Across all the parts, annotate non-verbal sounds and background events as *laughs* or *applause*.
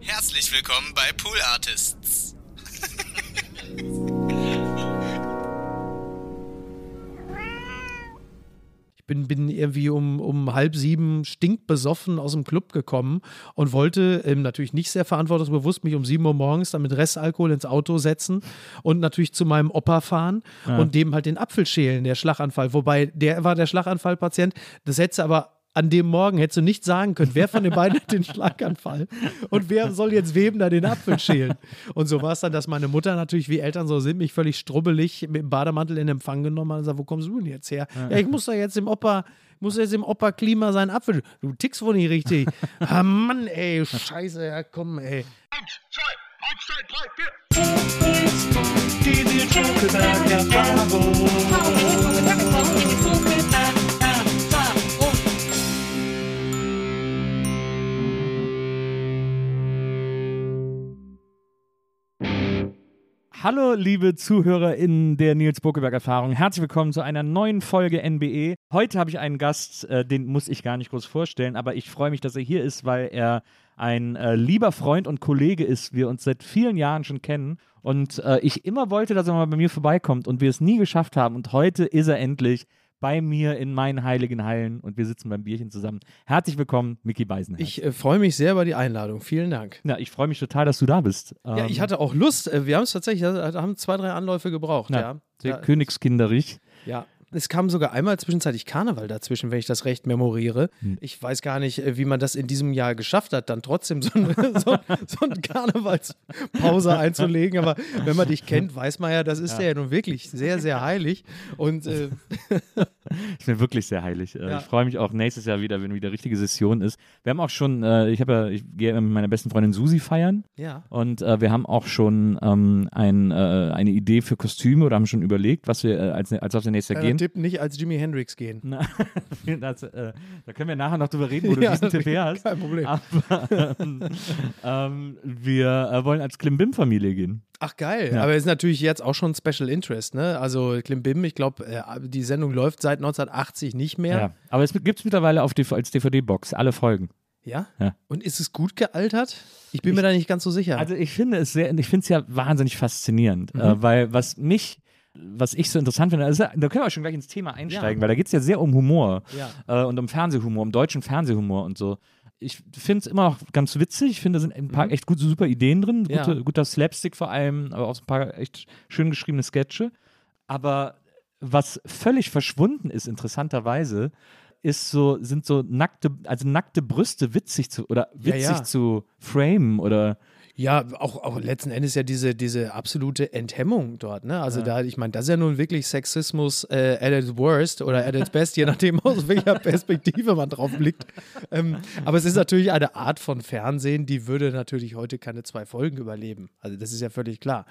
Herzlich willkommen bei Pool Artists. Ich bin, bin irgendwie um, um halb sieben stinkbesoffen aus dem Club gekommen und wollte ähm, natürlich nicht sehr verantwortungsbewusst mich um sieben Uhr morgens dann mit Restalkohol ins Auto setzen und natürlich zu meinem Opa fahren und dem halt den Apfel schälen, der Schlaganfall. Wobei der war der Schlaganfallpatient. Das hätte aber an dem Morgen hättest du nicht sagen können, wer von den beiden hat den Schlaganfall und wer soll jetzt wem da den Apfel schälen. Und so war es dann, dass meine Mutter natürlich, wie Eltern so sind, mich völlig strubbelig mit dem Bademantel in Empfang genommen hat und sagt, wo kommst du denn jetzt her? Ja, ich muss da jetzt im Opa, muss jetzt im Opa Klima seinen Apfel. Du tickst wohl nicht richtig. ah Mann, ey, scheiße, ja komm, ey. Eins, zwei, eins, zwei, drei, vier. Die Nils Hallo, liebe Zuhörer in der Nils Buckeberg Erfahrung. Herzlich willkommen zu einer neuen Folge NBE. Heute habe ich einen Gast, äh, den muss ich gar nicht groß vorstellen, aber ich freue mich, dass er hier ist, weil er ein äh, lieber Freund und Kollege ist, wir uns seit vielen Jahren schon kennen und äh, ich immer wollte, dass er mal bei mir vorbeikommt und wir es nie geschafft haben und heute ist er endlich bei mir in meinen heiligen Hallen und wir sitzen beim Bierchen zusammen. Herzlich willkommen, Mickey Beisenherz. Ich äh, freue mich sehr über die Einladung. Vielen Dank. ja, ich freue mich total, dass du da bist. Ja, ich Ähm, hatte auch Lust. Äh, Wir haben es tatsächlich, also, haben zwei, drei Anläufe gebraucht. Ja, Ja, sehr ja, königskinderig. ja. Es kam sogar einmal zwischenzeitlich Karneval dazwischen, wenn ich das recht memoriere. Hm. Ich weiß gar nicht, äh, wie man das in diesem Jahr geschafft hat, dann trotzdem so eine, *laughs* so, so eine Karnevalspause einzulegen. Aber wenn man dich kennt, weiß man ja, das ist ja, ja nun wirklich sehr, sehr heilig. Und äh, *laughs* Ist mir wirklich sehr heilig. Äh, Ja. Ich freue mich auch nächstes Jahr wieder, wenn wieder richtige Session ist. Wir haben auch schon, äh, ich habe ja, ich gehe mit meiner besten Freundin Susi feiern ja. und äh, wir haben auch schon ähm, ein, äh, eine Idee für Kostüme oder haben schon überlegt, was wir als, als auf der nächste Jahr gehen. Tipp, nicht als Jimi Hendrix gehen. Na, *laughs* das, äh, da können wir nachher noch drüber reden, wo *laughs* du Ja, diesen Tipp her hast. kein Problem. Aber *laughs* ähm, ähm, wir äh, wollen als Klimbim-Familie gehen. Ach geil, Ja. aber ist natürlich jetzt auch schon Special Interest, ne? Also Klimbim, ich glaube, äh, die Sendung läuft seit 1980 nicht mehr. Ja. Aber es gibt es mittlerweile auf als DVD-Box, alle Folgen. Ja? Ja. Und ist es gut gealtert? Ich bin mir da nicht ganz so sicher. Also ich finde es sehr, ich finde es ja wahnsinnig faszinierend, Mhm. äh, weil was mich, was ich so interessant finde, also, da können wir schon gleich ins Thema einsteigen, Ja. weil da geht es ja sehr um Humor Ja. äh, und um Fernsehhumor, um deutschen Fernsehhumor und so. Ich finde es immer noch ganz witzig. Ich finde, da sind ein paar echt gute, super Ideen drin. Mhm. Ja. Gute, Guter Slapstick vor allem, aber auch so ein paar echt schön geschriebene Sketche. Aber was völlig verschwunden ist, interessanterweise, ist so, sind so nackte, also nackte Brüste witzig zu oder Ja, witzig ja. zu framen oder Ja, auch, auch letzten Endes ja diese, diese absolute Enthemmung dort, ne? Also da, ich meine, das ist ja nun wirklich Sexismus äh, at its worst oder at its best, je nachdem aus welcher *laughs* Perspektive man drauf blickt. Ähm, aber es ist natürlich eine Art von Fernsehen, die würde natürlich heute keine zwei Folgen überleben. Also das ist ja völlig klar.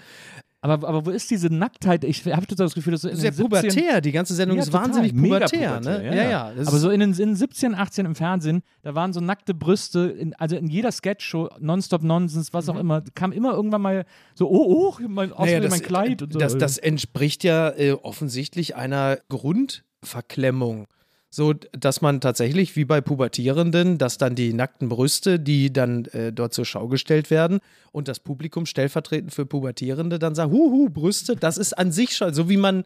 Aber, aber wo ist diese Nacktheit? Ich habe das Gefühl, dass so in Das ist ja den 17 pubertär, die ganze Sendung Ja, ist wahnsinnig Mega pubertär, ne? pubertär, Ja, ja. das Aber so in den, in 17, 18 im Fernsehen, da waren so nackte Brüste, in, also in jeder Sketchshow, Nonstop Nonsense, was auch immer, kam immer irgendwann mal so, oh, oh, mein, Mhm. Naja, Naja, mein Kleid und so. Das, das entspricht ja äh, offensichtlich einer Grundverklemmung. So, dass man tatsächlich, wie bei Pubertierenden, dass dann die nackten Brüste, die dann äh, dort zur Schau gestellt werden und das Publikum stellvertretend für Pubertierende dann sagt, huhu, Brüste, das ist an sich schon, so wie man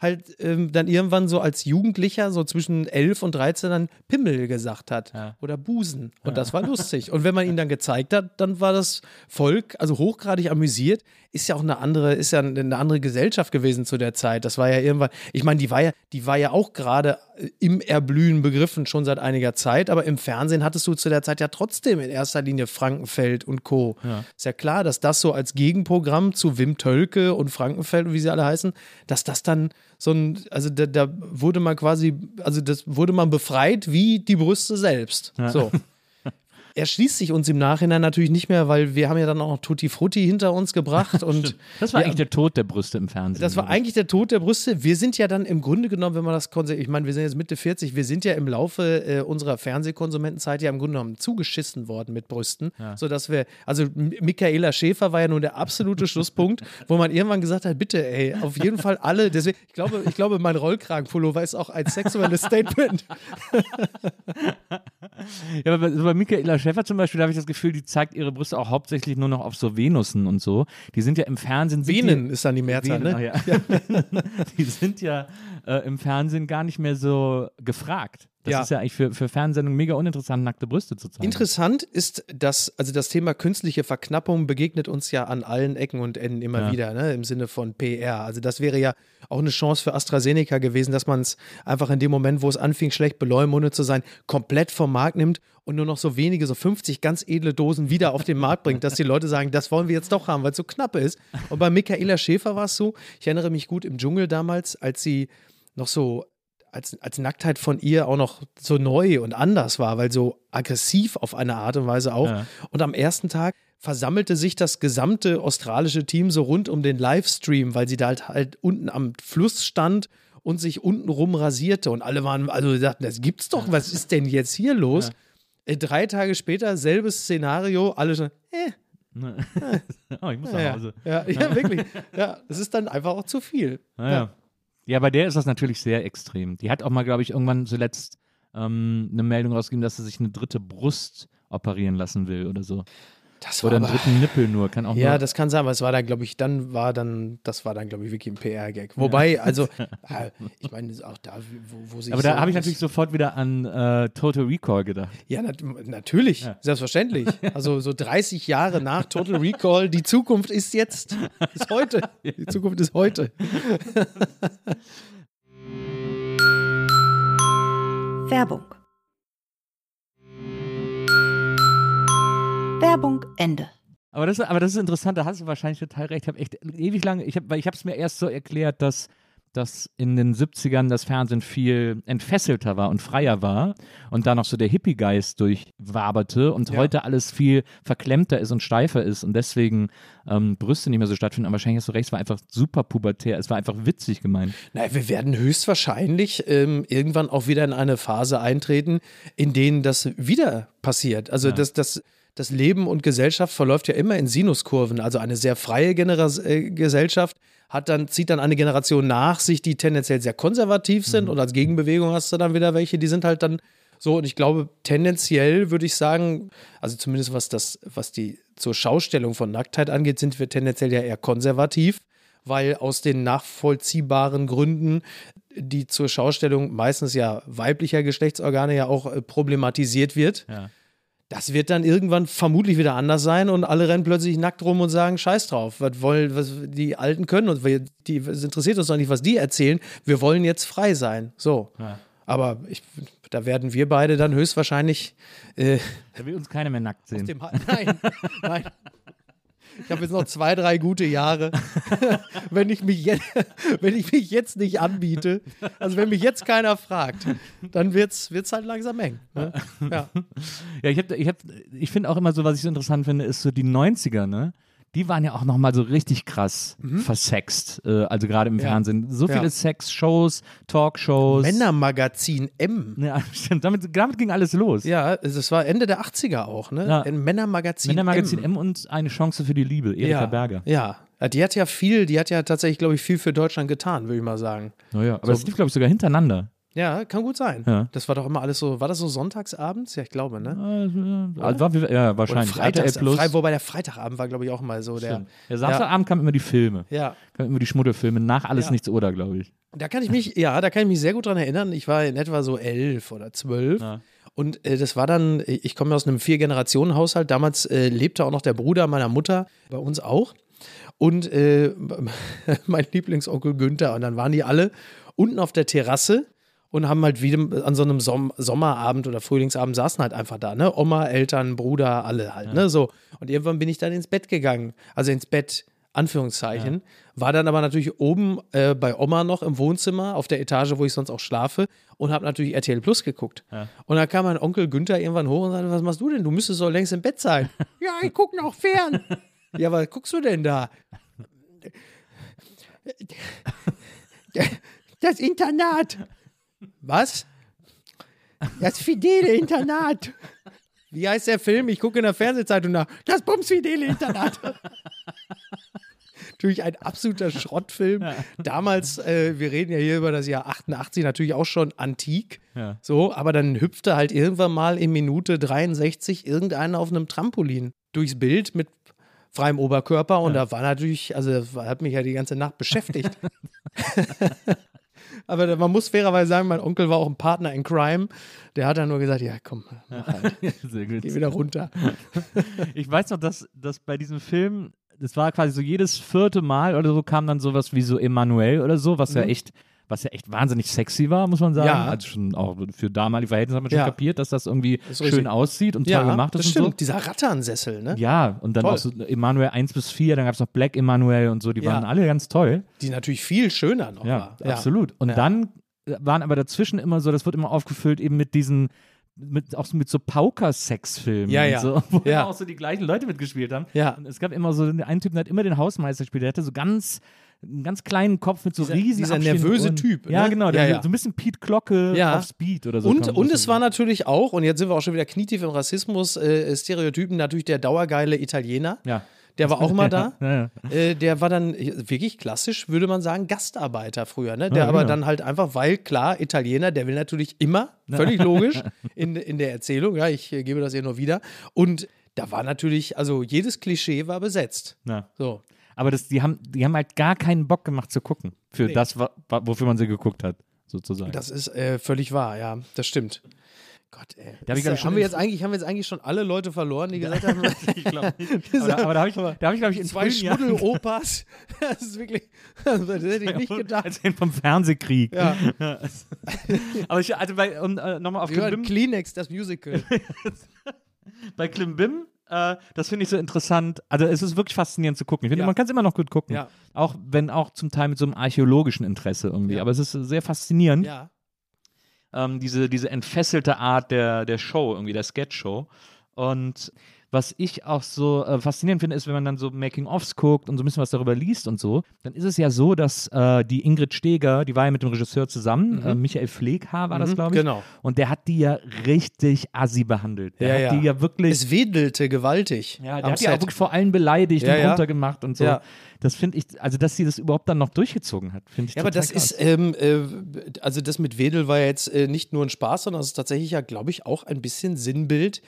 halt ähm, dann irgendwann so als Jugendlicher, so zwischen 11 und 13 dann Pimmel gesagt hat Ja. oder Busen. Und das war lustig. Und wenn man ihn dann gezeigt hat, dann war das Volk also hochgradig amüsiert. Ist ja auch eine andere, ist ja eine andere Gesellschaft gewesen zu der Zeit. Das war ja irgendwann, ich meine, die war ja, die war ja auch gerade äh, im Erblühen begriffen schon seit einiger Zeit, aber im Fernsehen hattest du zu der Zeit ja trotzdem in erster Linie Frankenfeld und Co. Ist ja klar, dass das so als Gegenprogramm zu Wim Tölke und Frankenfeld und wie sie alle heißen, dass das dann so ein, also da, da wurde man quasi, also das wurde man befreit wie die Brüste selbst. So. *laughs* erschließt sich uns im Nachhinein natürlich nicht mehr, weil wir haben ja dann auch noch Tutti Frutti hinter uns gebracht *laughs* und Das war ja, eigentlich der Tod der Brüste im Fernsehen. das war eigentlich der Tod der Brüste. Wir sind ja dann im Grunde genommen, wenn man das konse- ich meine, wir sind jetzt Mitte 40, wir sind ja im Laufe äh, unserer Fernsehkonsumentenzeit ja im Grunde genommen zugeschissen worden mit Brüsten, sodass wir, also Michaela Schäfer war ja nun der absolute Schlusspunkt, *laughs* wo man irgendwann gesagt hat, bitte, ey, auf jeden Fall alle, deswegen, ich glaube, ich glaube, mein Rollkragenpullover ist auch ein sexuelles Statement. *laughs* Ja, aber so bei Michaela Schäfer zum Beispiel, da habe ich das Gefühl, die zeigt ihre Brüste auch hauptsächlich nur noch auf so Venussen und so. Die sind ja im Fernsehen. Venen ist dann die Mehrzahl, Venen, ne? ja. *laughs* die sind ja äh, im Fernsehen gar nicht mehr so gefragt. Das Ja. ist ja eigentlich für, für Fernsehsendungen mega uninteressant, nackte Brüste zu zeigen. Interessant ist, dass, also das Thema künstliche Verknappung begegnet uns ja an allen Ecken und Enden immer Ja. wieder, ne, im Sinne von PR. Also das wäre ja auch eine Chance für AstraZeneca gewesen, dass man es einfach in dem Moment, wo es anfing, schlecht beleumundet zu sein, komplett vom Markt nimmt und nur noch so wenige, so 50 ganz edle Dosen wieder auf den Markt bringt, dass die Leute sagen, das wollen wir jetzt doch haben, weil es so knapp ist. Und bei Michaela Schäfer war es so, ich erinnere mich gut im Dschungel damals, als sie noch so als, als Nacktheit von ihr auch noch so neu und anders war, weil so aggressiv auf eine Art und Weise auch. Ja. Und am ersten Tag versammelte sich das gesamte australische Team so rund um den Livestream, weil sie da halt, halt unten am Fluss stand und sich untenrum rasierte. Und alle waren, also dachten, das gibt's doch, was ist denn jetzt hier los? Äh, Drei Tage später, selbes Szenario, alle schon, äh, *laughs* *laughs* oh, ich muss nach ja, Hause. ja, ja, *laughs* wirklich. Ja, es ist dann einfach auch zu viel. Ah, ja. Ja, bei der ist das natürlich sehr extrem. Die hat auch mal, glaube ich, irgendwann zuletzt ähm, eine Meldung rausgegeben, dass sie sich eine dritte Brust operieren lassen will oder so. Das Oder einen aber- dritten Nippel nur. Kann auch Ja, nur, das kann sein, aber es war dann, glaube ich, dann war dann, das war dann, glaube ich, wirklich ein PR-Gag. Wobei, also, *laughs* äh, ich meine, auch da, wo, wo sich. Aber da so- habe ich natürlich sofort wieder an äh, Total Recall gedacht. Ja, nat natürlich, selbstverständlich. *laughs* Also, so 30 Jahre nach Total Recall, die Zukunft ist jetzt, ist heute. *laughs* Die Zukunft ist heute. Werbung. Werbung Ende. Aber das, aber das ist interessant, da hast du wahrscheinlich total recht. Ich habe echt ewig lange, ich hab, weil ich habe es mir erst so erklärt, dass, dass in den 70ern das Fernsehen viel entfesselter war und freier war und da noch so der Hippie-Geist durchwaberte und Ja. heute alles viel verklemmter ist und steifer ist und deswegen ähm, Brüste nicht mehr so stattfinden. Aber wahrscheinlich hast du recht, es war einfach super pubertär, es war einfach witzig gemeint. Na, wir werden höchstwahrscheinlich ähm, irgendwann auch wieder in eine Phase eintreten, in denen das wieder passiert. Also das, das, das Leben und Gesellschaft verläuft ja immer in Sinuskurven. Also eine sehr freie Genera äh, Gesellschaft hat dann, zieht dann eine Generation nach sich, die tendenziell sehr konservativ sind und als Gegenbewegung hast du dann wieder welche, die sind halt dann so, und ich glaube, tendenziell würde ich sagen, also zumindest was das, was die zur Schaustellung von Nacktheit angeht, sind wir tendenziell ja eher konservativ, weil aus den nachvollziehbaren Gründen, die zur Schaustellung meistens ja weiblicher Geschlechtsorgane ja auch äh, problematisiert wird. Ja. Das wird dann irgendwann vermutlich wieder anders sein und alle rennen plötzlich nackt rum und sagen Scheiß drauf. Was wollen, was die Alten können und wir, die, es interessiert uns doch nicht, was die erzählen. Wir wollen jetzt frei sein. So. Ja. Aber ich, da werden wir beide dann höchstwahrscheinlich äh, Da will uns keiner mehr nackt sehen. *laughs* nein, nein. Ich habe jetzt noch zwei, drei gute Jahre. *laughs* wenn, ich mich jetzt, wenn ich mich jetzt nicht anbiete, also wenn mich jetzt keiner fragt, dann wird es halt langsam eng. Ne? Ja. Ja, ich, ich, ich finde auch immer so, was ich so interessant finde, ist so die 90er, ne? Die waren ja auch nochmal so richtig krass versext, äh, also gerade im Mhm. Ja. Fernsehen. So Ja. viele Sexshows, Talkshows. Männermagazin M. Ja, *laughs* stimmt, damit, damit ging alles los. Ja, das war Ende der 80er auch, ne? Ja. Ein Männermagazin, Männermagazin M. M. und eine Chance für die Liebe, Erika ja. Berger. Ja. ja, die hat ja viel, die hat ja tatsächlich, glaube ich, viel für Deutschland getan, würde ich mal sagen. Naja, aber das lief, glaube ich, sogar hintereinander. Ja, kann gut sein. Ja. Das war doch immer alles so, war das so sonntagsabends? Ja, ich glaube, ne? Also war, ja, wahrscheinlich. Oder Freitags, Plus. Frei, wobei der Freitagabend war, glaube ich, auch mal so der. Ja, Samstagabend kamen immer die Filme. Ja, Kamen immer die Schmuddelfilme. Nach Alles Ja. Nichts Oder, glaube ich. da kann ich mich, ja, da kann ich mich sehr gut dran erinnern. Ich war in etwa so elf oder zwölf. Ja. Und äh, das war dann, ich komme aus einem Vier-Generationen-Haushalt. Damals äh, lebte auch noch der Bruder meiner Mutter, bei uns auch. Und äh, *laughs* mein Lieblingsonkel Günther. Und dann waren die alle unten auf der Terrasse und haben halt wieder an so einem Som Sommerabend oder Frühlingsabend saßen halt einfach da, ne? Oma, Eltern, Bruder, alle halt, ne? So. Und irgendwann bin ich dann ins Bett gegangen. Also ins Bett, Anführungszeichen. War dann aber natürlich oben äh, bei Oma noch im Wohnzimmer, auf der Etage, wo ich sonst auch schlafe, und habe natürlich RTL Plus geguckt. Und dann kam mein Onkel Günther irgendwann hoch und sagte, was machst du denn? Du müsstest doch längst im Bett sein. *laughs* ja, ich gucke noch fern. ja, was guckst du denn da? *laughs* *laughs* Das Internat. Was? Das fidele Internat. Wie heißt der Film? Ich gucke in der Fernsehzeitung nach. Das bumsfidele Internat. natürlich ein absoluter Schrottfilm. Damals, äh, wir reden ja hier über das Jahr 88, natürlich auch schon antik. Ja. So, aber dann hüpfte halt irgendwann mal in Minute 63 irgendeiner auf einem Trampolin durchs Bild mit freiem Oberkörper und da war natürlich, also hat mich ja die ganze Nacht beschäftigt. *laughs* aber man muss fairerweise sagen, mein Onkel war auch ein Partner in Crime. Der hat dann nur gesagt, ja komm, mach halt, *laughs* Sehr gut. geh wieder runter. *laughs* Ich weiß noch, dass, dass bei diesem Film, das war quasi so jedes vierte Mal oder so, kam dann sowas wie so Emanuel oder so, was ja echt, was ja echt wahnsinnig sexy war, muss man sagen. Ja. Also schon auch für damalige Verhältnisse hat man schon Ja. kapiert, dass das irgendwie ist schön richtig. aussieht und Ja, toll gemacht das ist stimmt. und so. Dieser Ratternsessel, ne? Ja, und dann Toll. auch so Emanuel 1 bis 4, dann gab es noch Black Emanuel und so, die waren alle ganz toll. Die natürlich viel schöner noch Ja, war. absolut. Und dann waren aber dazwischen immer so, das wird immer aufgefüllt eben mit diesen mit, auch so mit so Pauker-Sex-Filmen Ja, ja. so, *laughs* wo Ja. immer auch so die gleichen Leute mitgespielt haben. Ja. Und es gab immer so einen Typen, der hat immer den Hausmeister gespielt, der hatte so ganz einen ganz kleinen Kopf mit so Dieser- riesen dieser nervöse Ohren. Typ, Ja, ne? genau, der, Ja, ja. so ein bisschen Pete Glocke Ja. auf Speed oder so. Und, und es war natürlich auch, und jetzt sind wir auch schon wieder knietief im Rassismus, äh, Stereotypen, natürlich der dauergeile Italiener. ja. Der war *laughs* auch immer da. Ja, ja. Äh, der war dann äh, wirklich klassisch, würde man sagen, Gastarbeiter früher. Ne? Der Ja, aber genau. dann halt einfach, weil klar, Italiener, der will natürlich immer, völlig logisch, *laughs* in, in der Erzählung, ja, ich äh, gebe das hier nur wieder. Und da war natürlich, also jedes Klischee war besetzt. Ja. So. Aber das, die, haben, die haben halt gar keinen Bock gemacht zu gucken. Für das, wa- wa- wofür man sie geguckt hat, sozusagen. Das ist äh, völlig wahr, ja, das stimmt. Gott, ey. Da hab ich, ich, haben, wir jetzt eigentlich, haben wir jetzt eigentlich schon alle Leute verloren, die gesagt haben, *laughs* ich glaube. *laughs* Aber, da- aber da habe ich, da hab ich glaube ich, in zwei Schmuddel-Opas. *laughs* Das ist wirklich, das hätte ich nicht gedacht. Erzählen vom Fernsehkrieg. Ja. Aber ich, also bei, um, äh, nochmal auf Klimbim, Kleenex, das Musical. bei Klimbim, äh, das finde ich so interessant. Also es ist wirklich faszinierend zu gucken. Ich finde, Ja. man kann es immer noch gut gucken. Ja. Auch wenn auch zum Teil mit so einem archäologischen Interesse irgendwie. Ja. Aber es ist sehr faszinierend. ja. ähm, diese, diese entfesselte Art der, der Show, irgendwie der Sketch-Show. Und was ich auch so äh, faszinierend finde, ist, wenn man dann so Making-ofs guckt und so ein bisschen was darüber liest und so, dann ist es ja so, dass äh, die Ingrid Steger, die war ja mit dem Regisseur zusammen, äh, Michael Pfleghaar war das, glaube ich. genau. Und der hat die ja richtig assi behandelt. Der Ja, hat ja. die ja wirklich. Es wedelte gewaltig. ja, der hat die auch Set. wirklich vor allen beleidigt Ja, und runtergemacht und so. Das finde ich, also dass sie das überhaupt dann noch durchgezogen hat, finde ich Ja, aber das krass. ist, ähm, äh, also das mit Wedel war ja jetzt äh, nicht nur ein Spaß, sondern es ist tatsächlich ja, glaube ich, auch ein bisschen Sinnbild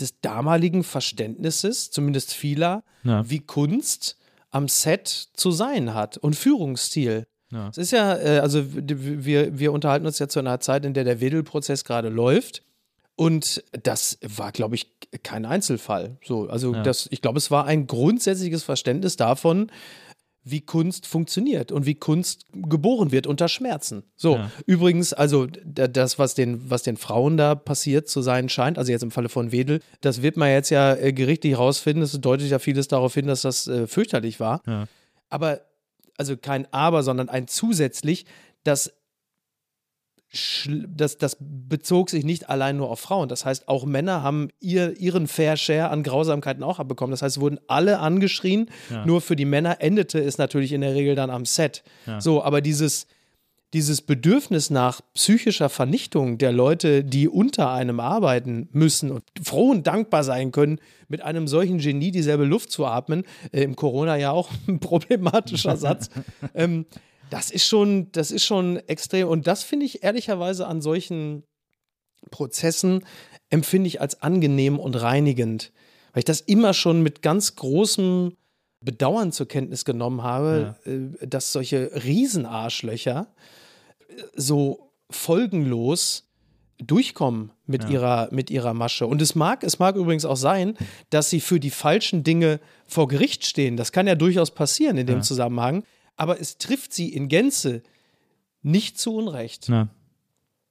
des damaligen Verständnisses, zumindest vieler, Ja. wie Kunst am Set zu sein hat und Führungsstil. Ja. Es ist ja, äh, also wir, wir unterhalten uns ja zu einer Zeit, in der der Wedel-Prozess gerade läuft. Und das war, glaube ich, kein Einzelfall. So, also Ja. das, ich glaube, es war ein grundsätzliches Verständnis davon, wie Kunst funktioniert und wie Kunst geboren wird unter Schmerzen. So, Ja. übrigens, also da- das, was den, was den Frauen da passiert zu sein scheint, also jetzt im Falle von Wedel, das wird man jetzt ja äh, gerichtlich rausfinden. Es deutet ja vieles darauf hin, dass das äh, fürchterlich war. Ja. Aber, also kein Aber, sondern ein zusätzlich, das schl- das, das bezog sich nicht allein nur auf Frauen. Das heißt, auch Männer haben ihr, ihren Fair Share an Grausamkeiten auch abbekommen. Das heißt, es wurden alle angeschrien. Nur für die Männer endete es natürlich in der Regel dann am Set. So, aber dieses, dieses Bedürfnis nach psychischer Vernichtung der Leute, die unter einem arbeiten müssen und froh und dankbar sein können, mit einem solchen Genie dieselbe Luft zu atmen, äh, im Corona ja auch *laughs* ein problematischer Satz. *laughs* ähm, das ist schon, das ist schon extrem. Und das finde ich ehrlicherweise an solchen Prozessen empfinde ich als angenehm und reinigend, weil ich das immer schon mit ganz großem Bedauern zur Kenntnis genommen habe, äh, dass solche Riesenarschlöcher äh, so folgenlos durchkommen mit, ihrer, mit ihrer Masche. Und es mag, es mag übrigens auch sein, dass sie für die falschen Dinge vor Gericht stehen. Das kann ja durchaus passieren in dem Zusammenhang. Aber es trifft sie in Gänze nicht zu Unrecht. *laughs*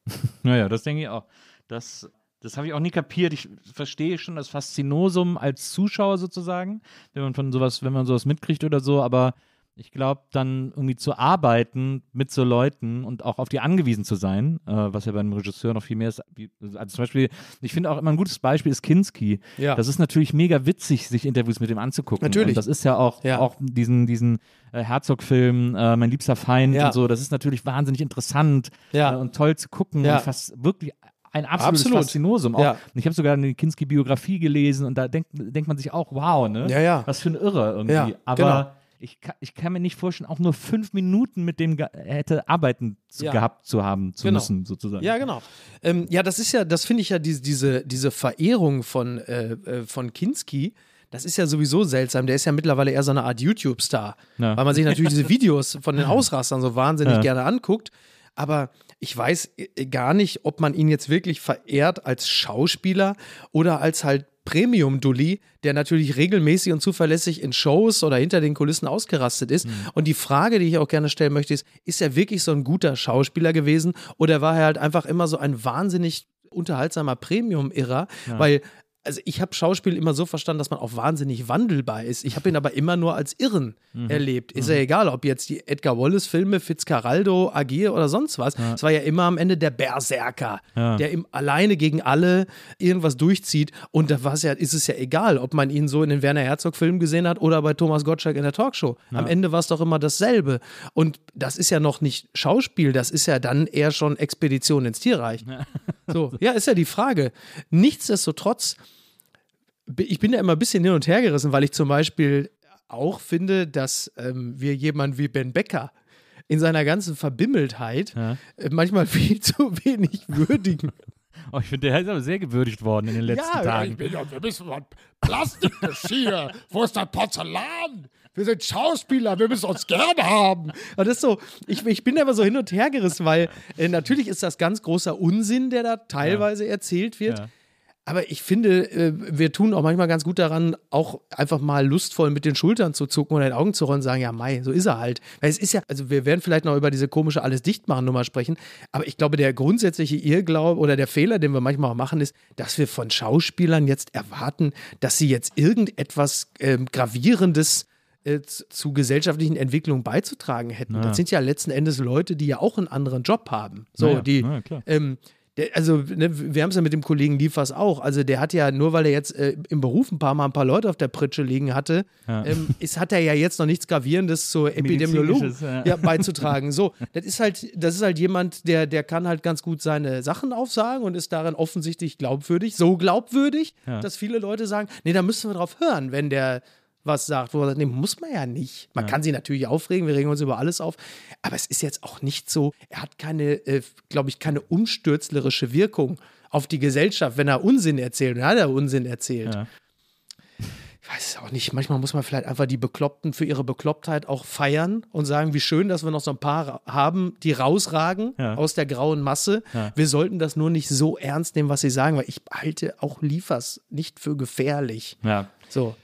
Ja. naja, das denke ich auch. Das, das habe ich auch nie kapiert. Ich verstehe schon das Faszinosum als Zuschauer sozusagen, wenn man von sowas, wenn man sowas mitkriegt oder so, aber ich glaube, dann irgendwie zu arbeiten mit so Leuten und auch auf die angewiesen zu sein, äh, was ja bei einem Regisseur noch viel mehr ist. Wie, also zum Beispiel, ich finde auch immer ein gutes Beispiel ist Kinski. Ja. Das ist natürlich mega witzig, sich Interviews mit dem anzugucken. Natürlich. Und das ist ja auch, Ja. auch diesen, diesen äh, Herzog-Film, äh, Mein liebster Feind Ja. und so. Das ist natürlich wahnsinnig interessant äh, und toll zu gucken Ja. und fast wirklich ein absolutes Absolut. Faszinosum. Auch, Ja. Ich habe sogar eine Kinski-Biografie gelesen und da denkt, denkt man sich auch, wow, ne? Ja, ja. Was für ein Irre irgendwie. Ja, Aber genau. Ich kann, ich kann mir nicht vorstellen, auch nur fünf Minuten mit dem hätte arbeiten zu, Ja. gehabt zu haben zu Genau. müssen, sozusagen. Ja, genau. Ähm, ja, das ist ja, das finde ich ja, diese, diese, diese Verehrung von, äh, äh, von Kinski, das ist ja sowieso seltsam. Der ist ja mittlerweile eher so eine Art YouTube-Star. Ja. Weil man sich natürlich diese Videos von den *laughs* Ausrastern so wahnsinnig Ja. gerne anguckt. Aber ich weiß äh, gar nicht, ob man ihn jetzt wirklich verehrt als Schauspieler oder als halt Premium-Dulli, der natürlich regelmäßig und zuverlässig in Shows oder hinter den Kulissen ausgerastet ist. Und die Frage, die ich auch gerne stellen möchte, ist, ist er wirklich so ein guter Schauspieler gewesen oder war er halt einfach immer so ein wahnsinnig unterhaltsamer Premium-Irrer? Weil also ich habe Schauspiel immer so verstanden, dass man auch wahnsinnig wandelbar ist. Ich habe ihn aber immer nur als Irren Mhm. erlebt. Ist ja egal, ob jetzt die Edgar Wallace-Filme, Fitzcarraldo, Agir oder sonst was. Es war ja immer am Ende der Berserker, Ja. der im, alleine gegen alle irgendwas durchzieht. Und da war's ja, ist es ja egal, ob man ihn so in den Werner Herzog-Filmen gesehen hat oder bei Thomas Gottschalk in der Talkshow. Am Ende war es doch immer dasselbe. Und das ist ja noch nicht Schauspiel, das ist ja dann eher schon Expedition ins Tierreich. So, ja, ist ja die Frage. Nichtsdestotrotz, ich bin da immer ein bisschen hin und her gerissen, weil ich zum Beispiel auch finde, dass ähm, wir jemanden wie Ben Becker in seiner ganzen Verbimmeltheit Ja. äh, manchmal *laughs* viel zu wenig würdigen. Oh, ich finde, der ist aber sehr gewürdigt worden in den letzten Tagen. bin ja, wir müssen von Plastikgeschirr. Wo ist dein Porzellan? Wir sind Schauspieler, wir müssen uns gerne haben. Und das ist so, ich, ich bin da immer so hin und her gerissen, weil äh, natürlich ist das ganz großer Unsinn, der da teilweise erzählt wird. Ja. Aber ich finde, äh, wir tun auch manchmal ganz gut daran, auch einfach mal lustvoll mit den Schultern zu zucken oder den Augen zu rollen und sagen, ja, Mai, so ist er halt. Weil es ist ja, also wir werden vielleicht noch über diese komische alles dicht machen Nummer sprechen, aber ich glaube, der grundsätzliche Irrglaube oder der Fehler, den wir manchmal auch machen, ist, dass wir von Schauspielern jetzt erwarten, dass sie jetzt irgendetwas ähm, Gravierendes äh, zu gesellschaftlichen Entwicklungen beizutragen hätten. Das sind ja letzten Endes Leute, die ja auch einen anderen Job haben. So, Naja, die, ja, klar. ähm, der, also, ne, wir haben es ja mit dem Kollegen Liefers auch. Also, der hat ja, nur weil er jetzt äh, im Beruf ein paar Mal ein paar Leute auf der Pritsche liegen hatte, ähm, ist, hat er ja jetzt noch nichts Gravierendes zur Epidemiologie ja. ja, beizutragen. So, das ist halt, das ist halt jemand, der, der kann halt ganz gut seine Sachen aufsagen und ist darin offensichtlich glaubwürdig. So glaubwürdig, Ja. dass viele Leute sagen, nee, da müssen wir drauf hören, wenn der was sagt, wo man sagt, nee, muss man ja nicht. Man kann sich natürlich aufregen, wir regen uns über alles auf, aber es ist jetzt auch nicht so, er hat keine, äh, glaube ich, keine umstürzlerische Wirkung auf die Gesellschaft, wenn er Unsinn erzählt. Und er hat er Unsinn erzählt. Ja. Ich weiß es auch nicht. Manchmal muss man vielleicht einfach die Bekloppten für ihre Beklopptheit auch feiern und sagen, wie schön, dass wir noch so ein paar haben, die rausragen Ja. aus der grauen Masse. Ja. Wir sollten das nur nicht so ernst nehmen, was sie sagen, weil ich halte auch Liefers nicht für gefährlich. Ja. So.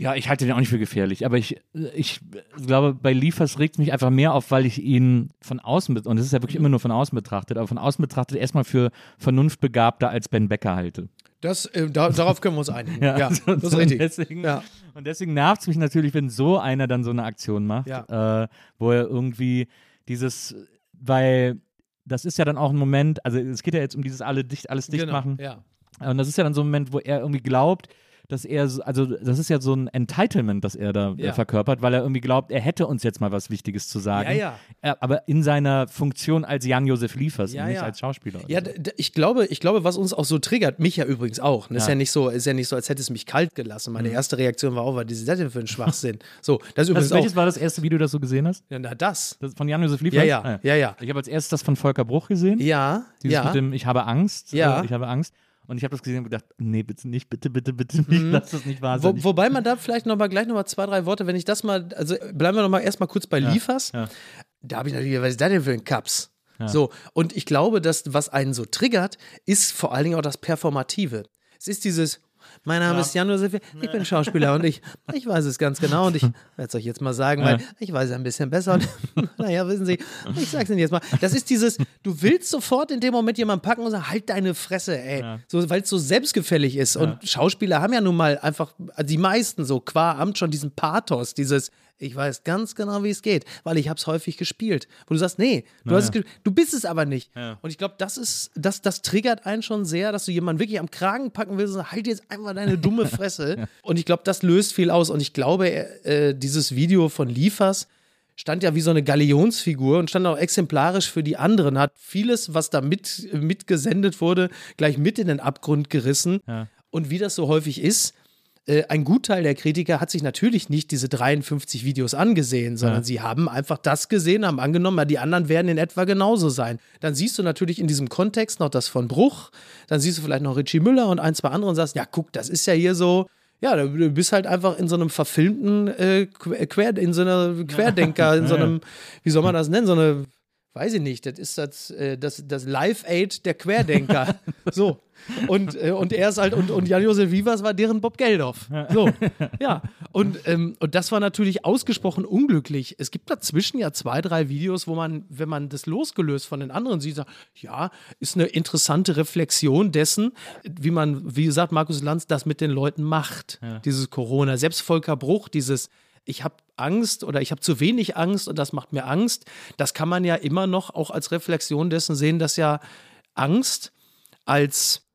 Ja, ich halte den auch nicht für gefährlich, aber ich, ich glaube, bei Liefers regt es mich einfach mehr auf, weil ich ihn von außen, und es ist ja wirklich immer nur von außen betrachtet, aber von außen betrachtet erstmal für vernunftbegabter als Ben Becker halte. Das, äh, da, darauf können wir uns einigen. *laughs* Ja, so- das ist richtig. Und deswegen, Ja. und deswegen nervt es mich natürlich, wenn so einer dann so eine Aktion macht, Ja. äh, wo er irgendwie dieses, weil das ist ja dann auch ein Moment, also es geht ja jetzt um dieses alle dicht, alles dicht Genau, machen. Ja. Und das ist ja dann so ein Moment, wo er irgendwie glaubt, dass er, so- also das ist ja so ein Entitlement, das er da Ja. äh, verkörpert, weil er irgendwie glaubt, er hätte uns jetzt mal was Wichtiges zu sagen. Ja, ja. Er, aber in seiner Funktion als Jan-Josef Liefers Ja, und nicht ja. als Schauspieler. Ja, so. ich glaube, ich glaube, was uns auch so triggert, mich ja übrigens auch. ne, Ist Ja. ja nicht so, ist ja nicht so, als hätte es mich kalt gelassen. Meine erste Reaktion war auch, was ist das denn für ein Schwachsinn? *laughs* So, das ist übrigens also, welches auch. war das erste Video, das du gesehen hast? Ja, na, das. Das von Jan-Josef Liefers? Ja, ja, Ah, ja, ja. Ich habe als erstes das von Volker Bruch gesehen. Ja, Dieses ja. mit dem Ich habe Angst. Ja. Äh, ich habe Angst. Und ich habe das gesehen und gedacht, nee, bitte nicht, bitte, bitte, bitte nicht, lass das nicht wahr sein. Mhm. Wo, wobei man da vielleicht noch mal gleich noch mal zwei, drei Worte, wenn ich das mal, also bleiben wir noch mal erstmal kurz bei Liefers. ja. Da habe ich natürlich, was ist das denn für ein Kaps? So, und ich glaube, dass was einen so triggert, ist vor allen Dingen auch das Performative. Es ist dieses, mein Name ist Jan Josef, ich bin Schauspieler und ich, *laughs* ich weiß es ganz genau und ich werde es euch jetzt mal sagen, weil ich weiß es ein bisschen besser und *laughs* *laughs* naja, wissen Sie, ich sag's Ihnen jetzt mal. Das ist dieses, du willst sofort in dem Moment jemanden packen und sagen, halt deine Fresse, ey. So, weil es so selbstgefällig ist. Und Schauspieler haben ja nun mal einfach, also die meisten so qua Amt schon diesen Pathos, dieses, ich weiß ganz genau, wie es geht, weil ich habe es häufig gespielt. Wo du sagst, nee, du, hast es du bist es aber nicht. Und ich glaube, das ist, das, das triggert einen schon sehr, dass du jemanden wirklich am Kragen packen willst und sagst, halt jetzt einfach deine dumme *laughs* Fresse. Und ich glaube, das löst viel aus. Und ich glaube, äh, dieses Video von Liefers stand ja wie so eine Galionsfigur und stand auch exemplarisch für die anderen, hat vieles, was da mit, mitgesendet wurde, gleich mit in den Abgrund gerissen. Und wie das so häufig ist, ein Gutteil der Kritiker hat sich natürlich nicht diese 53 Videos angesehen, sondern Ja. sie haben einfach das gesehen, haben angenommen, ja, die anderen werden in etwa genauso sein. Dann siehst du natürlich in diesem Kontext noch das von Bruch, dann siehst du vielleicht noch Richie Müller und ein, zwei andere und sagst, ja, guck, das ist ja hier so. Ja, du bist halt einfach in so einem verfilmten äh, Quer, in so einer Querdenker, in so *laughs* einem, wie soll man das nennen, so eine, weiß ich nicht, das ist das, äh, das, das Live-Aid der Querdenker. *laughs* so. Und, äh, und er ist halt, und, und Jan-Josef Vivas war deren Bob Geldof. So. *laughs* Ja. Und, ähm, und das war natürlich ausgesprochen unglücklich. Es gibt dazwischen ja zwei, drei Videos, wo man, wenn man das losgelöst von den anderen sieht, sagt, ja, ist eine interessante Reflexion dessen, wie man, wie gesagt, Markus Lanz das mit den Leuten macht. Dieses Corona. Selbst Volker Bruch, dieses ich habe Angst oder ich habe zu wenig Angst und das macht mir Angst. Das kann man ja immer noch auch als Reflexion dessen sehen, dass ja Angst als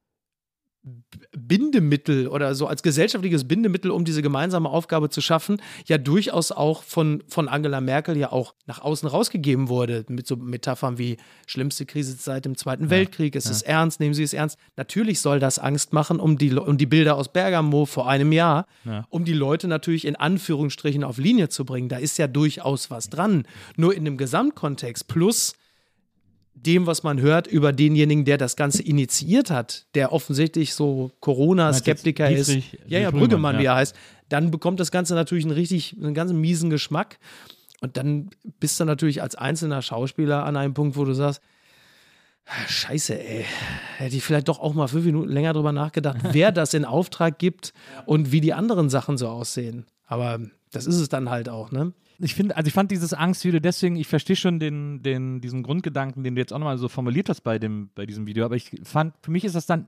Bindemittel oder so als gesellschaftliches Bindemittel, um diese gemeinsame Aufgabe zu schaffen, ja durchaus auch von, von Angela Merkel ja auch nach außen rausgegeben wurde. Mit so Metaphern wie schlimmste Krise seit dem Zweiten Weltkrieg, es ist ernst, nehmen Sie es ernst. Natürlich soll das Angst machen, um die, um die Bilder aus Bergamo vor einem Jahr, um die Leute natürlich in Anführungsstrichen auf Linie zu bringen. Da ist ja durchaus was dran. Nur in dem Gesamtkontext plus dem, was man hört über denjenigen, der das Ganze initiiert hat, der offensichtlich so Corona-Skeptiker ist, Dietrich- ja, ja, Brüggemann, Brüggemann, wie ja. er heißt, dann bekommt das Ganze natürlich einen richtig, einen ganz miesen Geschmack. Und dann bist du natürlich als einzelner Schauspieler an einem Punkt, wo du sagst, "Ah, Scheiße, ey. Hätte ich vielleicht doch auch mal fünf Minuten länger drüber nachgedacht, *laughs* wer das in Auftrag gibt und wie die anderen Sachen so aussehen. Aber das ist es dann halt auch, ne? Ich finde, also ich fand dieses Angstvideo deswegen, ich verstehe schon den, den, diesen Grundgedanken, den du jetzt auch nochmal so formuliert hast bei, dem, bei diesem Video, aber ich fand, für mich ist das dann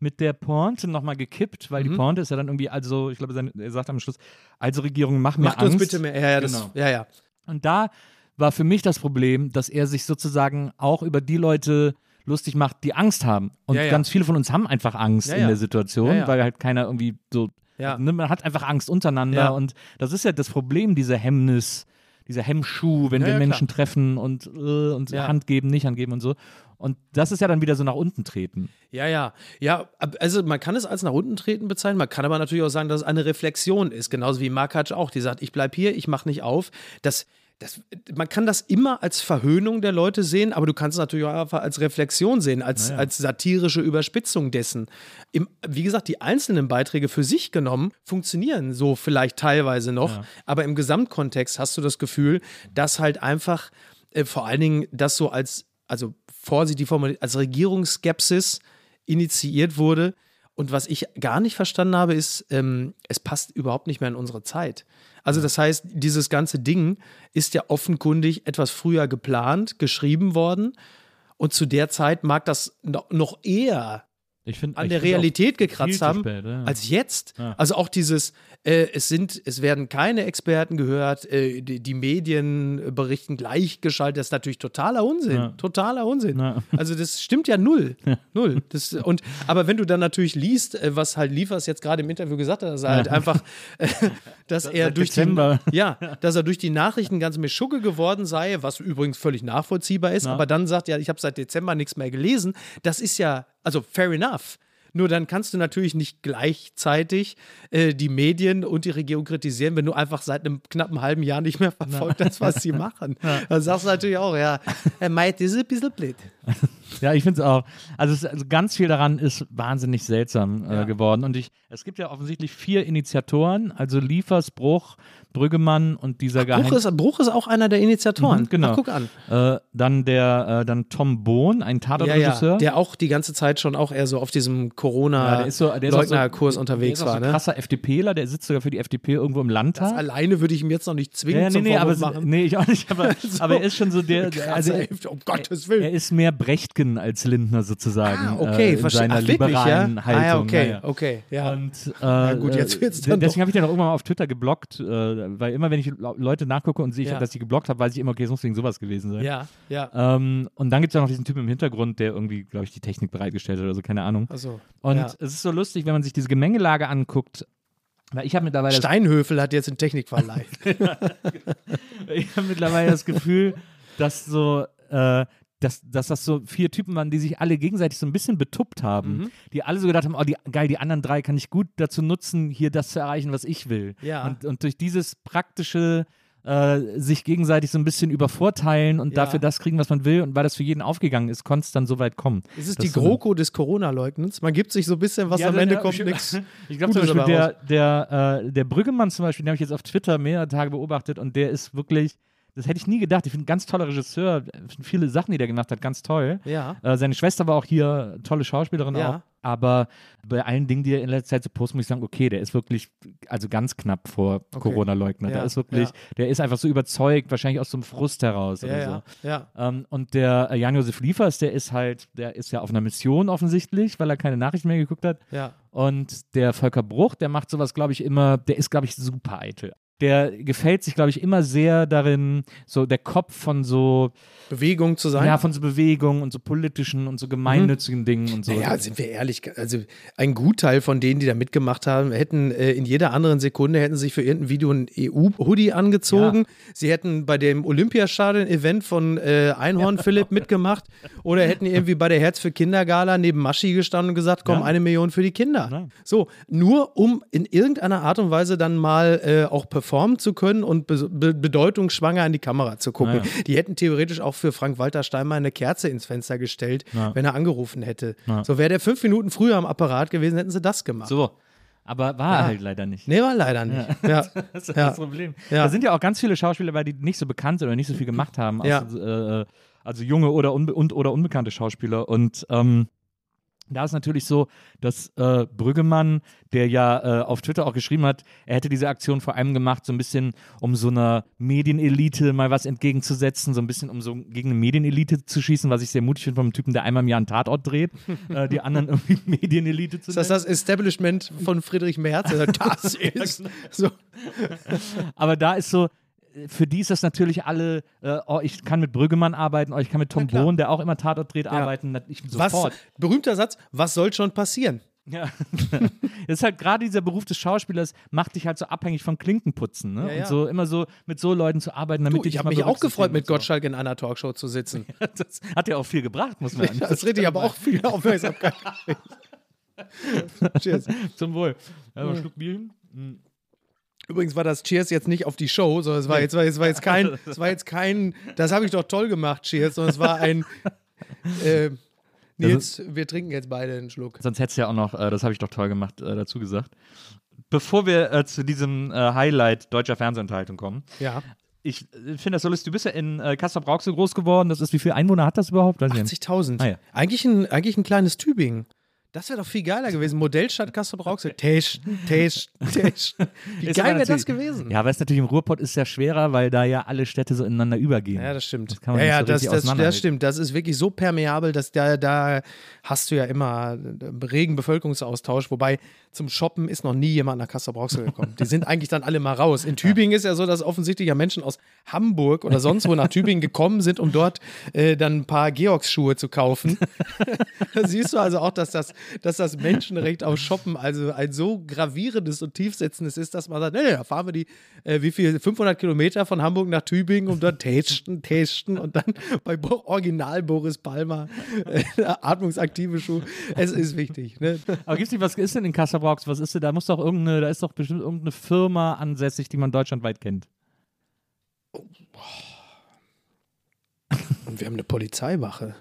mit der Pointe nochmal gekippt, weil Mhm. die Pointe ist ja dann irgendwie, also, ich glaube, er sagt am Schluss, also Regierung, mach mir Macht Angst. uns bitte mehr. Ja, ja, das, Genau. ja, ja. Und da war für mich das Problem, dass er sich sozusagen auch über die Leute lustig macht, die Angst haben. Und Ja, ja. ganz viele von uns haben einfach Angst Ja, in der Situation, weil halt keiner irgendwie so, Ja. ne, man hat einfach Angst untereinander. Ja. Und das ist ja das Problem, diese Hemmnis, dieser Hemmschuh, wenn Ja, wir Menschen treffen und, äh, und Ja. Hand geben, nicht Hand geben und so. Und das ist ja dann wieder so nach unten treten. Ja, ja. Ja, also man kann es als nach unten treten bezeichnen, man kann aber natürlich auch sagen, dass es eine Reflexion ist, genauso wie Markac auch, die sagt, ich bleib hier, ich mach nicht auf. Das, das, man kann das immer als Verhöhnung der Leute sehen, aber du kannst es natürlich auch einfach als Reflexion sehen, als, als satirische Überspitzung dessen. Im, wie gesagt, die einzelnen Beiträge für sich genommen funktionieren so vielleicht teilweise noch, aber im Gesamtkontext hast du das Gefühl, dass halt einfach äh, vor allen Dingen das so als, also vorsichtig formuliert, als Regierungsskepsis initiiert wurde. Und was ich gar nicht verstanden habe, ist, ähm, es passt überhaupt nicht mehr in unsere Zeit. Also das heißt, dieses ganze Ding ist ja offenkundig etwas früher geplant, geschrieben worden. Und zu der Zeit mag das no- noch eher Ich finde an der Realität gekratzt haben spät, ja. als jetzt. Ja. Also auch dieses, äh, es sind, es werden keine Experten gehört, äh, die, die Medien berichten gleichgeschaltet. Das ist natürlich totaler Unsinn. Ja. Totaler Unsinn. Ja. *laughs* Also das stimmt ja null. Null. Das, und, aber wenn du dann natürlich liest, äh, was halt Liefers jetzt gerade im Interview gesagt hat, dass er halt einfach, äh, dass er seit durch Dezember. die, ja, dass er durch die Nachrichten ganz Mischugge geworden sei, was übrigens völlig nachvollziehbar ist, aber dann sagt ja, ich habe seit Dezember nichts mehr gelesen. Das ist ja, also fair enough. Nur dann kannst du natürlich nicht gleichzeitig äh, die Medien und die Regierung kritisieren, wenn du einfach seit einem knappen halben Jahr nicht mehr verfolgt hast, was sie machen. *laughs* Dann sagst du natürlich auch, ja, Meit, das ist ein bisschen blöd. Ja, ich finde es auch. Also, es, also ganz viel daran ist wahnsinnig seltsam äh, geworden. Und ich, es gibt ja offensichtlich vier Initiatoren, also Liefers, Bruch, Brüggemann und dieser Geheim... Bruch ist, Bruch ist auch einer der Initiatoren. Mhm, genau. Ach, guck an. Äh, dann der, äh, dann Tom Bohn, ein Ja, Tatortregisseur. ja, der auch die ganze Zeit schon auch eher so auf diesem Ja, der ist so, der ist auch so- Corona-Leugnerkurs unterwegs war. so Ne? krasser FDPler, der sitzt sogar für die FDP irgendwo im Landtag. Alleine würde ich ihm jetzt noch nicht zwingen ja, nee, nee, aber, machen. nee, ich auch nicht, aber, *laughs* aber er ist schon so der, also er, um Gottes er Willen. ist mehr Brechtgen als Lindner sozusagen. Ah, okay, äh, in seiner Ach, wirklich, ja? liberalen Haltung. Ah, ja, okay, ja, ja. okay, ja. Und gut, jetzt äh, wird's dann deswegen habe ich den auch irgendwann mal auf Twitter geblockt, äh, weil immer wenn ich Le- Leute nachgucke und sehe, Ja. dass ich geblockt habe, weiß ich immer, okay, es muss wegen sowas gewesen sein. ja, ja. Ähm, und dann gibt es ja noch diesen Typen im Hintergrund, der irgendwie, glaube ich, die Technik bereitgestellt hat oder so, keine Ahnung. Also, Und ja. es ist so lustig, wenn man sich diese Gemengelage anguckt, weil ich habe mittlerweile, Steinhöfel hat jetzt einen Technikverleih. *laughs* ich habe mittlerweile das Gefühl, dass so äh, dass, dass das so vier Typen waren, die sich alle gegenseitig so ein bisschen betuppt haben, Mhm. die alle so gedacht haben, oh, die, geil, die anderen drei kann ich gut dazu nutzen, hier das zu erreichen, was ich will. Ja. Und, und durch dieses praktische äh, sich gegenseitig so ein bisschen übervorteilen und Ja. dafür das kriegen, was man will und weil das für jeden aufgegangen ist, konnte es dann so weit kommen. Es ist die so- GroKo des Corona-Leugnens. Man gibt sich so ein bisschen, was Ja, am Ende *laughs* der- kommt, ich- nichts. Ich glaube zum Beispiel, der, der, äh, der Brüggemann zum Beispiel, den habe ich jetzt auf Twitter mehrere Tage beobachtet und der ist wirklich, das hätte ich nie gedacht. Ich finde ein ganz toller Regisseur, viele Sachen, die der gemacht hat, ganz toll. Ja. Äh, seine Schwester war auch hier, tolle Schauspielerin Ja. auch. Aber bei allen Dingen, die er in letzter Zeit so postet, muss ich sagen, okay, der ist wirklich, also ganz knapp vor Corona-Leugner. Ja, Der ist wirklich, ja. der ist einfach so überzeugt, wahrscheinlich aus so einem Frust heraus oder so. ja. Ähm, und der äh, Jan-Josef Liefers, der ist halt, der ist ja auf einer Mission offensichtlich, weil er keine Nachrichten mehr geguckt hat. ja. Und der Volker Bruch, der macht sowas, glaube ich, immer, der ist, glaube ich, super eitel. Der gefällt sich, glaube ich, immer sehr darin, so der Kopf von so, Bewegung zu sein. ja, von so Bewegungen und so politischen und so gemeinnützigen Dingen und so. Ja, sind wir ehrlich, also ein Gutteil von denen, die da mitgemacht haben, hätten äh, in jeder anderen Sekunde hätten sich für irgendein Video ein EU-Hoodie angezogen. Sie hätten bei dem Olympiastadion-Event von äh, Einhorn Philipp mitgemacht oder hätten irgendwie bei der Herz für Kindergala neben Maschi gestanden und gesagt, komm, Ja. eine Million für die Kinder. Ja. So, nur um in irgendeiner Art und Weise dann mal äh, auch performen zu können und be be bedeutungsschwanger in die Kamera zu gucken. Ja. Die hätten theoretisch auch für Frank-Walter Steinmeier eine Kerze ins Fenster gestellt, Ja. wenn er angerufen hätte. Ja. So wäre der fünf Minuten früher am Apparat gewesen, hätten sie das gemacht. So. Aber war er halt leider nicht. Nee, war leider nicht. Ja. *laughs* Das ist das Problem. Da sind ja auch ganz viele Schauspieler bei, die nicht so bekannt sind oder nicht so viel gemacht haben. Also, äh, also junge oder, unbe und, oder unbekannte Schauspieler. Und ähm, da ist natürlich so, dass äh, Brüggemann, der ja äh, auf Twitter auch geschrieben hat, er hätte diese Aktion vor allem gemacht, so ein bisschen, um so einer Medienelite mal was entgegenzusetzen, so ein bisschen, um so gegen eine Medienelite zu schießen, was ich sehr mutig finde vom Typen, der einmal im Jahr einen Tatort dreht, äh, die anderen irgendwie *laughs* Medienelite zu Ist das nennen. das Establishment von Friedrich Merz? Er sagt, *laughs* Das ist so. Aber da ist so, für die ist das natürlich alle, äh, oh, ich kann mit Brüggemann arbeiten, oh, ich kann mit Tom. Bohn, der auch immer Tatort dreht, arbeiten. na- Ich, Was, sofort. berühmter Satz, was soll schon passieren? Ja. *laughs* das ist halt gerade dieser Beruf des Schauspielers, macht dich halt so abhängig von Klinkenputzen. Ne? Ja, ja. Und so immer so mit so Leuten zu arbeiten, damit Du, ich habe mich auch gefreut, mit so. Gottschalk in einer Talkshow zu sitzen. *laughs* Das hat ja auch viel gebracht, muss man Das ist richtig, aber auch viel Aufmerksamkeit. *laughs* Cheers. Zum Wohl. Ja, einen Schluck Bier hin. Übrigens war das Cheers jetzt nicht auf die Show, sondern es war jetzt, war jetzt, war jetzt kein, *laughs* es war jetzt kein, das habe ich doch toll gemacht, Cheers, sondern es war ein, *laughs* äh, Nils, wir trinken jetzt beide einen Schluck. Sonst hättest du ja auch noch, äh, das habe ich doch toll gemacht, äh, dazu gesagt. Bevor wir äh, zu diesem äh, Highlight deutscher Fernsehunterhaltung kommen, Ja. ich äh, finde das so lustig. Du bist ja in äh, Kassel-Brauxel groß geworden. Das ist, wie viele Einwohner hat das überhaupt? Weiß ich nicht. 80.000. Ah, ja. eigentlich, ein, eigentlich ein kleines Tübingen. Das wäre doch viel geiler gewesen. Modellstadt Kassel-Brauxel. Testen, testen, testen. Wie Ist geil wäre das gewesen? Ja, aber es natürlich im Ruhrpott ist ja schwerer, weil da ja alle Städte so ineinander übergehen. Ja, das stimmt. Das kann man ja, ja so das, das, das stimmt. Das ist wirklich so permeabel, dass da, da hast du ja immer äh, regen Bevölkerungsaustausch. Wobei zum Shoppen ist noch nie jemand nach Kassel-Brauxel gekommen. Die sind eigentlich dann alle mal raus. In Tübingen ist ja so, dass offensichtlich ja Menschen aus Hamburg oder sonst wo nach Tübingen gekommen sind, um dort äh, dann ein paar Georgs-Schuhe zu kaufen. da *laughs* siehst du also auch, dass das, dass das Menschenrecht auf Shoppen also ein so gravierendes und tiefsetzendes ist, dass man sagt, nee, nee, da fahren wir die, äh, wie viel, 500 Kilometer von Hamburg nach Tübingen, um dort testen, testen und dann bei Bo Original Boris Palmer äh, atmungsaktive Schuhe. Es ist wichtig. Ne? Aber gibt's nicht, was ist denn in Kassel-Brauxel? Was ist denn, da muss doch irgendeine, da ist doch bestimmt irgendeine Firma ansässig, die man deutschlandweit kennt. Und wir haben eine Polizeiwache.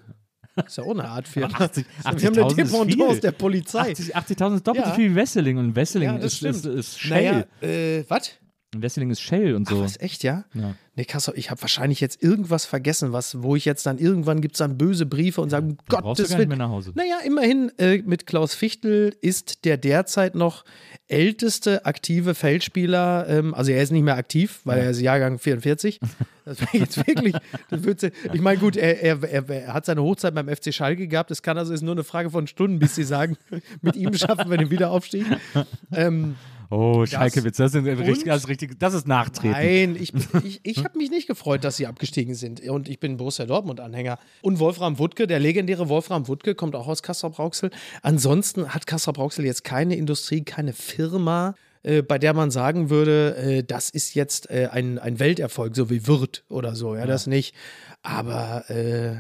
Ist ja auch eine Art Firma. 80 wir haben eine 80.000 ist Dependance viel. der Polizei. 80 80.000 ist doppelt Ja. so viel wie Wesseling und Wesseling Ja, ist, ist, ist Shell. Naja, äh, was? Und Wesseling ist Shell und so. Was, echt, ja? Ja. Nee, Kassel, ich habe wahrscheinlich jetzt irgendwas vergessen, was, wo ich jetzt dann irgendwann gibt es dann böse Briefe und sagen, Da brauchst du gar nicht Willen. mehr nach Hause. Naja, immerhin äh, mit Klaus Fichtel ist der derzeit noch älteste aktive Feldspieler, ähm, also er ist nicht mehr aktiv, weil er ist Jahrgang 44. *laughs* Das wäre jetzt wirklich, das ich meine, gut, er, er, er, er hat seine Hochzeit beim FC Schalke gehabt, es kann also ist nur eine Frage von Stunden, bis sie sagen, *laughs* mit ihm schaffen wir den Wiederaufstieg. Ähm, Oh, Schalke-Witz, das, ist richtig- das, ist richtig- das ist Nachtreten. Nein, ich, *laughs* ich, ich habe mich nicht gefreut, dass sie abgestiegen sind. Und ich bin Borussia Dortmund-Anhänger. Und Wolfram Wuttke, der legendäre Wolfram Wuttke, kommt auch aus Kassel-Brauxel. Ansonsten hat Kassel-Brauxel jetzt keine Industrie, keine Firma, äh, bei der man sagen würde, äh, das ist jetzt äh, ein, ein Welterfolg, so wie Wirt oder so. Ja, das nicht. Aber äh,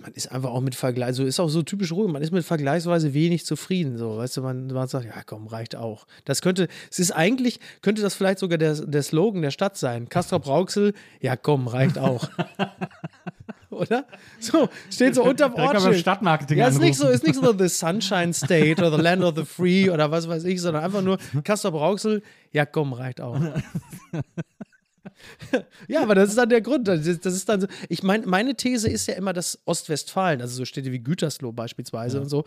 man ist einfach auch mit Vergleich, so ist auch so typisch ruhig, man ist mit vergleichsweise wenig zufrieden, so, weißt du, man, man sagt, ja komm, reicht auch. Das könnte, es ist eigentlich, könnte das vielleicht sogar der, der Slogan der Stadt sein, Castrop Rauxel, ja komm, reicht auch. *laughs* Oder? So, steht so mal beim Ortsschild. Stadtmarketing Ja, ist nicht so, ist nicht so The Sunshine State oder The Land of the Free oder was weiß ich, sondern einfach nur Castrop Rauxel, ja komm, reicht auch. *laughs* *laughs* Ja, aber das ist dann der Grund. Das ist, dann so. Ich meine, meine These ist ja immer, dass Ostwestfalen, also so Städte wie Gütersloh beispielsweise und so,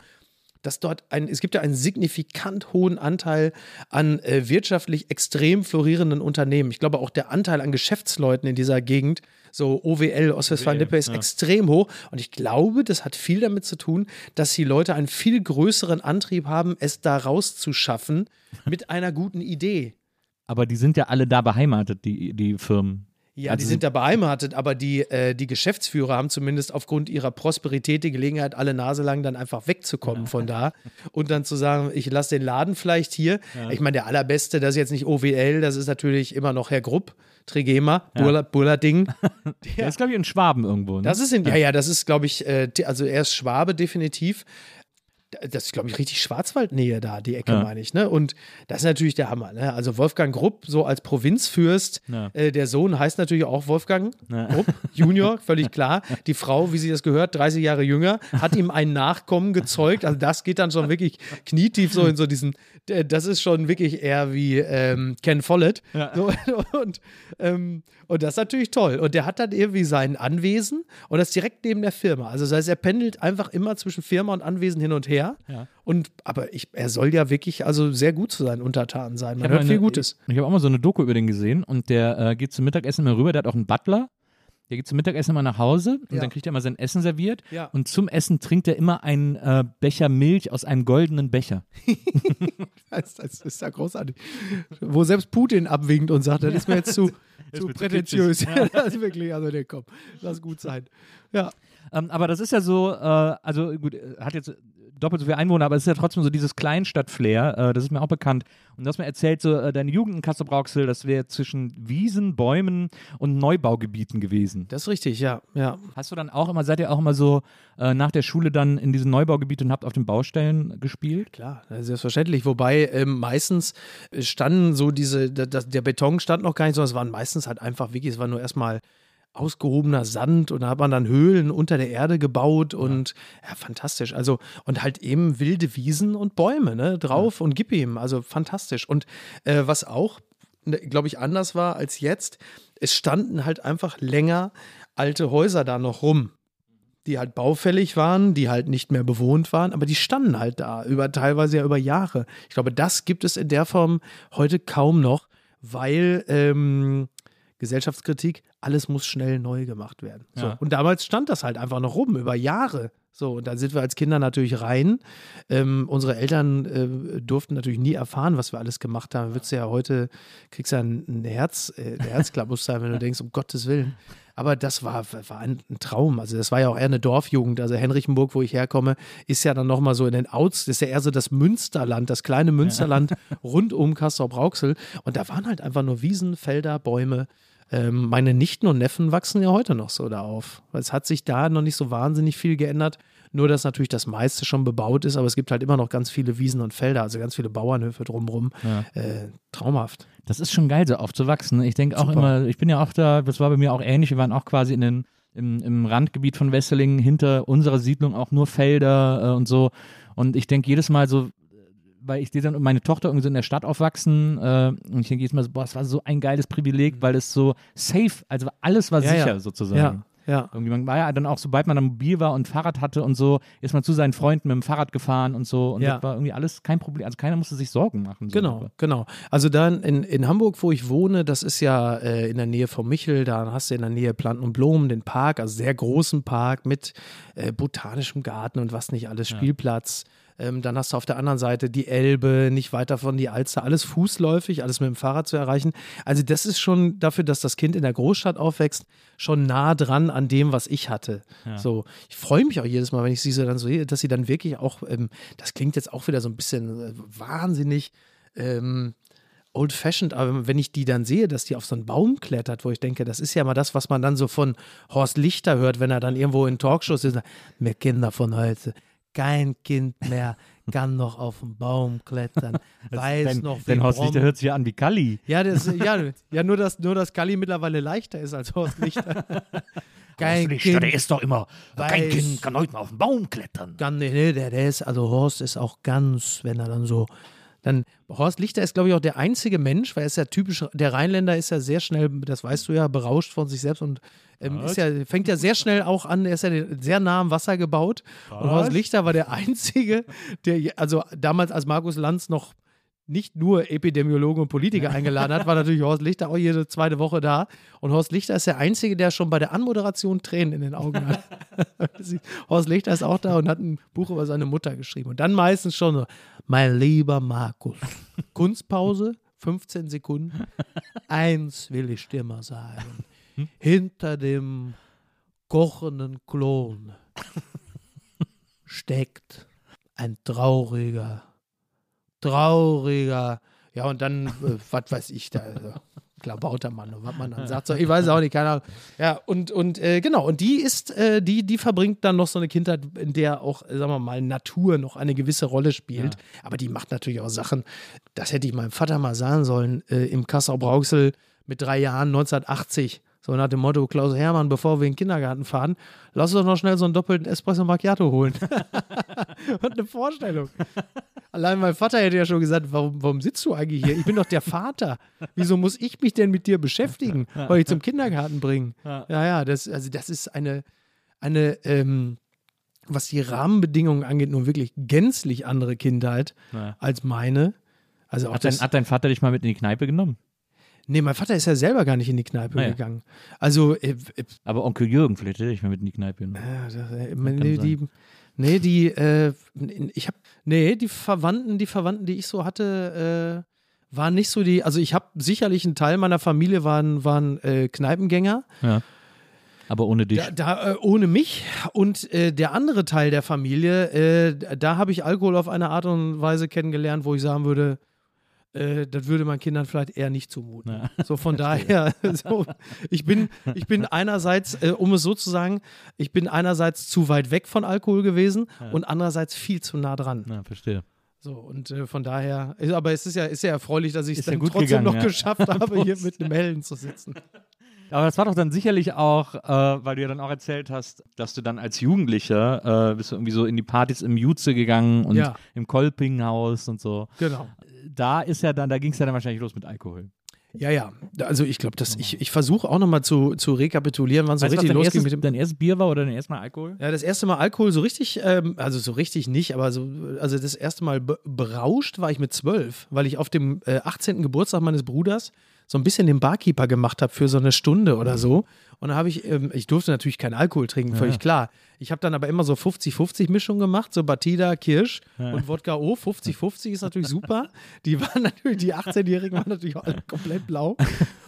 dass dort ein, es gibt ja einen signifikant hohen Anteil an äh, wirtschaftlich extrem florierenden Unternehmen. Ich glaube auch der Anteil an Geschäftsleuten in dieser Gegend, so OWL, Ostwestfalen-Lippe, ist extrem hoch. Und ich glaube, das hat viel damit zu tun, dass die Leute einen viel größeren Antrieb haben, es da rauszuschaffen mit einer guten Idee. Aber die sind ja alle da beheimatet, die, die Firmen. Ja, Also die sind da beheimatet, aber die, äh, die Geschäftsführer haben zumindest aufgrund ihrer Prosperität die Gelegenheit, alle Nase lang dann einfach wegzukommen von da und dann zu sagen, ich lasse den Laden vielleicht hier. Ich meine, der allerbeste, das ist jetzt nicht OWL, das ist natürlich immer noch Herr Grupp, Trigema, Burla, Burlading. *laughs* Der ist, glaube ich, in Schwaben irgendwo. Ne? Das ist in, ja, ja, das ist, glaube ich, äh, also er ist Schwabe definitiv. Das ist, glaube ich, richtig Schwarzwaldnähe da, die Ecke, Ja. meine ich. Ne? Und das ist natürlich der Hammer. Ne? Also Wolfgang Grupp, so als Provinzfürst, Ja. äh, der Sohn heißt natürlich auch Wolfgang Ja. Grupp, *laughs* Junior, völlig klar. Die Frau, wie sie das gehört, 30 Jahre jünger, hat ihm ein Nachkommen gezeugt. Also das geht dann schon wirklich knietief so in so diesen, äh, das ist schon wirklich eher wie ähm, Ken Follett. So, *laughs* und, ähm, und das ist natürlich toll. Und der hat dann irgendwie sein Anwesen und das direkt neben der Firma. Also das heißt, er pendelt einfach immer zwischen Firma und Anwesen hin und her. Ja. Und aber ich, er soll ja wirklich also sehr gut zu seinen Untertanen sein. Man hört viel eine- Gutes. Ich, ich habe auch mal so eine Doku über den gesehen und der äh, geht zum Mittagessen immer rüber, der hat auch einen Butler. Der geht zum Mittagessen immer nach Hause und Ja. dann kriegt er immer sein Essen serviert. Ja. Und zum Essen trinkt er immer einen äh, Becher Milch aus einem goldenen Becher. *laughs* Das, das ist ja großartig. Wo selbst Putin abwinkt und sagt, das ist mir jetzt zu, *laughs* zu prätentiös. *laughs* das ist wirklich, also nee, komm, lass gut sein. Ja. Ähm, aber das ist ja so, äh, also gut, äh, hat jetzt doppelt so viele Einwohner, aber es ist ja trotzdem so dieses Kleinstadt-Flair, äh, das ist mir auch bekannt. Und du hast mir erzählt, so äh, deine Jugend in Kassel-Brauxel, das wäre zwischen Wiesen, Bäumen und Neubaugebieten gewesen. Das ist richtig, ja. ja. Hast du dann auch immer, seid ihr auch immer so äh, nach der Schule dann in diesen Neubaugebieten und habt auf den Baustellen gespielt? Klar, äh, selbstverständlich. Wobei ähm, meistens standen so diese, da- da- der Beton stand noch gar nicht, sondern es waren meistens halt einfach wirklich, es war nur erstmal ausgehobener Sand und da hat man dann Höhlen unter der Erde gebaut und ja, fantastisch. Also und halt eben wilde Wiesen und Bäume ne, drauf und gib ihm. Also fantastisch. Und äh, was auch, glaube ich, anders war als jetzt, es standen halt einfach länger alte Häuser da noch rum die halt baufällig waren, die halt nicht mehr bewohnt waren, aber die standen halt da, über teilweise ja über Jahre. Ich glaube, das gibt es in der Form heute kaum noch, weil ähm, Gesellschaftskritik, alles muss schnell neu gemacht werden. So. Ja. Und damals stand das halt einfach noch rum, über Jahre. So, und da sind wir als Kinder natürlich rein. Ähm, unsere Eltern äh, durften natürlich nie erfahren, was wir alles gemacht haben. Würdest du ja heute, kriegst ja ein, ein Herz, äh, der Herzklapp muss sein, wenn du denkst, um Gottes Willen. Aber das war, war ein, ein Traum. Also das war ja auch eher eine Dorfjugend. Also Henrichenburg, wo ich herkomme, ist ja dann nochmal so in den Outs, das ist ja eher so das Münsterland, das kleine Münsterland rund um Castrop-Rauxel. Und da waren halt einfach nur Wiesen, Felder, Bäume. Ähm, meine Nichten und Neffen wachsen ja heute noch so da auf. Es hat sich da noch nicht so wahnsinnig viel geändert. Nur, dass natürlich das meiste schon bebaut ist, aber es gibt halt immer noch ganz viele Wiesen und Felder, also ganz viele Bauernhöfe drumherum. Äh, traumhaft. Das ist schon geil, so aufzuwachsen. ne? Ich denke auch immer, ich bin ja auch da, das war bei mir auch ähnlich, wir waren auch quasi in den, im, im Randgebiet von Wesseling, hinter unserer Siedlung auch nur Felder äh, und so. Und ich denke jedes Mal so, weil ich sehe dann meine Tochter irgendwie so in der Stadt aufwachsen äh, und ich denke jedes Mal so, boah, es war so ein geiles Privileg, weil es so safe, also alles war Ja, sicher ja. sozusagen. Ja, ja. Irgendwie, man war ja dann auch, sobald man dann mobil war und Fahrrad hatte und so, ist man zu seinen Freunden mit dem Fahrrad gefahren und so. Und Ja. das war irgendwie alles kein Problem. Also keiner musste sich Sorgen machen. So. Genau, genau. Also dann in, in Hamburg, wo ich wohne, das ist ja äh, in der Nähe vom Michel, da hast du in der Nähe Planten und Blumen, den Park, also sehr großen Park mit äh, botanischem Garten und was nicht alles, Spielplatz. Ähm, dann hast du auf der anderen Seite die Elbe, nicht weit davon die Alster, alles fußläufig, alles mit dem Fahrrad zu erreichen. Also das ist schon dafür, dass das Kind in der Großstadt aufwächst, schon nah dran an dem, was ich hatte. So, ich freue mich auch jedes Mal, wenn ich sie so dann so sehe, dass sie dann wirklich auch, ähm, das klingt jetzt auch wieder so ein bisschen äh, wahnsinnig ähm, old-fashioned, aber wenn ich die dann sehe, dass die auf so einen Baum klettert, wo ich denke, das ist ja mal das, was man dann so von Horst Lichter hört, wenn er dann irgendwo in Talkshows ist, wir Kinder von heute, kein Kind mehr *laughs* kann noch auf den Baum klettern, weiß Denn, noch, wie denn Horst Lichter hört sich ja an wie Kalli. ja, das, ja, *laughs* ja, nur dass, nur dass Kali mittlerweile leichter ist als Horst Lichter. *laughs* Kein Kind ist doch immer, weiß- kann heute mal auf den Baum klettern. Nee, nee, der, der ist, also Horst ist auch ganz, wenn er dann so, dann, Horst Lichter ist, glaube ich, auch der einzige Mensch, weil er ist ja typisch, der Rheinländer ist ja sehr schnell, das weißt du ja, berauscht von sich selbst und ähm, ist ja, fängt ja sehr schnell auch an, er ist ja sehr nah am Wasser gebaut. Und Horst Lichter war der *laughs* einzige, der, also damals, als Markus Lanz noch nicht nur Epidemiologen und Politiker eingeladen hat, war natürlich Horst Lichter auch jede zweite Woche da. Und Horst Lichter ist der Einzige, der schon bei der Anmoderation Tränen in den Augen hat. *laughs* Horst Lichter ist auch da und hat ein Buch über seine Mutter geschrieben. Und dann meistens schon so, mein lieber Markus, *laughs* Kunstpause, 15 Sekunden. Eins will ich dir mal sagen. Hinter dem kochenden Klon *laughs* steckt ein trauriger, trauriger, ja, und dann, äh, was weiß ich da, also, Klabautermann, was man dann sagt, so, ich weiß auch nicht, keine Ahnung. Ja, und, und äh, genau, und die ist, äh, die, die verbringt dann noch so eine Kindheit, in der auch, sagen wir mal, Natur noch eine gewisse Rolle spielt. Aber die macht natürlich auch Sachen, das hätte ich meinem Vater mal sagen sollen, äh, im Kassel-Brauxel mit drei Jahren 1980. So nach dem Motto, Klaus Hermann, bevor wir in den Kindergarten fahren, lass uns doch noch schnell so einen doppelten Espresso Macchiato holen. *laughs* und eine Vorstellung. Allein mein Vater hätte ja schon gesagt, warum, warum sitzt du eigentlich hier? Ich bin doch der Vater. *laughs* Wieso muss ich mich denn mit dir beschäftigen? Soll ich zum Kindergarten bringen? Ja, ja, das, also das ist eine, eine ähm, was die Rahmenbedingungen angeht, nun wirklich gänzlich andere Kindheit Ja. als meine. Also auch Hat dein, das, hat dein Vater dich mal mit in die Kneipe genommen? nee, mein Vater ist ja selber gar nicht in die Kneipe Ah, ja. gegangen. Also, äh, äh, Aber Onkel Jürgen, vielleicht hätte ich mal mit in die Kneipe genommen. Ja, das, äh, sein. die, nee, die, äh, ich habe, nee, die Verwandten, die Verwandten, die ich so hatte, äh, waren nicht so die, also ich habe sicherlich einen Teil meiner Familie waren, waren äh, Kneipengänger, Ja. Aber ohne dich. da, da äh, ohne mich und äh, der andere Teil der Familie, äh, da habe ich Alkohol auf eine Art und Weise kennengelernt, wo ich sagen würde, äh, das würde man Kindern vielleicht eher nicht zumuten. So von *laughs* daher, *laughs* so, ich bin, ich bin einerseits, äh, um es so zu sagen, ich bin einerseits zu weit weg von Alkohol gewesen und andererseits viel zu nah dran. Ja, verstehe. So und äh, von daher, aber es ist ja, ist ja erfreulich, dass ich es ja dann gut trotzdem gegangen, noch ja. geschafft *laughs* habe, hier mit einem Hellen zu sitzen. Aber das war doch dann sicherlich auch, äh, weil du ja dann auch erzählt hast, dass du dann als Jugendlicher äh, bist du irgendwie so in die Partys im Jutze gegangen und Ja. im Kolpinghaus und so. Genau. Da ist ja dann, da ging es ja dann wahrscheinlich los mit Alkohol. Ja, ja. Also ich glaube, dass ich, ich versuche auch nochmal zu, zu rekapitulieren, wann so Weißt richtig losging mit dem. dein erstes Bier war oder dein erstes Mal Alkohol? Ja, das erste Mal Alkohol so richtig, ähm, also so richtig nicht, aber so, also das erste Mal be berauscht war ich mit zwölf, weil ich auf dem äh, 18. Geburtstag meines Bruders so ein bisschen den Barkeeper gemacht habe für so eine Stunde oder so. Und da habe ich, ähm, ich durfte natürlich keinen Alkohol trinken, völlig klar. Ich habe dann aber immer so 50-50 Mischung gemacht, so Batida, Kirsch und Wodka O. 50-50 ist natürlich super. Die waren natürlich, die 18-Jährigen waren natürlich alle komplett blau.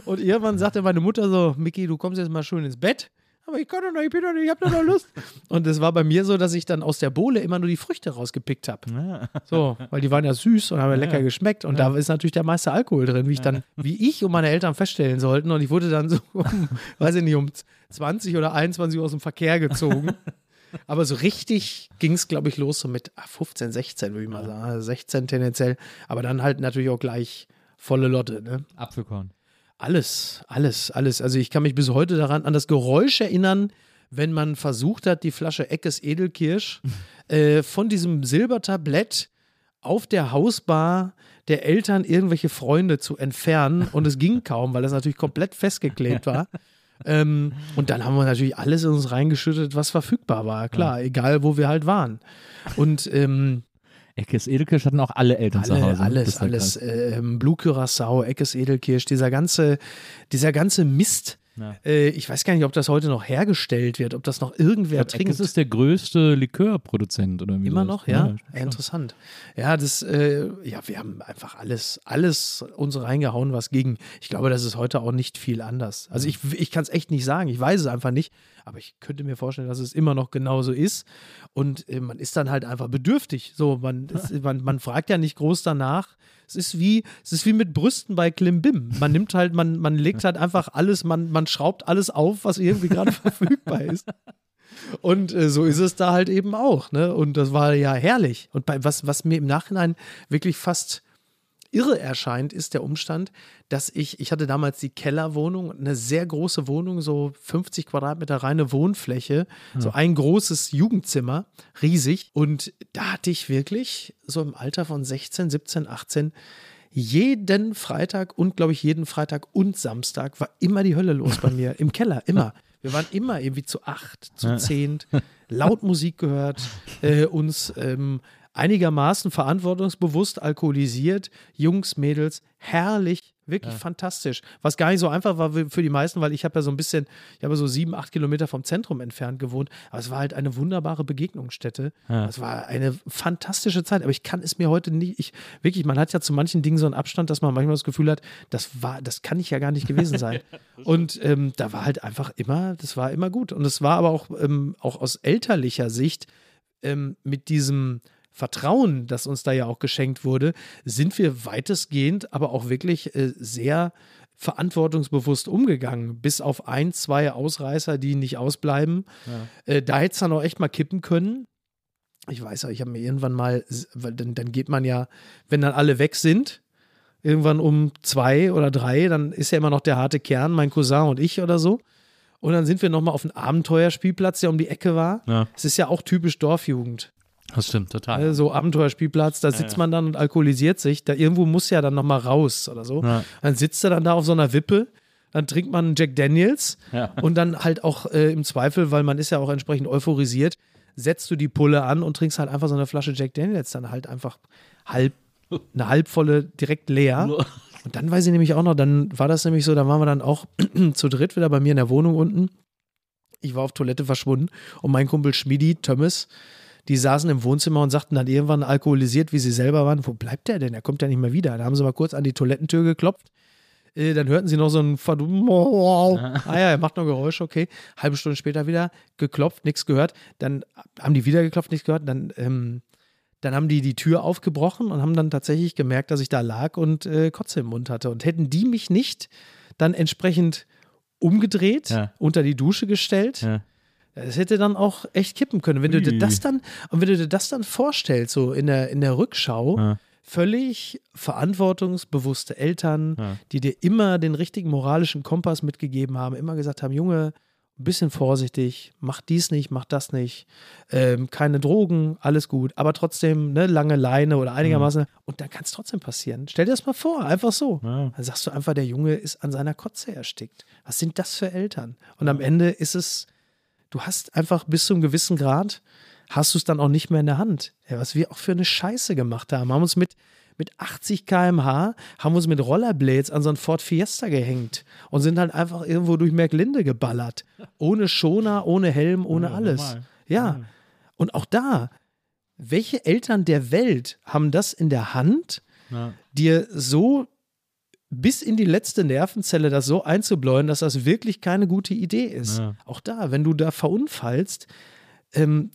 Und irgendwann sagte meine Mutter so, Micky, du kommst jetzt mal schön ins Bett. Aber ich kann doch noch, ich bin doch nicht, ich hab doch noch Lust. *laughs* Und es war bei mir so, dass ich dann aus der Bohle immer nur die Früchte rausgepickt habe. So, weil die waren ja süß und haben ja lecker geschmeckt. Und da ist natürlich der meiste Alkohol drin, wie ich dann, wie ich und meine Eltern feststellen sollten. Und ich wurde dann so, um, *laughs* weiß ich nicht, um 20 oder 21 Uhr aus dem Verkehr gezogen. Aber so richtig ging es, glaube ich, los so mit ah, 15, 16, würde ich mal sagen. Also 16 tendenziell. Aber dann halt natürlich auch gleich volle Lotte, ne? Apfelkorn. Alles, alles, alles. Also ich kann mich bis heute daran an das Geräusch erinnern, wenn man versucht hat, die Flasche Eckes Edelkirsch *laughs* äh, von diesem Silbertablett auf der Hausbar der Eltern irgendwelche Freunde zu entfernen. Und es ging kaum, weil das natürlich komplett festgeklebt war. *laughs* ähm, und dann haben wir natürlich alles in uns reingeschüttet, was verfügbar war. Klar, egal wo wir halt waren. Und ähm, Eckes Edelkirsch hatten auch alle Eltern zu alle, Hause. alles, alles. Ähm, Blue Curacao, Eckes Edelkirsch, dieser ganze, dieser ganze Mist, Ja. Äh, ich weiß gar nicht, ob das heute noch hergestellt wird, ob das noch irgendwer trinkt. Das ist der größte Likörproduzent oder wie Immer noch, ja? ja interessant. Ja, das, äh, ja, wir haben einfach alles, alles uns reingehauen, was ging. Ich glaube, das ist heute auch nicht viel anders. Also ich, ich kann es echt nicht sagen. Ich weiß es einfach nicht. Aber ich könnte mir vorstellen, dass es immer noch genauso ist. Und äh, man ist dann halt einfach bedürftig. So, man, ist, man, man fragt ja nicht groß danach. Es ist wie, es ist wie mit Brüsten bei Klimbim. Man nimmt halt, man, man legt halt einfach alles, man, man schraubt alles auf, was irgendwie gerade *laughs* verfügbar ist. Und äh, so ist es da halt eben auch. Ne? Und das war ja herrlich. Und bei, was, was mir im Nachhinein wirklich fast irre erscheint, ist der Umstand, dass ich, ich hatte damals die Kellerwohnung, eine sehr große Wohnung, so 50 Quadratmeter reine Wohnfläche, so ein großes Jugendzimmer, riesig. Und da hatte ich wirklich so im Alter von 16, 17, 18 jeden Freitag und glaube ich jeden Freitag und Samstag war immer die Hölle los bei mir im Keller, *laughs* immer. Wir waren immer irgendwie zu acht, zu zehnt, laut Musik gehört, äh, uns ähm, einigermaßen verantwortungsbewusst alkoholisiert, Jungs, Mädels, herrlich, wirklich fantastisch. Was gar nicht so einfach war für die meisten, weil ich habe ja so ein bisschen, ich habe so sieben, acht Kilometer vom Zentrum entfernt gewohnt, aber es war halt eine wunderbare Begegnungsstätte. Es war eine fantastische Zeit, aber ich kann es mir heute nicht, ich, wirklich, man hat ja zu manchen Dingen so einen Abstand, dass man manchmal das Gefühl hat, das war, das kann ich ja gar nicht gewesen sein. *laughs* Und ähm, da war halt einfach immer, das war immer gut. Und es war aber auch, ähm, auch aus elterlicher Sicht ähm, mit diesem Vertrauen, das uns da ja auch geschenkt wurde, sind wir weitestgehend, aber auch wirklich äh, sehr verantwortungsbewusst umgegangen, bis auf ein, zwei Ausreißer, die nicht ausbleiben. Äh, da hätte es dann auch echt mal kippen können. Ich weiß ja, ich habe mir irgendwann mal, weil dann, dann geht man ja, wenn dann alle weg sind, irgendwann um zwei oder drei, dann ist ja immer noch der harte Kern, mein Cousin und ich oder so. Und dann sind wir nochmal auf dem Abenteuerspielplatz, der um die Ecke war. Ja. Es ist ja auch typisch Dorfjugend. Das stimmt, total. Ne, So Abenteuerspielplatz, da sitzt man dann und alkoholisiert sich. Da irgendwo muss ja dann nochmal raus oder so. Ja. Dann sitzt er dann da auf so einer Wippe, dann trinkt man einen Jack Daniels Ja. und dann halt auch äh, im Zweifel, weil man ist ja auch entsprechend euphorisiert, setzt du die Pulle an und trinkst halt einfach so eine Flasche Jack Daniels dann halt einfach halb, eine halbvolle direkt leer. *laughs* Und dann weiß ich nämlich auch noch, dann war das nämlich so, da waren wir dann auch *clears throat* zu dritt wieder bei mir in der Wohnung unten. Ich war auf Toilette verschwunden und mein Kumpel Schmidi, Thomas, die saßen im Wohnzimmer und sagten dann irgendwann alkoholisiert, wie sie selber waren, wo bleibt der denn? Er kommt ja nicht mehr wieder. Da haben sie mal kurz an die Toilettentür geklopft. Äh, dann hörten sie noch so ein Verdum Ah ja, er macht noch Geräusche, okay. Halbe Stunde später wieder geklopft, nichts gehört. Dann haben die wieder geklopft, nichts gehört. Dann, ähm, dann haben die die Tür aufgebrochen und haben dann tatsächlich gemerkt, dass ich da lag und äh, Kotze im Mund hatte. Und hätten die mich nicht dann entsprechend umgedreht, Ja. unter die Dusche gestellt, Ja. Das hätte dann auch echt kippen können. Wenn du dir das dann, und wenn du dir das dann vorstellst, so in der, in der Rückschau, Ja. völlig verantwortungsbewusste Eltern, Ja. die dir immer den richtigen moralischen Kompass mitgegeben haben, immer gesagt haben, Junge, ein bisschen vorsichtig, mach dies nicht, mach das nicht, ähm, keine Drogen, alles gut, aber trotzdem ne, lange Leine oder einigermaßen. Und dann kann es trotzdem passieren. Stell dir das mal vor, einfach so. Ja. Dann sagst du einfach, der Junge ist an seiner Kotze erstickt. Was sind das für Eltern? Und am Ende ist es, du hast einfach bis zu einem gewissen Grad, hast du es dann auch nicht mehr in der Hand. Ja, was wir auch für eine Scheiße gemacht haben. Haben uns mit, mit 80 km/h, haben uns mit Rollerblades an so einen Ford Fiesta gehängt und sind halt einfach irgendwo durch Merklinde geballert. Ohne Schoner, ohne Helm, ohne Ja, alles. normal. Ja. Und auch da, welche Eltern der Welt haben das in der Hand, Ja. dir so bis in die letzte Nervenzelle das so einzubläuen, dass das wirklich keine gute Idee ist. Ja. Auch da, wenn du da verunfallst, ähm,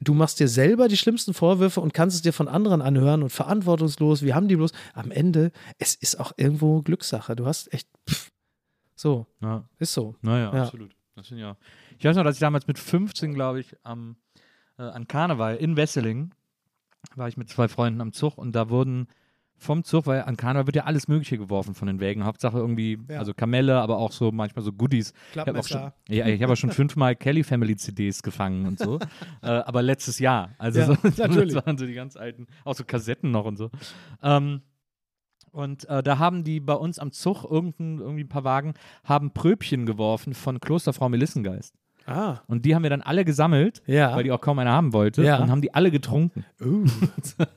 du machst dir selber die schlimmsten Vorwürfe und kannst es dir von anderen anhören und verantwortungslos, wie haben die bloß. Am Ende, es ist auch irgendwo Glückssache. Du hast echt, pff, so, Ja. ist so. Naja, Ja. absolut. Das sind ja. Ich weiß noch, dass ich damals mit 15, glaube ich, am, äh, an Karneval in Wesseling war ich mit zwei Freunden am Zug und da wurden vom Zug, weil an Karneval wird ja alles Mögliche geworfen von den Wägen. Hauptsache irgendwie, Ja. also Kamelle, aber auch so manchmal so Goodies. Ich habe auch schon, ja, ich habe auch schon fünfmal Kelly Family CDs gefangen und so. *laughs* äh, aber letztes Jahr. Also Ja, so, *laughs* natürlich. das waren so die ganz alten, auch so Kassetten noch und so. Ähm, und äh, da haben die bei uns am Zug irgendein, irgendwie ein paar Wagen haben Pröbchen geworfen von Klosterfrau Melissengeist. Ah. Und die haben wir dann alle gesammelt, Ja. weil die auch kaum einer haben wollte. Ja. Und haben die alle getrunken, *laughs* Uh.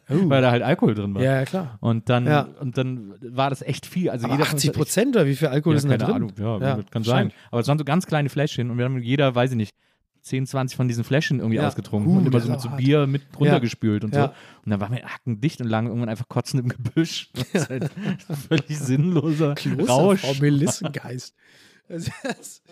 weil da halt Alkohol drin war. Ja, ja, klar. Und dann, Ja. und dann war das echt viel. Also Aber jeder von uns 80 hat echt- Prozent oder wie viel Alkohol ist ja, denn da drin? Ahnung, ja, kann sein. Aber es waren so ganz kleine Fläschchen und wir haben jeder, weiß ich nicht, 10, 20 von diesen Fläschchen irgendwie Ja. ausgetrunken Uh, und immer so mit so auch Bier mit runtergespült und Ja. so. Und dann waren wir hackendicht und lagen irgendwann einfach kotzend im Gebüsch. *laughs* Das ist halt *laughs* völlig sinnloser Rausch. Frau Melissengeist. Das ist-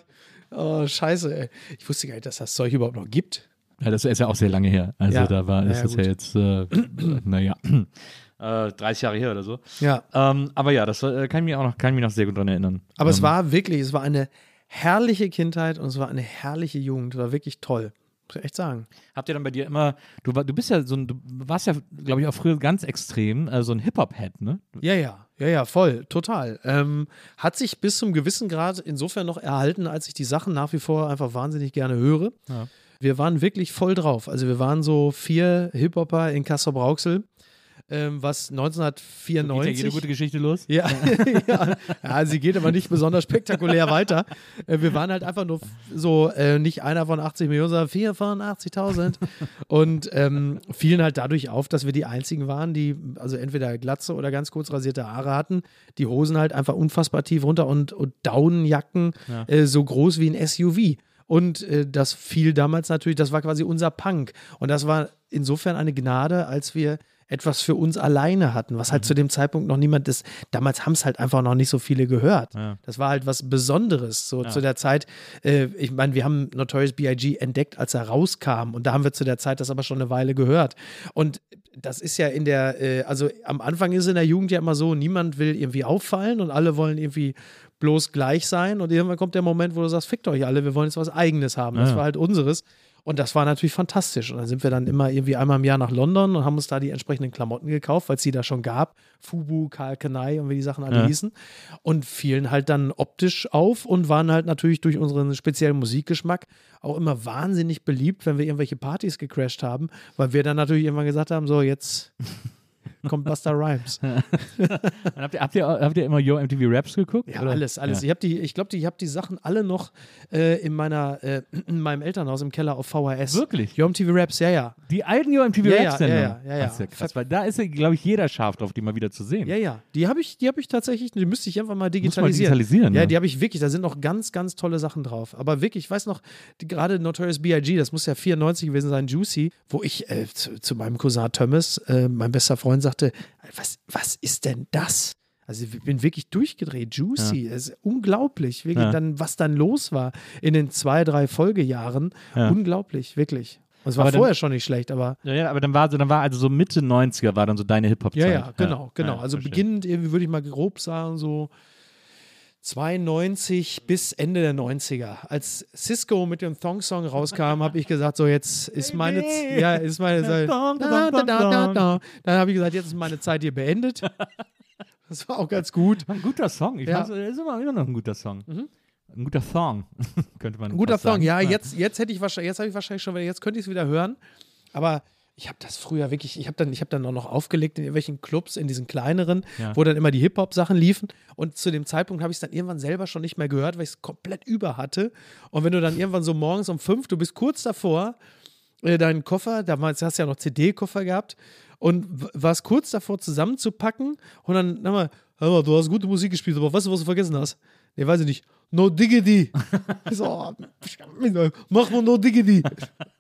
oh, scheiße, ey. Ich wusste gar nicht, dass das Zeug überhaupt noch gibt. Ja, das ist ja auch sehr lange her. Also Ja. da war, das Ja, ist ja jetzt, äh, *clears throat* naja, *clears throat* äh, 30 Jahre her oder so. Ja. Ähm, aber ja, das äh, kann ich mir auch noch, kann ich mich noch sehr gut dran erinnern. Aber es ähm, war wirklich, es war eine herrliche Kindheit und es war eine herrliche Jugend. Es war wirklich toll. Muss ich echt sagen. Habt ihr dann bei dir immer, du, du bist ja so ein, du warst ja, glaube ich, auch früher ganz extrem, äh, so ein Hip-Hop-Head, ne? Ja, ja, ja, ja, voll, total. Ähm, hat sich bis zum gewissen Grad insofern noch erhalten, als ich die Sachen nach wie vor einfach wahnsinnig gerne höre. Ja. Wir waren wirklich voll drauf. Also wir waren so vier Hip-Hopper in Kassel-Brauxel, ähm, was Geht ja 1994 jede gute Geschichte los? Ja, *laughs* ja. ja, sie geht aber nicht besonders spektakulär weiter. Äh, Wir waren halt einfach nur so, äh, nicht einer von 80 Millionen, sondern vier von 80.000. Und ähm, fielen halt dadurch auf, dass wir die einzigen waren, die also entweder glatze oder ganz kurz rasierte Haare hatten, die Hosen halt einfach unfassbar tief runter und, und Daunenjacken Ja. äh, so groß wie ein SUV. Und äh, das fiel damals natürlich, das war quasi unser Punk. Und das war insofern eine Gnade, als wir etwas für uns alleine hatten, was halt Mhm. zu dem Zeitpunkt noch niemand ist. Damals haben es halt einfach noch nicht so viele gehört. Ja. Das war halt was Besonderes. So Ja. zu der Zeit, äh, ich meine, wir haben Notorious B.I.G. entdeckt, als er rauskam. Und da haben wir zu der Zeit das aber schon eine Weile gehört. Und das ist ja in der, äh, also am Anfang ist es in der Jugend ja immer so, niemand will irgendwie auffallen und alle wollen irgendwie bloß gleich sein. Und irgendwann kommt der Moment, wo du sagst, fickt euch alle, wir wollen jetzt was Eigenes haben. Das Ja. war halt unseres. Und das war natürlich fantastisch. Und dann sind wir dann immer irgendwie einmal im Jahr nach London und haben uns da die entsprechenden Klamotten gekauft, weil es die da schon gab. Fubu, Karl Kanai und wie die Sachen alle Ja. hießen. Und fielen halt dann optisch auf und waren halt natürlich durch unseren speziellen Musikgeschmack auch immer wahnsinnig beliebt, wenn wir irgendwelche Partys gecrashed haben, weil wir dann natürlich irgendwann gesagt haben, so jetzt *laughs* kommt Buster Rhymes. *laughs* Habt, ihr, habt, ihr, habt ihr immer Yo MTV Raps geguckt? Ja, oder? alles, alles. Ja. Ich habe die, ich glaube, ich habe die Sachen alle noch äh, in meiner, äh, in meinem Elternhaus im Keller auf VHS. Wirklich? Yom TV Raps, ja, ja. Die alten Yo MTV Ja, Raps ja, ja, ja, ja. Das ist ja krass, weil da ist ja, glaube ich, jeder scharf drauf, die mal wieder zu sehen. Ja, ja. Die habe ich, die habe ich tatsächlich, die müsste ich einfach mal Muss man digitalisieren. digitalisieren. Ja, die habe ich wirklich, da sind noch ganz, ganz tolle Sachen drauf. Aber wirklich, ich weiß noch, gerade Notorious B.I.G., das muss ja 94 gewesen sein, Juicy, wo ich äh, zu, zu meinem Cousin Thomas, äh, mein bester Freund, sagte, was, was ist denn das? Also ich bin wirklich durchgedreht, Juicy, es ist unglaublich, wirklich Ja. dann, was dann los war in den zwei, drei Folgejahren, Ja. unglaublich, wirklich. Und es war Aber dann- vorher schon nicht schlecht, aber Ja, ja, aber dann war, so, dann war also so Mitte 90er war dann so deine Hip-Hop-Zeit. ja, ja, genau, genau. Ja, also verstehe. beginnend, irgendwie würde ich mal grob sagen, so 92 bis Ende der 90er. Als Cisco mit dem Thong-Song rauskam, habe ich gesagt, so jetzt ist meine, Z- ja, ist meine *laughs* Zeit. Da, da, da. Dann habe ich gesagt, jetzt ist meine Zeit hier beendet. *laughs* Das war auch ganz gut. Ein guter Song. Ich Ja. fand's, er ist immer, immer noch ein guter Song. Ein guter Song, *laughs* könnte man Ein guter sagen. Song, ja, jetzt, jetzt hätte ich wahrscheinlich, jetzt habe ich wahrscheinlich schon, jetzt könnte ich es wieder hören. Aber ich habe das früher wirklich, ich habe dann, ich habe dann auch noch aufgelegt in irgendwelchen Clubs, in diesen kleineren, Ja. wo dann immer die Hip-Hop-Sachen liefen. Und zu dem Zeitpunkt habe ich es dann irgendwann selber schon nicht mehr gehört, weil ich es komplett über hatte. Und wenn du dann irgendwann so morgens um fünf, du bist kurz davor, äh, deinen Koffer, damals hast du ja noch CD-Koffer gehabt, und warst kurz davor zusammenzupacken und dann, sag mal, hör mal, du hast gute Musik gespielt, aber weißt du, was du vergessen hast? Nee, weiß ich nicht. No Diggity. *laughs* Ich so, oh, mach mal No Diggity.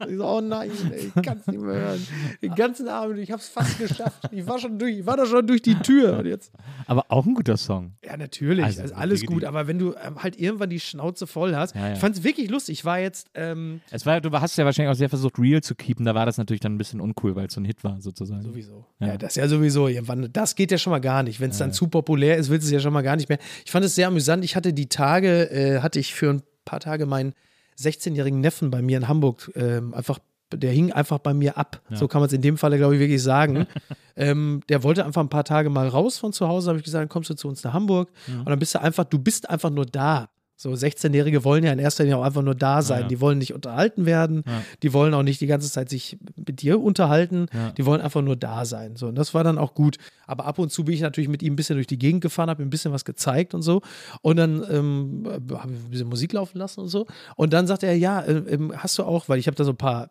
Ich so, oh nein, ey, ich kann es nicht mehr hören. Den ganzen Abend, ich hab's fast geschafft. Ich war schon durch, ich war da schon durch die Tür. Und jetzt, Aber auch ein guter Song. ja, natürlich, Also, also, alles Diggity. gut. Aber wenn du ähm, halt irgendwann die Schnauze voll hast, Ja, ja. ich fand's wirklich lustig. Ich war jetzt, ähm, Es war, du hast ja wahrscheinlich auch sehr versucht, real zu keepen. Da war das natürlich dann ein bisschen uncool, weil es so ein Hit war, sozusagen. Sowieso. Ja. Ja. das ist ja sowieso irgendwann. Das geht ja schon mal gar nicht. Wenn es dann zu populär ist, willst du es ja schon mal gar nicht mehr. Ich fand es sehr amüsant. Ich hatte die Tage, äh, hatte ich für ein paar Tage meinen 16-jährigen Neffen bei mir in Hamburg ähm, einfach. Der hing einfach bei mir ab. So kann man es in dem Falle, glaube ich, wirklich sagen. *laughs* ähm, der wollte einfach ein paar Tage mal raus von zu Hause. Da habe ich gesagt, dann kommst du zu uns nach Hamburg. Und dann bist du einfach, du bist einfach nur da. So 16-Jährige wollen ja in erster Linie auch einfach nur da sein. ja. Die wollen nicht unterhalten werden. Ja. Die wollen auch nicht die ganze Zeit sich mit dir unterhalten. Ja. Die wollen einfach nur da sein. So, und das war dann auch gut. Aber ab und zu bin ich natürlich mit ihm ein bisschen durch die Gegend gefahren, habe ihm ein bisschen was gezeigt und so. Und dann ähm, habe ich ein bisschen Musik laufen lassen und so. Und dann sagte er, ja, äh, ähm, hast du auch, weil ich habe da so ein paar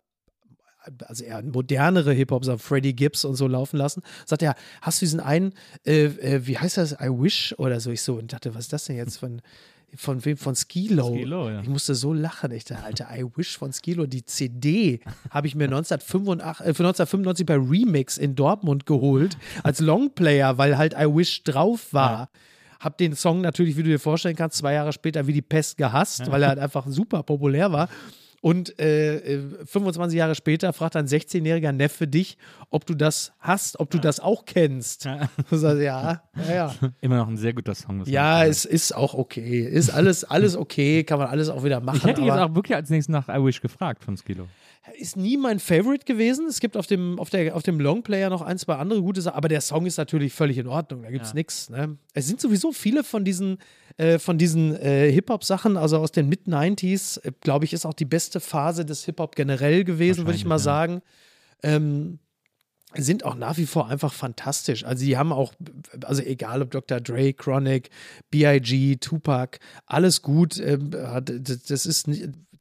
also eher modernere Hip-Hop, so Freddie Gibbs und so laufen lassen. Sagt er, hast du diesen einen, äh, äh, wie heißt das, I Wish oder so? Ich so und dachte, was ist das denn jetzt von, von wem? Von Skilo. Skilo, ja. Ich musste so lachen. Ich dachte, Alter, I Wish von Skilo, die CD *laughs* habe ich mir 1985, äh, für 1995 bei Remix in Dortmund geholt, *laughs* als Longplayer, weil halt I Wish drauf war. Hab den Song natürlich, wie du dir vorstellen kannst, zwei Jahre später wie die Pest gehasst, weil er halt einfach super populär war. Und äh, äh, 25 Jahre später fragt ein 16-jähriger Neffe dich, ob du das hast, ob du das auch kennst. Du *laughs* sagst, ja, ja, ja. *laughs* Immer noch ein sehr guter Song. Ja, es ist auch okay. Ist alles, alles okay, kann man alles auch wieder machen. ich hätte jetzt auch wirklich als nächstes nach I Wish gefragt von Skilo. Ist nie mein Favorite gewesen. Es gibt auf dem, auf der, auf dem Longplayer noch ein, zwei andere gute Sachen, aber der Song ist natürlich völlig in Ordnung. Da gibt es Ja. nichts. Ne? Es sind sowieso viele von diesen, äh, von diesen äh, Hip-Hop-Sachen, also aus den Mid-90s, äh, glaube ich, ist auch die beste Phase des Hip-Hop generell gewesen, würde ich mal Wahrscheinlich, sagen. Ähm, sind auch nach wie vor einfach fantastisch. Also die haben auch, also egal ob Dr. Dre, Chronic, B.I.G., Tupac, alles gut. Ähm, das ist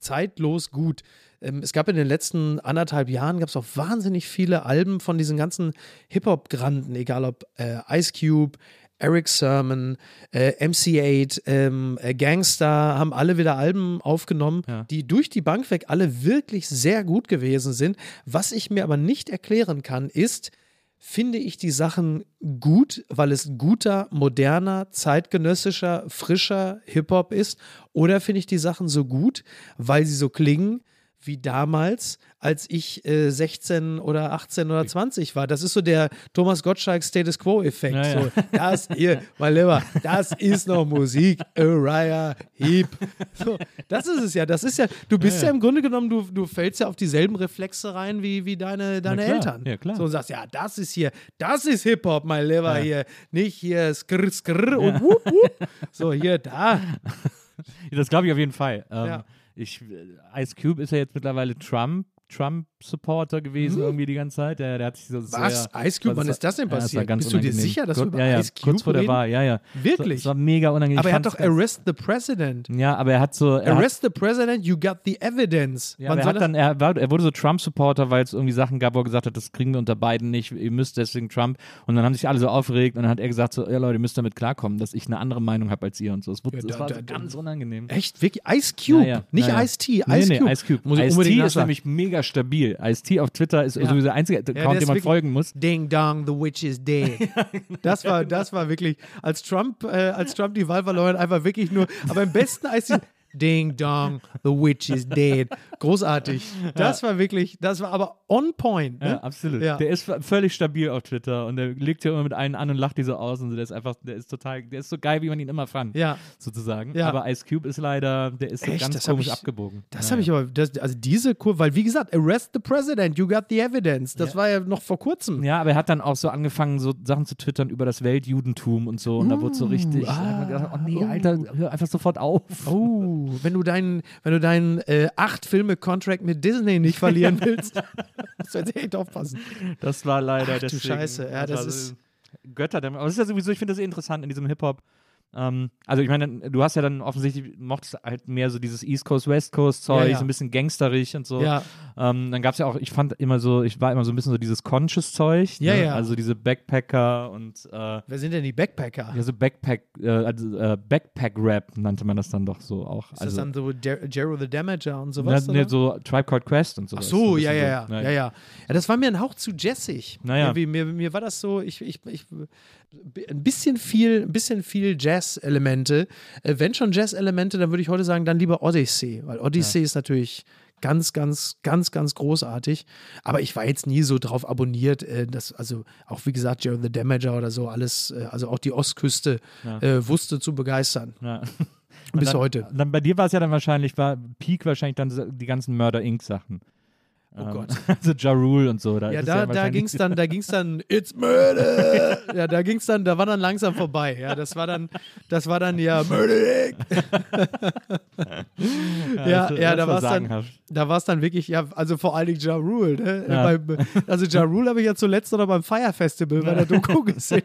zeitlos gut. Ähm, es gab in den letzten anderthalb Jahren, gab es auch wahnsinnig viele Alben von diesen ganzen Hip-Hop-Granden, egal ob äh, Ice Cube, Eric Sermon, äh, MC8, ähm, äh, Gangster, haben alle wieder Alben aufgenommen, Ja. die durch die Bank weg alle wirklich sehr gut gewesen sind. Was ich mir aber nicht erklären kann, ist, finde ich die Sachen gut, weil es guter, moderner, zeitgenössischer, frischer Hip-Hop ist? Oder finde ich die Sachen so gut, weil sie so klingen wie damals, als ich äh, 16 oder 18 oder 20 war? Das ist so der Thomas Gottschalk Status Quo-Effekt. Ja, ja. So, das hier, mein Lieber, das ist noch Musik. Uriah Heep. So, das ist es ja. Das ist ja, du bist ja, im Grunde genommen, du, du fällst ja auf dieselben Reflexe rein wie, wie deine, deine. Eltern. Ja, klar. So und sagst, ja, das ist hier, das ist Hip-Hop, mein Lieber Ja. hier. Nicht hier skrr, skrr und wup, wup. So, hier, da. *laughs* Das glaube ich auf jeden Fall. Ähm, Ja. Ich, äh, Ice Cube ist ja jetzt mittlerweile Trump. Trump-Supporter gewesen, irgendwie die ganze Zeit. Der, der hat sich so. Was? sehr. Ice Cube? Wann ist das denn Ja, das passiert? Bist du dir unangenehm. sicher, dass wir Kurz- über ja, ja, Ice Cube Kurz vor der? Wahl, ja, ja. Wirklich? Das war mega unangenehm. Aber er hat doch Arrest the President. Ja, aber er hat so. Er hat, Arrest the President, you got the evidence. ja, er, hat dann, er, war, er wurde so Trump-Supporter, weil es irgendwie Sachen gab, wo er gesagt hat, das kriegen wir unter beiden nicht, ihr müsst deswegen Trump. Und dann haben sich alle so aufgeregt und dann hat er gesagt, so, ja Leute, ihr müsst damit klarkommen, dass ich eine andere Meinung habe als ihr und so. Das, wurde, Ja, das da- war da- so ganz unangenehm. Echt? Wirklich? Ice Cube? Nicht. Ice-T. Nee, Ice nee, Cube. Ice Cube. Ice-T ist nämlich mega stabil. Ice-T auf Twitter ist Ja. sowieso der einzige Account, der dem man folgen muss. Ding dong, the witch is dead. *laughs* Das war, das war wirklich, als Trump, äh, als Trump die Wahl verloren, einfach wirklich nur, aber am besten die Ding dong, the witch is dead. Großartig. *laughs* Das war wirklich, das war aber on point. Ne? Ja, absolut. Ja. Der ist völlig stabil auf Twitter und der legt ja immer mit allen an und lacht die so aus und so. Der ist einfach, der ist total, der ist so geil, wie man ihn immer fand, Ja. sozusagen. Ja. Aber Ice Cube ist leider, der ist so Echt? ganz Das komisch ich- abgebogen. Das Ja, habe ich aber, das, also diese Kurve, weil wie gesagt, arrest the president, you got the evidence. Das war ja noch vor kurzem. Ja, aber er hat dann auch so angefangen, so Sachen zu twittern über das Weltjudentum und so. Und da wurde so richtig, da hat man gedacht, oh nee, Alter, hör einfach sofort auf. Oh, wenn du deinen, wenn du deinen äh, acht Filme Contract mit Disney nicht verlieren willst, *laughs* musst du jetzt echt aufpassen. Das war leider Ach du deswegen. Scheiße, ja, das war ist- Götter. Aber das ist ja sowieso, ich finde das eh interessant in diesem Hip-Hop. Ähm, also ich meine, du hast ja dann offensichtlich, mochtest halt mehr so dieses East Coast, West Coast Zeug, Ja, ja. so ein bisschen gangsterig und so. Ja. Ähm, dann gab es ja auch, ich fand immer so, ich war immer so ein bisschen so dieses Conscious Zeug. Ja, ne? ja. Also diese Backpacker und äh, Wer sind denn die Backpacker? ja, so Backpack, äh, also, äh, Backpack-Rap nannte man das dann doch so auch. Ist also, das dann so Jer- Jero the Damager und sowas? ne, so Tribe Called Quest und so. Ach so, ja, ja, ja, ja, ja. Ja, das war mir ein Hauch zu jazzig. Naja. Irgendwie, mir, mir war das so, ich, ich, ich, ein bisschen viel, ein bisschen viel Jazz-Elemente. Äh, wenn schon Jazz-Elemente, dann würde ich heute sagen, dann lieber Odyssey, weil Odyssey ist natürlich ganz, ganz, ganz, ganz großartig. Aber ich war jetzt nie so drauf abonniert, äh, dass, also auch wie gesagt, Jared the Damager oder so, alles, äh, also auch die Ostküste Ja. äh, wusste zu begeistern. Ja. *laughs* Bis dann, heute. Dann bei dir war es ja dann wahrscheinlich, war Peak wahrscheinlich dann die ganzen Murder Inc. Sachen. Oh Gott. *laughs* Also Ja Rule und so. Da Ja, da, da wahrscheinlich- ging es dann, da ging's dann, *laughs* it's murder. ja, da ging's dann, da war dann langsam vorbei. Ja, das war dann, das war dann ja murder. *laughs* ja, das- ja, das da war es dann, da war es dann wirklich, ja, also vor allen Dingen Ja Rule. Ne? Ja. Beim, also Ja Rule habe ich ja zuletzt oder beim Fire Festival bei der Doku gesehen.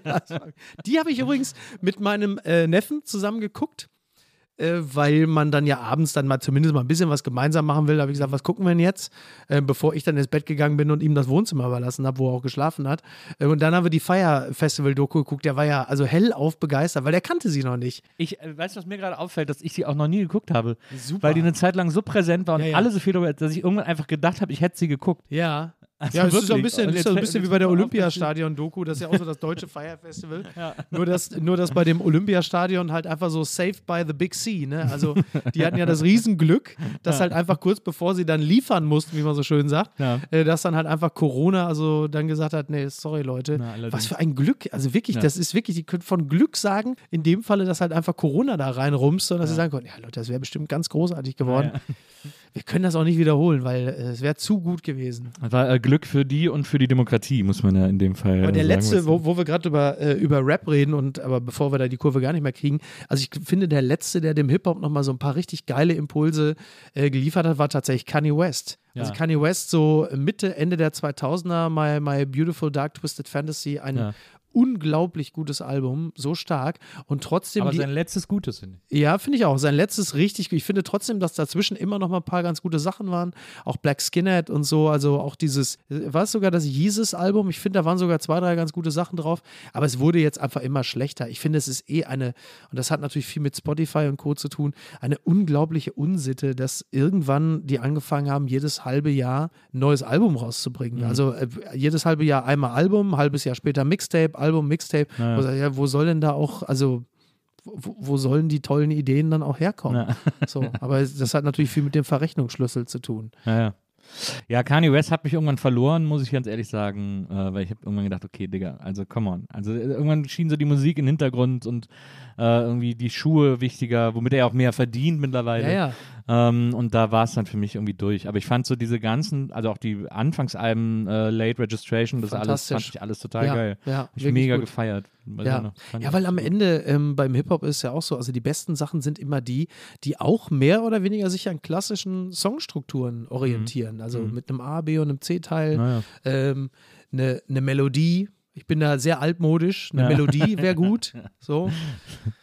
Die habe ich übrigens mit meinem äh, Neffen zusammen geguckt äh, weil man dann ja abends dann mal zumindest mal ein bisschen was gemeinsam machen will. Da habe ich gesagt, was gucken wir denn jetzt? Äh, bevor ich dann ins Bett gegangen bin und ihm das Wohnzimmer überlassen habe, wo er auch geschlafen hat. Äh, und dann haben wir die Fire Festival Doku geguckt. Der war ja also hellauf begeistert, weil der kannte sie noch nicht. Ich äh, weiß, was mir gerade auffällt, dass ich sie auch noch nie geguckt habe. Super. Weil die eine Zeit lang so präsent war und Ja, ja. alle so viel darüber, dass ich irgendwann einfach gedacht habe, ich hätte sie geguckt. Ja. Also ja, es ist so ein bisschen, ist jetzt so ein bisschen wie bei der Olympiastadion-Doku, das ist ja auch so das deutsche Fire Festival. *laughs* Nur, dass, nur, dass bei dem Olympiastadion halt einfach so saved by the big sea, ne? Also, die hatten ja das Riesenglück, dass halt einfach kurz bevor sie dann liefern mussten, wie man so schön sagt, Ja. äh, dass dann halt einfach Corona, also dann gesagt hat, nee, sorry Leute, Na, was für ein Glück, also wirklich, Ja. das ist wirklich, die können von Glück sagen, in dem Falle, dass halt einfach Corona da reinrumst und dass sie sagen konnten, ja Leute, das wäre bestimmt ganz großartig geworden. Wir können das auch nicht wiederholen, weil äh, es wäre zu gut gewesen. Das war äh, Glück für die und für die Demokratie, muss man ja in dem Fall Aber der sagen. letzte, wo, wo wir gerade über, äh, über Rap reden und aber bevor wir da die Kurve gar nicht mehr kriegen, also ich finde, der letzte, der dem Hip-Hop nochmal so ein paar richtig geile Impulse äh, geliefert hat, war tatsächlich Kanye West. Also Ja. Kanye West so Mitte, Ende der 2000er, My, My Beautiful Dark Twisted Fantasy, ein Ja. Unglaublich gutes Album, so stark und trotzdem aber die, sein letztes Gutes, finde ich. ja, finde ich auch. Sein letztes richtig. Ich finde trotzdem, dass dazwischen immer noch mal ein paar ganz gute Sachen waren. Auch Black Skinhead und so. Also auch dieses, war es sogar das Jesus-Album? Ich finde, da waren sogar zwei, drei ganz gute Sachen drauf. Aber es wurde jetzt einfach immer schlechter. Ich finde, es ist eh eine, und das hat natürlich viel mit Spotify und Co. zu tun, eine unglaubliche Unsitte, dass irgendwann die angefangen haben, jedes halbe Jahr ein neues Album rauszubringen. Also äh, jedes halbe Jahr einmal Album, ein halbes Jahr später Mixtape, Album, Mixtape. Ja. Wo, ja, wo soll denn da auch, also wo, wo sollen die tollen Ideen dann auch herkommen? *laughs* So, aber das hat natürlich viel mit dem Verrechnungsschlüssel zu tun. Ja, ja. Ja, Kanye West hat mich irgendwann verloren, muss ich ganz ehrlich sagen, äh, weil ich habe irgendwann gedacht, okay, Digga, also come on. Also äh, irgendwann schien so die Musik im Hintergrund und äh, irgendwie die Schuhe wichtiger, womit er auch mehr verdient mittlerweile. Ja, ja. Ähm, und da war es dann für mich irgendwie durch. Aber ich fand so diese ganzen, also auch die Anfangsalben, äh, Late Registration, das alles fand ich alles total Ja, geil. ja, Hab ich mega gut. gefeiert. Ja. ja, weil am. Ende ähm, beim Hip-Hop ist ja auch so, also die besten Sachen sind immer die, die auch mehr oder weniger sich an klassischen Songstrukturen orientieren. Also Mhm. mit einem A, B und einem C-Teil, Naja. ähm, eine, eine Melodie. Ich bin da sehr altmodisch. Eine Ja. Melodie wäre *laughs* gut. So. *laughs*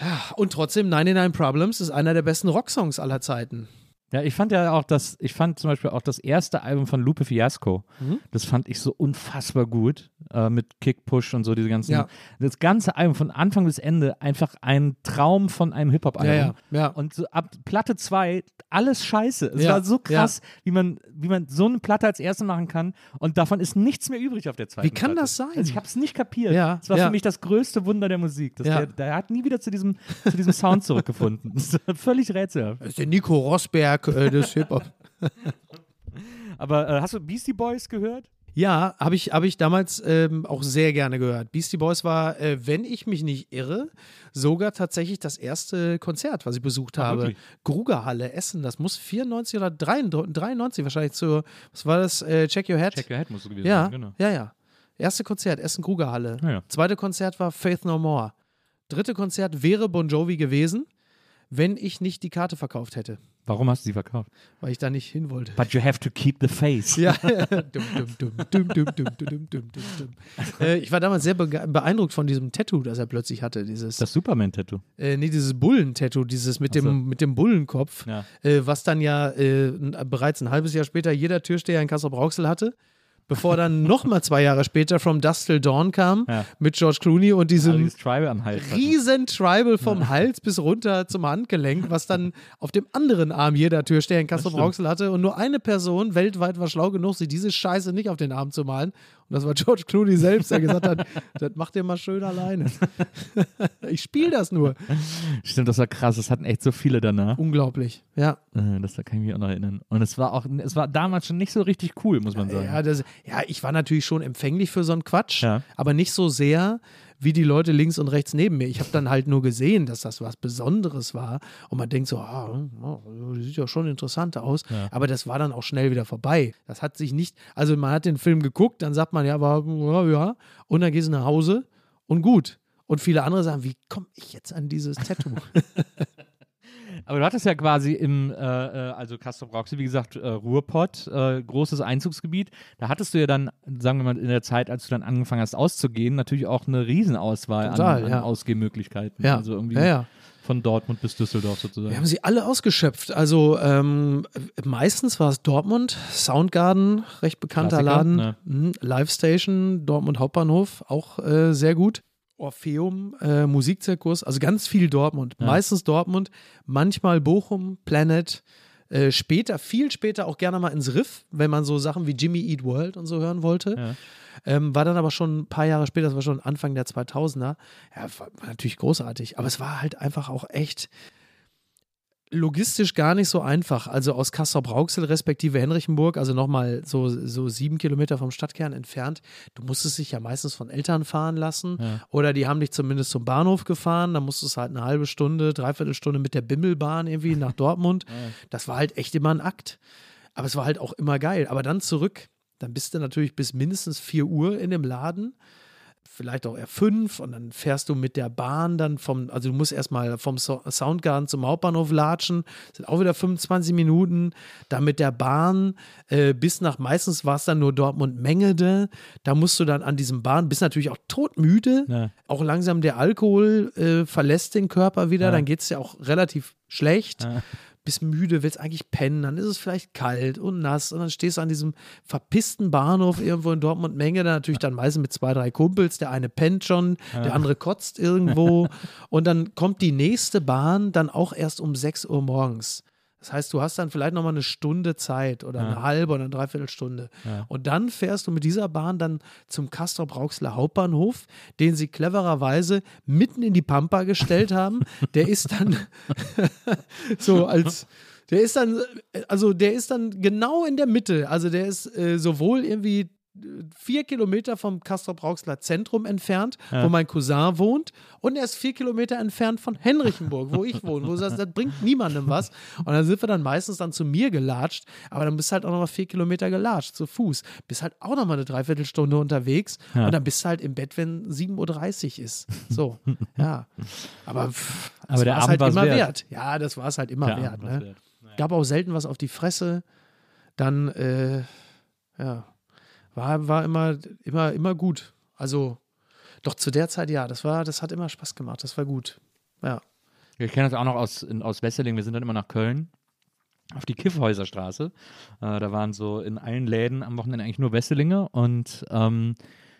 Ja, und trotzdem, 99 Problems ist einer der besten Rocksongs aller Zeiten. Ja, ich fand ja auch das, ich fand zum Beispiel auch das erste Album von Lupe Fiasco, Mhm. das fand ich so unfassbar gut, äh, mit Kick, Push und so, diese ganzen, Ja. das ganze Album von Anfang bis Ende einfach ein Traum von einem Hip-Hop-Album. Ja, ja, ja. Und so ab Platte 2, alles scheiße. Es war so krass, wie, man, wie man so eine Platte als erste machen kann und davon ist nichts mehr übrig auf der zweiten Wie kann Platte. das sein? Also ich habe es nicht kapiert. Ja, Das war für mich das größte Wunder der Musik. Das der, der hat nie wieder zu diesem, zu diesem Sound zurückgefunden. *laughs* Das ist völlig rätselhaft. Das ist der Nico Rosberg äh, des Hip-Hop. *laughs* Aber äh, hast du Beastie Boys gehört? Ja, habe ich, hab ich damals ähm, auch sehr gerne gehört. Beastie Boys war, äh, wenn ich mich nicht irre, sogar tatsächlich das erste Konzert, was ich besucht Ah, habe. wirklich? Grugerhalle, Essen. Das muss 94 oder 93, 93 wahrscheinlich zur, was war das? Äh, Check Your Head? Check Your Head musst du gewesen ja, sein, genau. ja, ja. Erste Konzert, Essen Grugerhalle. Ja, ja. Zweite Konzert war Faith No More. Dritte Konzert wäre Bon Jovi gewesen, wenn ich nicht die Karte verkauft hätte. Warum hast du sie verkauft? Weil ich da nicht hin wollte. But you have to keep the face. Ja. Ich war damals sehr beeindruckt von diesem Tattoo, das er plötzlich hatte. Dieses, das Superman-Tattoo. Äh, nee, dieses Bullen-Tattoo, dieses mit dem, mit dem Bullenkopf, ja. äh, was dann ja äh, bereits ein halbes Jahr später jeder Türsteher in Kassel-Brauxel hatte. Bevor dann nochmal zwei Jahre später From Dust Till Dawn kam Ja. mit George Clooney und diesem dieses Tribal riesen Tribal vom Hals bis runter zum Handgelenk, was dann auf dem anderen Arm jeder Türsteher in Kassel Brauxel hatte. Und nur eine Person weltweit war schlau genug, sich diese Scheiße nicht auf den Arm zu malen. Und das war George Clooney selbst, der gesagt hat, *laughs* das macht ihr mal schön alleine. *laughs* ich spiele das nur. Stimmt, das war krass. Das hatten echt so viele danach. Unglaublich. Ja. Äh, Das da kann ich mich auch noch erinnern. Und es war auch, es war damals schon nicht so richtig cool, muss man sagen. Ja, das, ja, ich war natürlich schon empfänglich für so einen Quatsch, Ja. aber nicht so sehr, wie die Leute links und rechts neben mir. Ich habe dann halt nur gesehen, dass das was Besonderes war. Und man denkt so, ah, oh, sieht ja schon interessant aus. Aber das war dann auch schnell wieder vorbei. Das hat sich nicht, also man hat den Film geguckt, dann sagt man, ja, war, ja, ja. Und dann gehst du nach Hause und gut. Und viele andere sagen, wie komme ich jetzt an dieses Tattoo? *laughs* Aber du hattest ja quasi im, äh, äh, also Castro Brauxel, wie gesagt, äh, Ruhrpott, äh, großes Einzugsgebiet. Da hattest du ja dann, sagen wir mal, in der Zeit, als du dann angefangen hast auszugehen, natürlich auch eine Riesenauswahl Total, an, an ja. Ausgehmöglichkeiten. Ja. Also irgendwie ja, ja. von Dortmund bis Düsseldorf sozusagen. Wir haben sie alle ausgeschöpft. Also ähm, meistens war es Dortmund, Soundgarden, recht bekannter Klassiker, Laden, ne. mhm. Live Station, Dortmund Hauptbahnhof, auch äh, sehr gut. Orpheum, äh, Musikzirkus, also ganz viel Dortmund. Ja. Meistens Dortmund, manchmal Bochum, Planet. Äh, später, viel später auch gerne mal ins Riff, wenn man so Sachen wie Jimmy Eat World und so hören wollte. Ja. Ähm, war dann aber schon ein paar Jahre später, das war schon Anfang der 2000er. Ja, war, war natürlich großartig, aber es war halt einfach auch echt logistisch gar nicht so einfach. Also aus Kassel-Brauxel respektive Henrichenburg, also nochmal so, so sieben Kilometer vom Stadtkern entfernt. Du musstest dich ja meistens von Eltern fahren lassen Ja. oder die haben dich zumindest zum Bahnhof gefahren. Da musstest du halt eine halbe Stunde, dreiviertel Stunde mit der Bimmelbahn irgendwie nach Dortmund. *laughs* Das war halt echt immer ein Akt. Aber es war halt auch immer geil. Aber dann zurück, dann bist du natürlich bis mindestens 4 Uhr in dem Laden. Vielleicht auch eher fünf und dann fährst du mit der Bahn dann vom, also du musst erstmal vom so Soundgarden zum Hauptbahnhof latschen, sind auch wieder 25 Minuten, dann mit der Bahn äh, bis nach, meistens war es dann nur Dortmund-Mengede, da musst du dann an diesem Bahn, bist natürlich auch todmüde, Ja. auch langsam der Alkohol äh, verlässt den Körper wieder, Ja. dann geht es ja auch relativ schlecht. Ja. Bist müde, willst eigentlich pennen, dann ist es vielleicht kalt und nass und dann stehst du an diesem verpissten Bahnhof irgendwo in Dortmund-Menge, da natürlich dann meistens mit zwei, drei Kumpels, der eine pennt schon, der andere kotzt irgendwo *laughs* und dann kommt die nächste Bahn dann auch erst um 6 Uhr morgens. Das heißt, du hast dann vielleicht nochmal eine Stunde Zeit oder eine halbe oder eine Dreiviertelstunde. Und dann fährst du mit dieser Bahn dann zum Castrop-Rauxler Hauptbahnhof, den sie clevererweise mitten in die Pampa gestellt haben. Der ist dann *laughs* so als. Der ist dann, also der ist dann genau in der Mitte. Also der ist äh, sowohl irgendwie vier Kilometer vom Castrop-Rauxler Zentrum entfernt, wo mein Cousin wohnt, und er ist vier Kilometer entfernt von Henrichenburg, wo ich wohne. Wo das, das bringt niemandem was. Und dann sind wir dann meistens dann zu mir gelatscht, aber dann bist du halt auch nochmal vier Kilometer gelatscht, zu Fuß. Bist halt auch nochmal eine Dreiviertelstunde unterwegs und dann bist du halt im Bett, wenn 7.30 Uhr ist. So, *laughs* ja. Aber, pff, das Aber der war's Abend halt immer wert. wert. Ja, das war es halt immer Der wert. Ne? wert. Gab auch selten was auf die Fresse. Dann, äh, ja, war, war immer, immer, immer gut. Also, doch zu der Zeit, ja, das war, das hat immer Spaß gemacht. Das war gut. Ja. Ich kenne das auch noch aus, in, aus Wesseling. Wir sind dann immer nach Köln auf die Kiffhäuserstraße. Äh, da waren so in allen Läden am Wochenende eigentlich nur Wesselinge und ähm,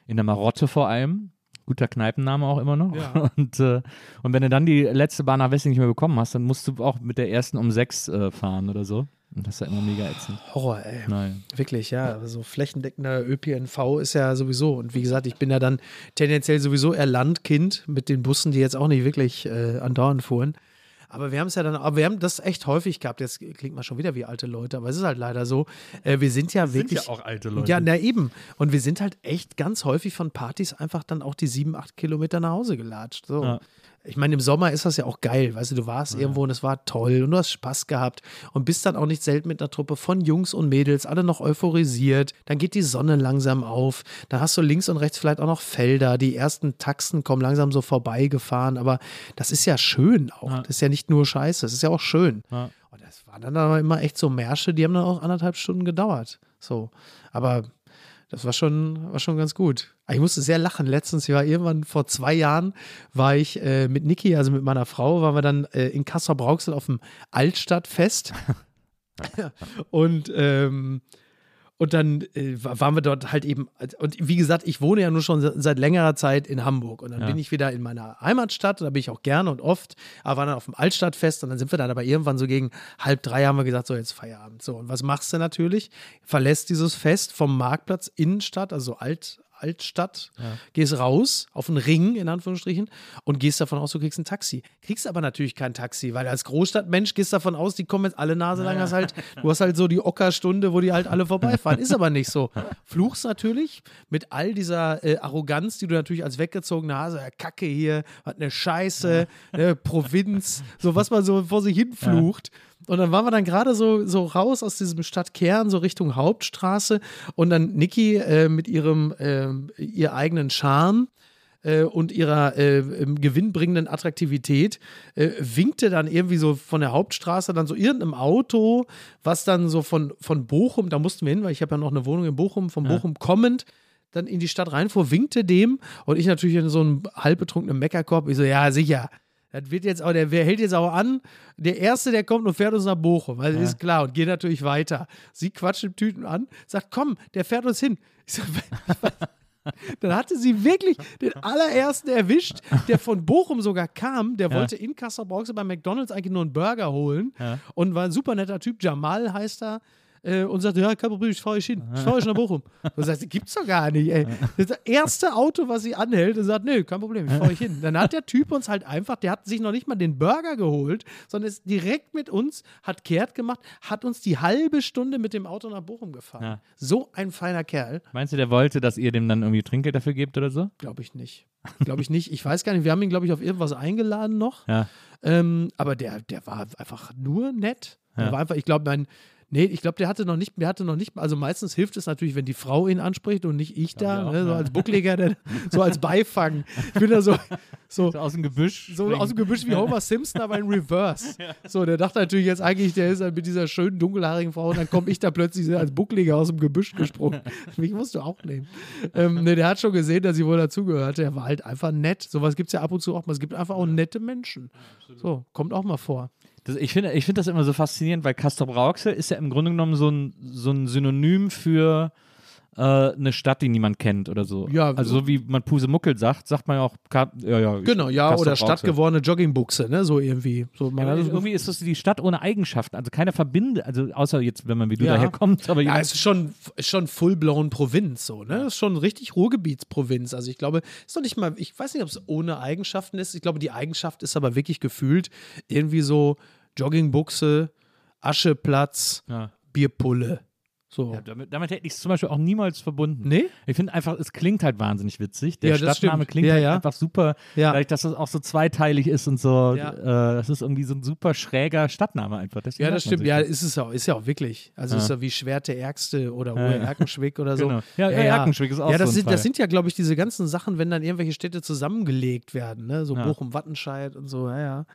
in der Marotte vor allem. Guter Kneipenname auch immer noch. Ja. *laughs* Und, äh, und wenn du dann die letzte Bahn nach Wesseling nicht mehr bekommen hast, dann musst du auch mit der ersten um sechs äh, fahren oder so. Und das ist ja immer mega ätzend. Horror, ey. Nein. Wirklich, ja. Also flächendeckender ÖPNV ist ja sowieso. Und wie gesagt, ich bin ja dann tendenziell sowieso eher Landkind mit den Bussen, die jetzt auch nicht wirklich äh, andauernd fuhren. Aber wir haben es ja dann, aber wir haben das echt häufig gehabt. Jetzt klingt man schon wieder wie alte Leute, aber es ist halt leider so. Äh, wir sind ja wirklich. alte Ja, na eben. Und wir sind halt echt ganz häufig von Partys einfach dann auch die sieben, acht Kilometer nach Hause gelatscht. So. Ja. Ich meine, im Sommer ist das ja auch geil. Weißt du, du warst irgendwo und es war toll und du hast Spaß gehabt und bist dann auch nicht selten mit einer Truppe von Jungs und Mädels, alle noch euphorisiert. Dann geht die Sonne langsam auf. Dann hast du links und rechts vielleicht auch noch Felder. Die ersten Taxen kommen langsam so vorbeigefahren. Aber das ist ja schön auch. Das ist ja nicht nur Scheiße. Das ist ja auch schön. Ja. Und das waren dann aber immer echt so Märsche, die haben dann auch anderthalb Stunden gedauert. So. Aber das war schon, war schon ganz gut. Aber Ich musste sehr lachen. Letztens, ich war irgendwann vor zwei Jahren, war ich äh, mit Niki, also mit meiner Frau, waren wir dann äh, in Kassel-Brauxel auf dem Altstadtfest. *laughs* und ähm, und dann äh, wa- waren wir dort halt eben, und wie gesagt, ich wohne ja nur schon se- seit längerer Zeit in Hamburg. Und dann Ja. bin ich wieder in meiner Heimatstadt, da bin ich auch gerne und oft, aber waren dann auf dem Altstadtfest und dann sind wir dann aber irgendwann so gegen halb drei haben wir gesagt, so jetzt Feierabend. So, und was machst du natürlich? Verlässt dieses Fest vom Marktplatz Innenstadt, also Alt, Altstadt, gehst raus auf einen Ring, in Anführungsstrichen, und gehst davon aus, du kriegst ein Taxi. Kriegst aber natürlich kein Taxi, weil als Großstadtmensch gehst davon aus, die kommen jetzt alle Nase lang, hast halt, du hast halt so die Ockerstunde, wo die halt alle vorbeifahren. Ist aber nicht so. Fluchst natürlich mit all dieser äh, Arroganz, die du natürlich als weggezogene Hase, äh, Kacke hier, hat eine Scheiße, ne, Provinz, so was man so vor sich hin flucht. Und dann waren wir dann gerade so, so raus aus diesem Stadtkern, so Richtung Hauptstraße. Und dann Niki äh, mit ihrem, ähm, ihr eigenen Charme äh, und ihrer äh, gewinnbringenden Attraktivität äh, winkte dann irgendwie so von der Hauptstraße dann so irgendeinem Auto, was dann so von, von Bochum, da mussten wir hin, weil ich habe ja noch eine Wohnung in Bochum, von Bochum kommend, dann in die Stadt reinfuhr, winkte dem und ich natürlich in so einem halb betrunkenen Meckerkorb, ich so, ja, sicher. Das wird jetzt auch, der wer hält jetzt auch an. Der Erste, der kommt und fährt uns nach Bochum. Also ist klar und geht natürlich weiter. Sie quatscht im Tüten an, sagt, komm, der fährt uns hin. Ich so, *laughs* dann hatte sie wirklich den allerersten erwischt, der von Bochum sogar kam. Der wollte in Kassel-Brauxel bei McDonalds eigentlich nur einen Burger holen und war ein super netter Typ. Jamal heißt er. Äh, und sagte, ja, kein Problem, ich fahre euch hin. Ich fahre euch nach Bochum. *laughs* Und sagt, gibt's doch gar nicht, ey. Das ist das erste Auto, was sie anhält und sagt, nö, kein Problem, ich fahre euch hin. Dann hat der Typ uns halt einfach, der hat sich noch nicht mal den Burger geholt, sondern ist direkt mit uns, hat kehrt gemacht, hat uns die halbe Stunde mit dem Auto nach Bochum gefahren. Ja. So ein feiner Kerl. Meinst du, der wollte, dass ihr dem dann irgendwie Trinkgeld dafür gebt oder so? Glaube ich nicht. Glaube ich nicht. Ich weiß gar nicht. Wir haben ihn, glaube ich, auf irgendwas eingeladen noch. Ja. Ähm, aber der, der war einfach nur nett. Der Ja. war einfach, ich glaube, mein. Nee, ich glaube, der hatte noch nicht, der hatte noch nicht, also meistens hilft es natürlich, wenn die Frau ihn anspricht und nicht ich da, auch, ne, so ja. als Buckliger, der, so als Beifang. Ich bin da so, so, So aus dem Gebüsch. so springen. aus dem Gebüsch wie Homer Simpson, aber in Reverse. So, der dachte natürlich jetzt eigentlich, der ist halt mit dieser schönen dunkelhaarigen Frau und dann komme ich da plötzlich als Buckliger aus dem Gebüsch gesprungen. Mich musst du auch nehmen. Ähm, ne, der hat schon gesehen, dass sie wohl dazugehört. Der war halt einfach nett. Sowas gibt es ja ab und zu auch mal. Es gibt einfach auch nette Menschen. So, kommt auch mal vor. Das, ich finde ich find das immer so faszinierend, weil Castrop Rauxel ist ja im Grunde genommen so ein, so ein Synonym für äh, eine Stadt, die niemand kennt oder so. Ja, also so wie man Pusemuckel sagt, sagt man ja auch, ja, ja, Genau, ja, oder stadtgewordene Joggingbuchse, ne? So irgendwie. So, Ja, das irgendwie ist das die Stadt ohne Eigenschaften. Also keiner verbindet, also außer jetzt, wenn man wie du Ja. daherkommt, aber Ja, es ist schon, ist schon full-blown Provinz, so, ne? Das ist schon richtig Ruhrgebietsprovinz. Also ich glaube, ist doch nicht mal, ich weiß nicht, ob es ohne Eigenschaften ist. Ich glaube, die Eigenschaft ist aber wirklich gefühlt irgendwie so Joggingbuchse, Ascheplatz, Ja. Bierpulle. So. Ja, damit, damit hätte ich es zum Beispiel auch niemals verbunden. Nee? Ich finde einfach, es klingt halt wahnsinnig witzig. Der Ja, Stadtname stimmt. klingt Ja, halt ja. einfach super, Ja. dadurch, dass das auch so zweiteilig ist und so. Ja. Äh, das ist irgendwie so ein super schräger Stadtname einfach. Deswegen Ja, das stimmt. Ja, ist es auch. Ist ja auch wirklich. Also ist ja wie Schwerte Ärgste oder ja. Erkenschwick oder so. Genau. Ja, ja, Erkenschwick ist auch Ja, das, so sind, Fall. das sind ja, glaube ich, diese ganzen Sachen, wenn dann irgendwelche Städte zusammengelegt werden, ne? So Ja. Bochum, Wattenscheid und so, ja, ja.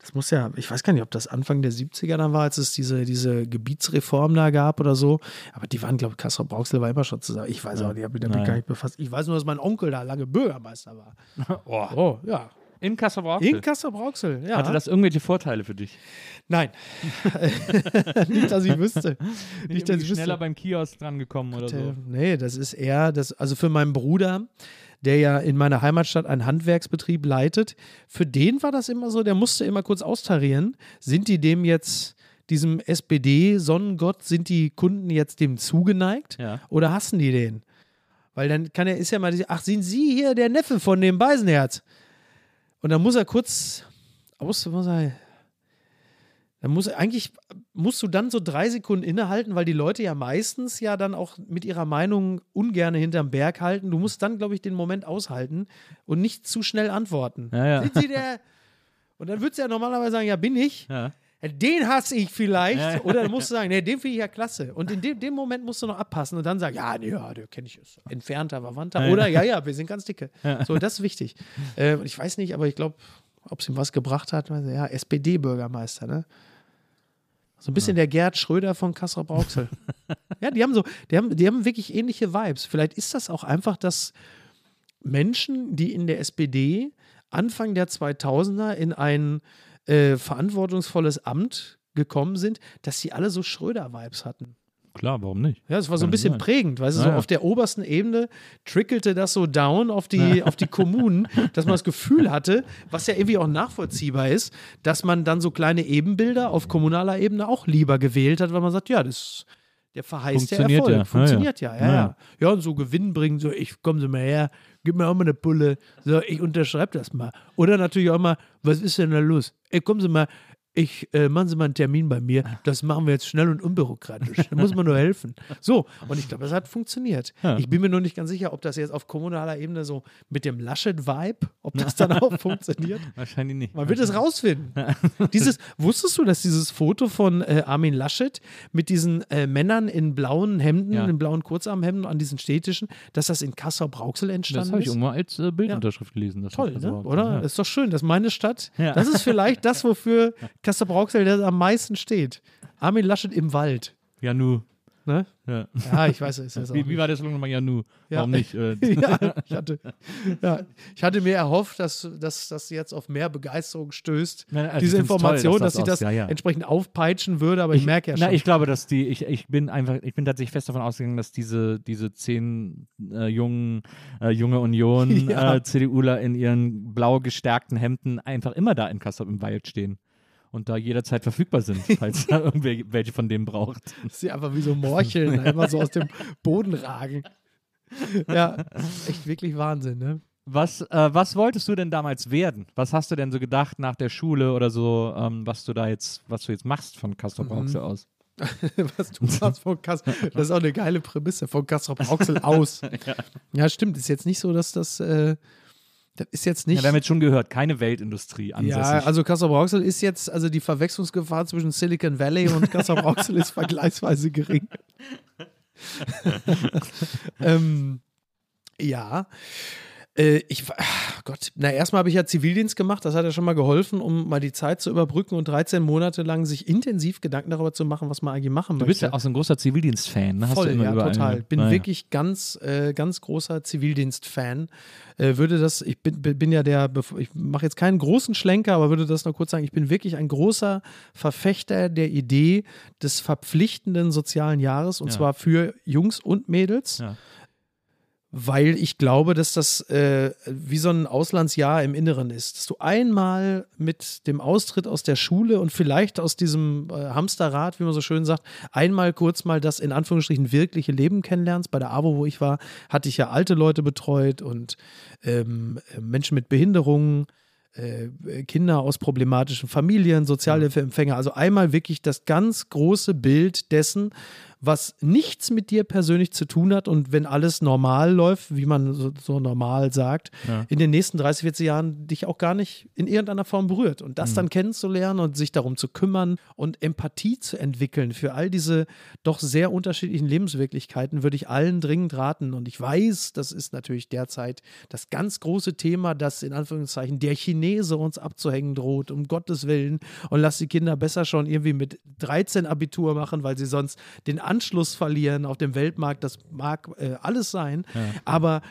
Das muss ja, ich weiß gar nicht, ob das Anfang der 70er dann war, als es diese, diese Gebietsreform da gab oder so. Aber die waren, glaube ich, Kassel Brauxel war immer schon zusammen. Ich weiß auch nicht, ich habe mich damit gar nicht befasst. Ich weiß nur, dass mein Onkel da lange Bürgermeister war. *laughs* oh. Oh, ja. In Kassel In Kassel Brauxel, ja. Hatte das irgendwelche Vorteile für dich? Nein. *laughs* nicht, dass ich wüsste. *laughs* Nicht, dass Irgendwie ich wüsste. schneller beim Kiosk drangekommen oder so. Äh, Nee, das ist eher, das, also für meinen Bruder, der ja in meiner Heimatstadt einen Handwerksbetrieb leitet, für den war das immer so, der musste immer kurz austarieren. Sind die dem jetzt, diesem SPD-Sonnengott, sind die Kunden jetzt dem zugeneigt Ja. oder hassen die den? Weil dann kann er, ist ja mal, ach, sind Sie hier der Neffe von dem Beisenherz? Und dann muss er kurz aus, muss er, dann muss eigentlich musst du dann so drei Sekunden innehalten, weil die Leute ja meistens ja dann auch mit ihrer Meinung ungern hinterm Berg halten. Du musst dann, glaube ich, den Moment aushalten und nicht zu schnell antworten. Ja, ja. Sind Sie der? Und dann würdest du ja normalerweise sagen, ja, bin ich. Ja. Den hasse ich vielleicht. Oder dann musst du sagen, nee, den finde ich ja klasse. Und in dem, dem Moment musst du noch abpassen und dann sagen, ja, nee, ja, den kenne ich. Ist entfernter, Verwandter. Ja, Oder ja, ja, wir sind ganz dicke. So, das ist wichtig. Äh, ich weiß nicht, aber ich glaube, ob es ihm was gebracht hat, ja, SPD-Bürgermeister, ne? So ein bisschen der Gerd Schröder von Kassel Brauxel. *laughs* ja, die haben so, die haben, die haben wirklich ähnliche Vibes. Vielleicht ist das auch einfach, dass Menschen, die in der SPD Anfang der 2000er in ein äh, verantwortungsvolles Amt gekommen sind, dass sie alle so Schröder-Vibes hatten. Klar, warum nicht? Ja, das war so ein bisschen sein. prägend, weißt du, Ja, so auf der obersten Ebene trickelte das so down auf die, auf die Kommunen, dass man das Gefühl hatte, was ja irgendwie auch nachvollziehbar ist, dass man dann so kleine Ebenbilder auf kommunaler Ebene auch lieber gewählt hat, weil man sagt, ja, das der verheißt ja Funktioniert Erfolg. ja. Funktioniert ja, ja, Ja, ja. Ja, und so Gewinn bringen, so, ich kommen Sie mal her, gib mir auch mal eine Pulle, so, ich unterschreibe das mal. Oder natürlich auch mal, was ist denn da los? Ey, kommen Sie mal, ich, äh, machen Sie mal einen Termin bei mir, das machen wir jetzt schnell und unbürokratisch. Da muss man nur helfen. *laughs* So, und ich glaube, das hat funktioniert. Ja. Ich bin mir nur nicht ganz sicher, ob das jetzt auf kommunaler Ebene so mit dem Laschet-Vibe, ob das dann auch *laughs* funktioniert. Wahrscheinlich nicht. Man wird es rausfinden. *laughs* dieses, wusstest du, dass dieses Foto von äh, Armin Laschet mit diesen äh, Männern in blauen Hemden, Ja. in blauen Kurzarmhemden an diesen Städtischen, dass das in Kassel-Brauxel Das entstanden habe ich ist? irgendwo als äh, Bildunterschrift gelesen. dass Toll, das ne? oder? Ja. Ist doch schön, dass meine Stadt, Ja. das ist vielleicht das, wofür Kassel-Brauxel der am meisten steht. Armin Laschet im Wald. Janu. Ne? Ja. Ja, ich weiß es. Wie, wie war der Song nochmal? Janu. Ja. Warum nicht? Äh, *laughs* ja, ich hatte, ja, ich hatte mir erhofft, dass, dass das jetzt auf mehr Begeisterung stößt, Nein, also ich diese find's toll, Information, dass dass, das sie das ja, entsprechend aufpeitschen würde, aber ich, merke ja schon. Na, ich glaube, dass die, ich, ich bin einfach, ich bin tatsächlich fest davon ausgegangen, dass diese, diese zehn äh, jungen, äh, junge Union *laughs* äh, CDUler in ihren blau gestärkten Hemden einfach immer da in Kassel im Wald stehen und da jederzeit verfügbar sind, *laughs* falls da irgendwer welche von denen braucht. dass sie einfach wie so Morcheln *laughs* immer so aus dem Boden ragen. Ja, echt wirklich Wahnsinn, ne? Was, äh, was wolltest du denn damals werden? Was hast du denn so gedacht nach der Schule oder so, ähm, was du da jetzt, was du jetzt machst von Castor Mhm. Brauxel aus? *laughs* Was du sagst von Kassel. Das ist auch eine geile Prämisse von Kassel Brauxel aus. ja. stimmt. Ist jetzt nicht so, dass das. Äh, das ist jetzt nicht. Ja, wir haben jetzt schon gehört, keine Weltindustrie ansässig. Ja, also Kassel Brauxel ist jetzt, also die Verwechslungsgefahr zwischen Silicon Valley und Kassel Brauxel ist *laughs* vergleichsweise gering. *laughs* *laughs* ähm, ja. Äh, ich, war- ach Gott, na, erstmal habe ich ja Zivildienst gemacht, das hat ja schon mal geholfen, um mal die Zeit zu überbrücken und 13 Monate lang sich intensiv Gedanken darüber zu machen, was man eigentlich machen du möchte. bist ja auch so ein großer Zivildienst-Fan, ne? Hast Voll, du ja, überall, total. ne? Bin Naja. wirklich ganz, äh, ganz großer Zivildienst-Fan. Äh, würde das, ich bin, bin ja der, ich mache jetzt keinen großen Schlenker, aber würde das noch kurz sagen, ich bin wirklich ein großer Verfechter der Idee des verpflichtenden sozialen Jahres und Ja. zwar für Jungs und Mädels. Ja. Weil ich glaube, dass das äh, wie so ein Auslandsjahr im Inneren ist. Dass du einmal mit dem Austritt aus der Schule und vielleicht aus diesem äh, Hamsterrad, wie man so schön sagt, einmal kurz mal das in Anführungsstrichen wirkliche Leben kennenlernst. Bei der AWO, wo ich war, hatte ich ja alte Leute betreut und ähm, äh, Menschen mit Behinderungen. Äh, Kinder aus problematischen Familien, Sozialhilfeempfänger. Also einmal wirklich das ganz große Bild dessen, was nichts mit dir persönlich zu tun hat und wenn alles normal läuft, wie man so, so normal sagt, Ja. in den nächsten 30, 40 Jahren dich auch gar nicht in irgendeiner Form berührt. Und das dann kennenzulernen und sich darum zu kümmern und Empathie zu entwickeln für all diese doch sehr unterschiedlichen Lebenswirklichkeiten, würde ich allen dringend raten. Und ich weiß, das ist natürlich derzeit das ganz große Thema, das in Anführungszeichen der Chinese uns abzuhängen droht, um Gottes Willen. Und lass die Kinder besser schon irgendwie mit 13 Abitur machen, weil sie sonst den Anschluss verlieren auf dem Weltmarkt. Das mag äh, alles sein. Aber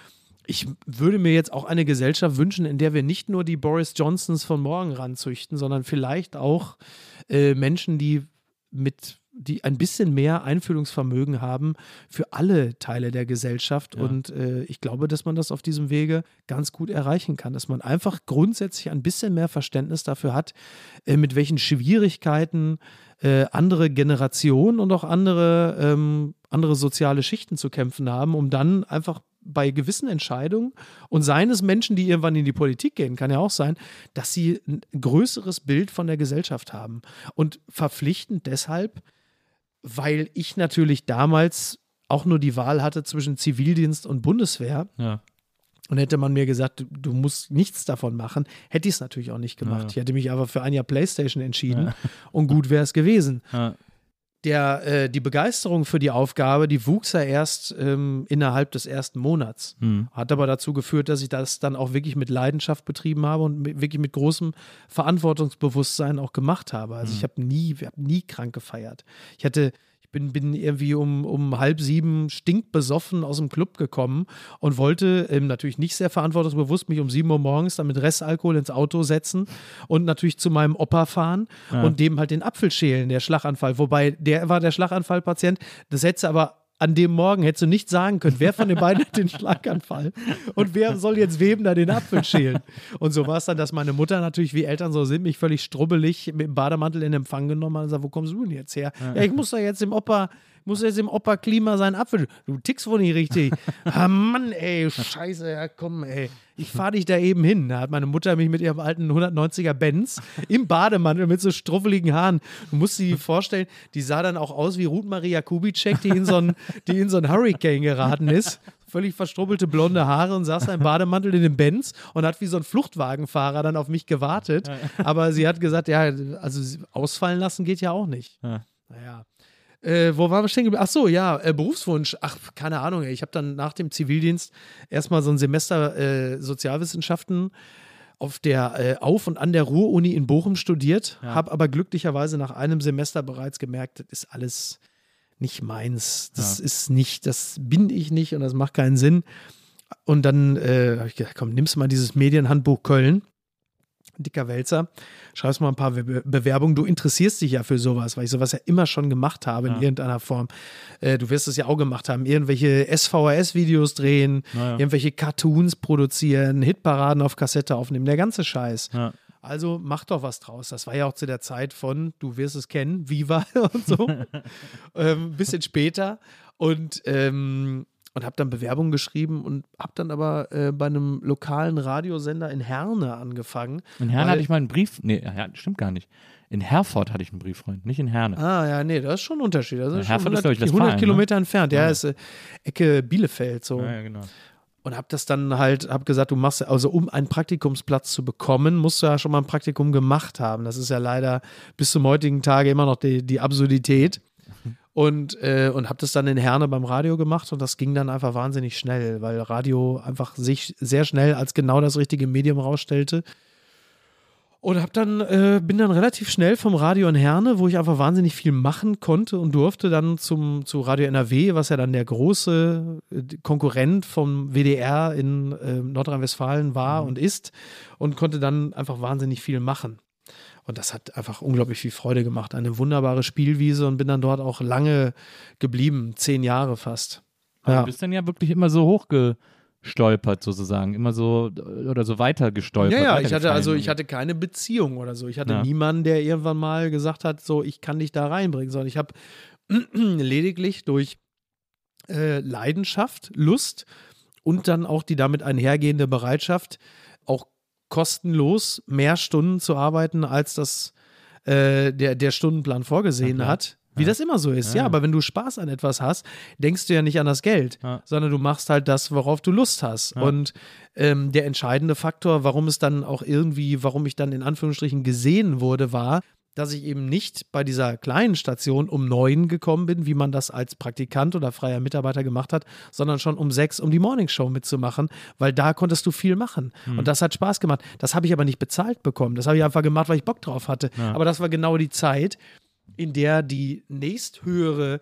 ich würde mir jetzt auch eine Gesellschaft wünschen, in der wir nicht nur die Boris Johnsons von morgen ranzüchten, sondern vielleicht auch äh, Menschen, die mit die ein bisschen mehr Einfühlungsvermögen haben für alle Teile der Gesellschaft. Ja. Und äh, ich glaube, dass man das auf diesem Wege ganz gut erreichen kann, dass man einfach grundsätzlich ein bisschen mehr Verständnis dafür hat, äh, mit welchen Schwierigkeiten äh, andere Generationen und auch andere, ähm, andere soziale Schichten zu kämpfen haben, um dann einfach bei gewissen Entscheidungen und seines Menschen, die irgendwann in die Politik gehen, kann ja auch sein, dass sie ein größeres Bild von der Gesellschaft haben. Und verpflichtend deshalb, weil ich natürlich damals auch nur die Wahl hatte zwischen Zivildienst und Bundeswehr. Ja. Und hätte man mir gesagt, du, musst nichts davon machen, hätte ich es natürlich auch nicht gemacht. Ja. Ich hätte mich aber für ein Jahr Playstation entschieden *laughs* und gut wäre es gewesen. Ja. Der, äh, die Begeisterung für die Aufgabe, die wuchs ja erst ähm, innerhalb des ersten Monats. Hm. Hat aber dazu geführt, dass ich das dann auch wirklich mit Leidenschaft betrieben habe und mit, wirklich mit großem Verantwortungsbewusstsein auch gemacht habe. Also ich habe nie, hab nie krank gefeiert. Ich hatte, ich bin, bin irgendwie um, um halb sieben stinkbesoffen aus dem Club gekommen und wollte ähm, natürlich nicht sehr verantwortungsbewusst mich um sieben Uhr morgens dann mit Restalkohol ins Auto setzen und natürlich zu meinem Opa fahren und dem halt den Apfel schälen, der Schlaganfall. Wobei der war der Schlaganfallpatient. Das hätte aber an dem Morgen hättest du nicht sagen können, wer von den beiden hat den *laughs* Schlaganfall und wer soll jetzt wem da den Apfel schälen. Und so war es dann, dass meine Mutter natürlich, wie Eltern so sind, mich völlig strubbelig mit dem Bademantel in Empfang genommen hat und gesagt, wo kommst du denn jetzt her? Ja, ich muss da jetzt im Opa, muss jetzt im Opa Klima seinen Apfel. Du tickst wohl nicht richtig. *laughs* ah Mann, ey, scheiße, ja komm, ey. Ich fahre dich da eben hin. Da hat meine Mutter mich mit ihrem alten 190er Benz im Bademantel mit so struffeligen Haaren. Du musst dir vorstellen, die sah dann auch aus wie Ruth Maria Kubitschek, die in so einen, die in so einen Hurricane geraten ist. Völlig verstrubbelte blonde Haare und saß da im Bademantel in dem Benz und hat wie so ein Fluchtwagenfahrer dann auf mich gewartet. Aber sie hat gesagt, ja, also ausfallen lassen geht ja auch nicht. Ja. Naja. Äh, wo waren wir stehen geblieben? Ach so, ja, äh, Berufswunsch. Ach, keine Ahnung. ey. Ich habe dann nach dem Zivildienst erstmal so ein Semester äh, Sozialwissenschaften auf der äh, auf und an der Ruhr-Uni in Bochum studiert, Ja. habe aber glücklicherweise nach einem Semester bereits gemerkt, das ist alles nicht meins. Das Ja. ist nicht, das bin ich nicht und das macht keinen Sinn. Und dann äh, habe ich gedacht, komm, nimmst mal dieses Medienhandbuch Köln. Dicker Wälzer, schreibst mal ein paar Be Bewerbungen. Du interessierst dich ja für sowas, weil ich sowas ja immer schon gemacht habe in Ja. irgendeiner Form. Äh, du wirst es ja auch gemacht haben. Irgendwelche SVHS-Videos drehen, Ja, ja. irgendwelche Cartoons produzieren, Hitparaden auf Kassette aufnehmen, der ganze Scheiß. Ja. Also mach doch was draus. Das war ja auch zu der Zeit von, du wirst es kennen, Viva *laughs* und so. *laughs* ähm, bisschen später. Und, ähm, und habe dann Bewerbungen geschrieben und habe dann aber äh, bei einem lokalen Radiosender in Herne angefangen. In Herne hatte ich mal einen Brief. Nee, ja, stimmt gar nicht. In Herford hatte ich einen Brieffreund, nicht in Herne. Ah, ja, nee, das ist schon ein Unterschied. Das Ja, ist Herford ist, 100, glaub ich, 100 Westfalen, ne? Kilometer entfernt. Ja, Ja. ist äh, Ecke Bielefeld so. Ja, ja, genau. Und habe das dann halt, habe gesagt, du machst, also um einen Praktikumsplatz zu bekommen, musst du ja schon mal ein Praktikum gemacht haben. Das ist ja leider bis zum heutigen Tage immer noch die, die Absurdität. Und, äh, und habe das dann in Herne beim Radio gemacht und das ging dann einfach wahnsinnig schnell, weil Radio einfach sich sehr schnell als genau das richtige Medium rausstellte. Und hab dann, äh, bin dann relativ schnell vom Radio in Herne, wo ich einfach wahnsinnig viel machen konnte und durfte dann zum, zu Radio NRW, was ja dann der große äh, Konkurrent vom WDR in äh, Nordrhein-Westfalen war und ist und konnte dann einfach wahnsinnig viel machen. Und das hat einfach unglaublich viel Freude gemacht. Eine wunderbare Spielwiese und bin dann dort auch lange geblieben, zehn Jahre fast. Ja. Du bist dann ja wirklich immer so hochgestolpert sozusagen, immer so oder so weiter gestolpert. Ja, ja, ich hatte also ich hatte keine Beziehung oder so. Ich hatte Ja. niemanden, der irgendwann mal gesagt hat, so ich kann dich da reinbringen, sondern ich habe *clears throat* lediglich durch äh, Leidenschaft, Lust und dann auch die damit einhergehende Bereitschaft, kostenlos mehr Stunden zu arbeiten, als das äh, der, der Stundenplan vorgesehen klar. hat. Wie das immer so ist, Ja, ja, ja. aber wenn du Spaß an etwas hast, denkst du ja nicht an das Geld, Ja. sondern du machst halt das, worauf du Lust hast. Ja. Und ähm, der entscheidende Faktor, warum es dann auch irgendwie, warum ich dann in Anführungsstrichen gesehen wurde, war, dass ich eben nicht bei dieser kleinen Station um neun gekommen bin, wie man das als Praktikant oder freier Mitarbeiter gemacht hat, sondern schon um sechs, um die Morningshow mitzumachen, weil da konntest du viel machen. Hm. Und das hat Spaß gemacht. Das habe ich aber nicht bezahlt bekommen. Das habe ich einfach gemacht, weil ich Bock drauf hatte. Ja. Aber das war genau die Zeit, in der die nächsthöhere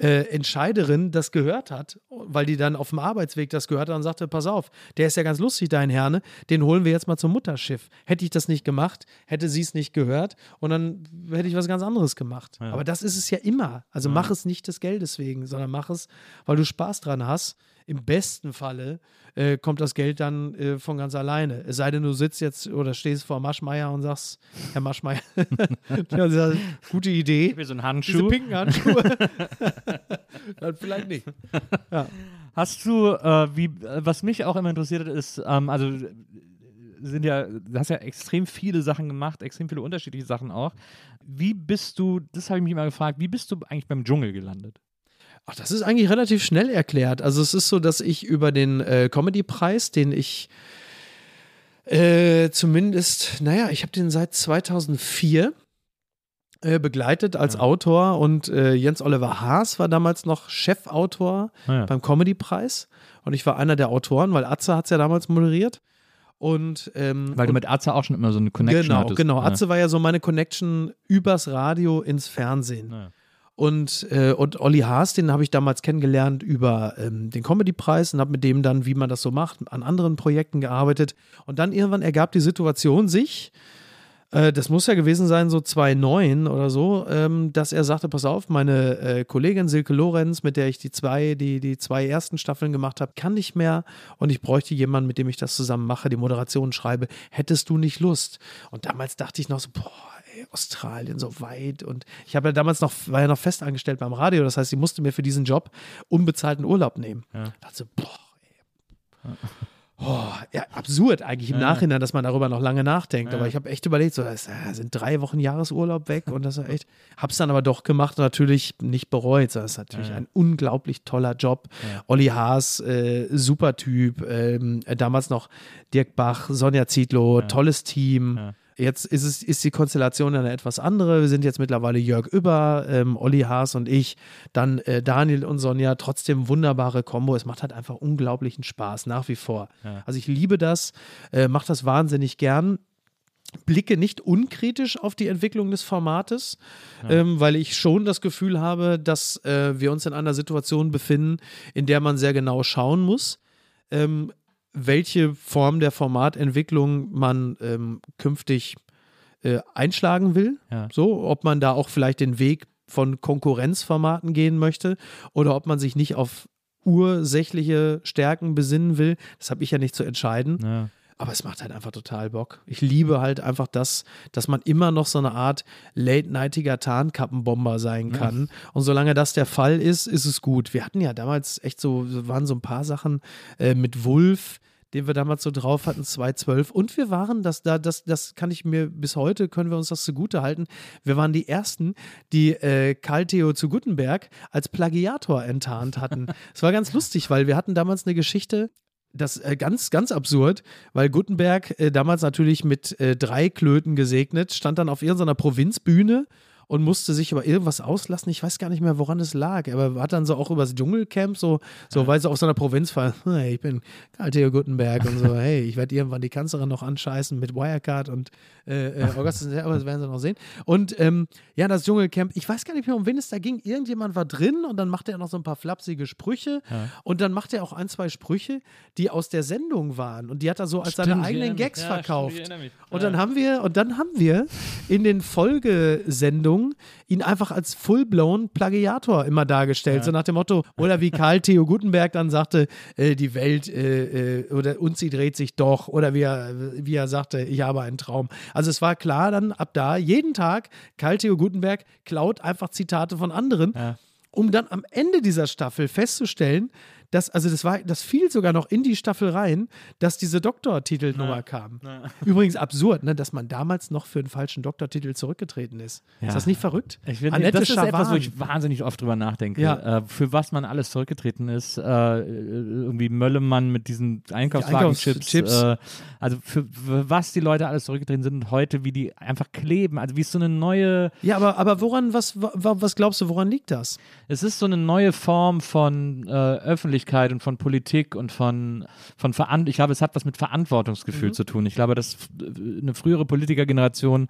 äh, Entscheiderin das gehört hat, weil die dann auf dem Arbeitsweg das gehört hat und sagte, pass auf, der ist ja ganz lustig, dein Herne, den holen wir jetzt mal zum Mutterschiff. Hätte ich das nicht gemacht, hätte sie es nicht gehört und dann hätte ich was ganz anderes gemacht. Ja. Aber das ist es ja immer. Also mach es nicht des Geldes wegen, sondern mach es, weil du Spaß dran hast. Im besten Falle äh, kommt das Geld dann äh, von ganz alleine. Es sei denn, du sitzt jetzt oder stehst vor Maschmeier und sagst, Herr Maschmeier, *laughs* ja, gute Idee. Gib mir so einen Diese Handschuh. pinken Handschuhe. *laughs* Dann vielleicht nicht. Hast du, äh, wie, was mich auch immer interessiert hat, ist, ähm, also sind ja, du hast ja extrem viele Sachen gemacht, extrem viele unterschiedliche Sachen auch. Wie bist du, das habe ich mich immer gefragt, wie bist du eigentlich beim Dschungel gelandet? Ach, das ist eigentlich relativ schnell erklärt. Also es ist so, dass ich über den äh, Comedy-Preis, den ich äh, zumindest, naja, ich habe den seit 2004 äh, begleitet als Ja. Autor und äh, Jens Oliver Haas war damals noch Chefautor Ah, ja. beim Comedy-Preis und ich war einer der Autoren, weil Atze hat es ja damals moderiert. Und, ähm, Weil du und mit Arza auch schon immer so eine Connection genau, hattest. genau. Ja. Atze war ja so meine Connection übers Radio ins Fernsehen. Ja. Und, äh, und Olli Haas, den habe ich damals kennengelernt über ähm, den Comedy-Preis und habe mit dem dann, wie man das so macht, an anderen Projekten gearbeitet. Und dann irgendwann ergab die Situation sich, Äh, das muss ja gewesen sein, so 2009 oder so, ähm, dass er sagte, pass auf, meine äh, Kollegin Silke Lorenz, mit der ich die zwei, die, die zwei ersten Staffeln gemacht habe, kann nicht mehr und ich bräuchte jemanden, mit dem ich das zusammen mache, die Moderation schreibe. Hättest du nicht Lust? Und damals dachte ich noch so, boah, Australien so weit und ich habe ja damals noch, war ja noch fest angestellt beim Radio, das heißt, ich musste mir für diesen Job unbezahlten Urlaub nehmen. Ja. Ich dachte so, boah, ey. Oh, ja, absurd eigentlich im Nachhinein, dass man darüber noch lange nachdenkt. Aber ich habe echt überlegt, so, das äh, sind drei Wochen Jahresurlaub weg und das ist echt. Hab's dann aber doch gemacht und natürlich nicht bereut. Das ist natürlich ein unglaublich toller Job. Olli Haas, äh, super Typ. Ähm, äh, damals noch Dirk Bach, Sonja Zietlow, tolles Team. Jetzt ist, es, ist die Konstellation eine etwas andere. Wir sind jetzt mittlerweile Jörg Über, ähm, Olli Haas und ich, dann äh, Daniel und Sonja. Trotzdem wunderbare Kombo. Es macht halt einfach unglaublichen Spaß, nach wie vor. Also ich liebe das, äh, mache das wahnsinnig gern blicke nicht unkritisch auf die Entwicklung des Formates, ähm, weil ich schon das Gefühl habe, dass äh, wir uns in einer Situation befinden, in der man sehr genau schauen muss, ähm, welche Form der Formatentwicklung man ähm, künftig äh, einschlagen will. Ja. So, ob man da auch vielleicht den Weg von Konkurrenzformaten gehen möchte oder ob man sich nicht auf ursächliche Stärken besinnen will. Das habe ich ja nicht zu entscheiden. Ja. Aber es macht halt einfach total Bock. Ich liebe halt einfach das, dass man immer noch so eine Art late-nightiger Tarnkappenbomber sein kann. Und solange das der Fall ist, ist es gut. Wir hatten ja damals echt so, waren so ein paar Sachen äh, mit Wulf, den wir damals so drauf hatten, 2012. Und wir waren, das, da, das, das kann ich mir bis heute, können wir uns das zugute halten. Wir waren die Ersten, die äh, Karl Theo zu Gutenberg als Plagiator enttarnt hatten. Es war ganz lustig, weil wir hatten damals eine Geschichte, das äh, ganz, ganz absurd, weil Gutenberg äh, damals natürlich mit äh, drei Klöten gesegnet, stand dann auf irgendeiner Provinzbühne und musste sich über irgendwas auslassen. Ich weiß gar nicht mehr, woran es lag, aber hat dann so auch über das Dschungelcamp so, so weil sie auf so einer Provinz war, *laughs* hey, ich bin Karl Theo Gutenberg und so, *laughs* hey, ich werde irgendwann die Kanzlerin noch anscheißen mit Wirecard und äh, äh, *laughs* Augustus, aber das werden sie noch sehen. Und ähm, ja, das Dschungelcamp, ich weiß gar nicht mehr, um wen es da ging. Irgendjemand war drin und dann machte er noch so ein paar flapsige Sprüche und dann machte er auch ein, zwei Sprüche, die aus der Sendung waren und die hat er so als seine Stimmt, ich eigenen. Gags Ja, stimmt, verkauft. mich. Und Ja. dann haben wir, und dann haben wir in den Folgesendungen ihn einfach als full-blown Plagiator immer dargestellt. So nach dem Motto, oder wie Karl Theo Gutenberg dann sagte, äh, die Welt äh, äh, oder und sie dreht sich doch, oder wie er, wie er sagte, ich habe einen Traum. Also es war klar dann ab da, jeden Tag, Karl Theo Gutenberg klaut einfach Zitate von anderen, um dann am Ende dieser Staffel festzustellen, dass, also das war, das fiel sogar noch in die Staffel rein, dass diese Doktortitelnummer kam. *laughs* Übrigens absurd, ne, dass man damals noch für einen falschen Doktortitel zurückgetreten ist. Ja. Ist das nicht verrückt? Ich finde, Annette das ist etwas, wo ich wahnsinnig oft drüber nachdenke, Ja. äh, für was man alles zurückgetreten ist. Äh, irgendwie Möllemann mit diesen Einkaufswagenchips. Einkaufschips. Äh, also für, für was die Leute alles zurückgetreten sind und heute, wie die einfach kleben. Also wie es so eine neue, Ja, aber, aber woran, was, wa- was glaubst du, woran liegt das? es ist so eine neue Form von äh, Öffentlichkeit und von Politik und von, von Veran ich glaube, es hat was mit Verantwortungsgefühl zu tun. Ich glaube, dass äh, eine frühere Politikergeneration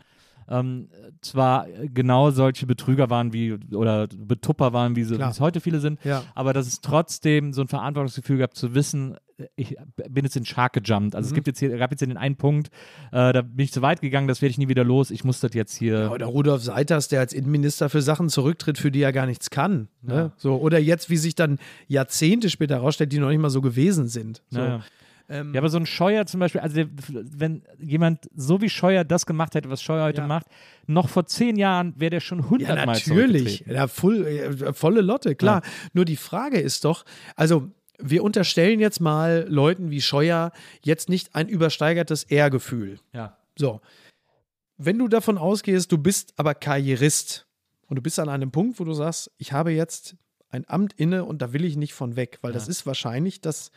ähm, zwar genau solche Betrüger waren wie oder Betupper waren, wie, es heute viele sind, Ja. aber dass es trotzdem so ein Verantwortungsgefühl gab, zu wissen, ich bin jetzt in den Shark gejumpt. Mhm. Also es gibt jetzt hier, gab jetzt hier den einen Punkt, äh, da bin ich zu weit gegangen, das werde ich nie wieder los. Ich muss das jetzt hier. Oder Rudolf Seiters, der als Innenminister für Sachen zurücktritt, für die er gar nichts kann. Ne? So, oder jetzt, wie sich dann Jahrzehnte später herausstellt, die noch nicht mal so gewesen sind. So. Ja, ja. Ähm, Ja, aber so ein Scheuer zum Beispiel, also der, wenn jemand so wie Scheuer das gemacht hätte, was Scheuer heute Ja. macht, noch vor zehn Jahren wäre der schon Ja, hundertmal natürlich. zurückgetreten. Ja, voll, äh, volle Lotte, klar. Nur die Frage ist doch, also wir unterstellen jetzt mal Leuten wie Scheuer jetzt nicht ein übersteigertes Ehrgefühl. Ja. So. Wenn du davon ausgehst, du bist aber Karrierist und du bist an einem Punkt, wo du sagst, ich habe jetzt ein Amt inne und da will ich nicht von weg, weil das ist wahrscheinlich das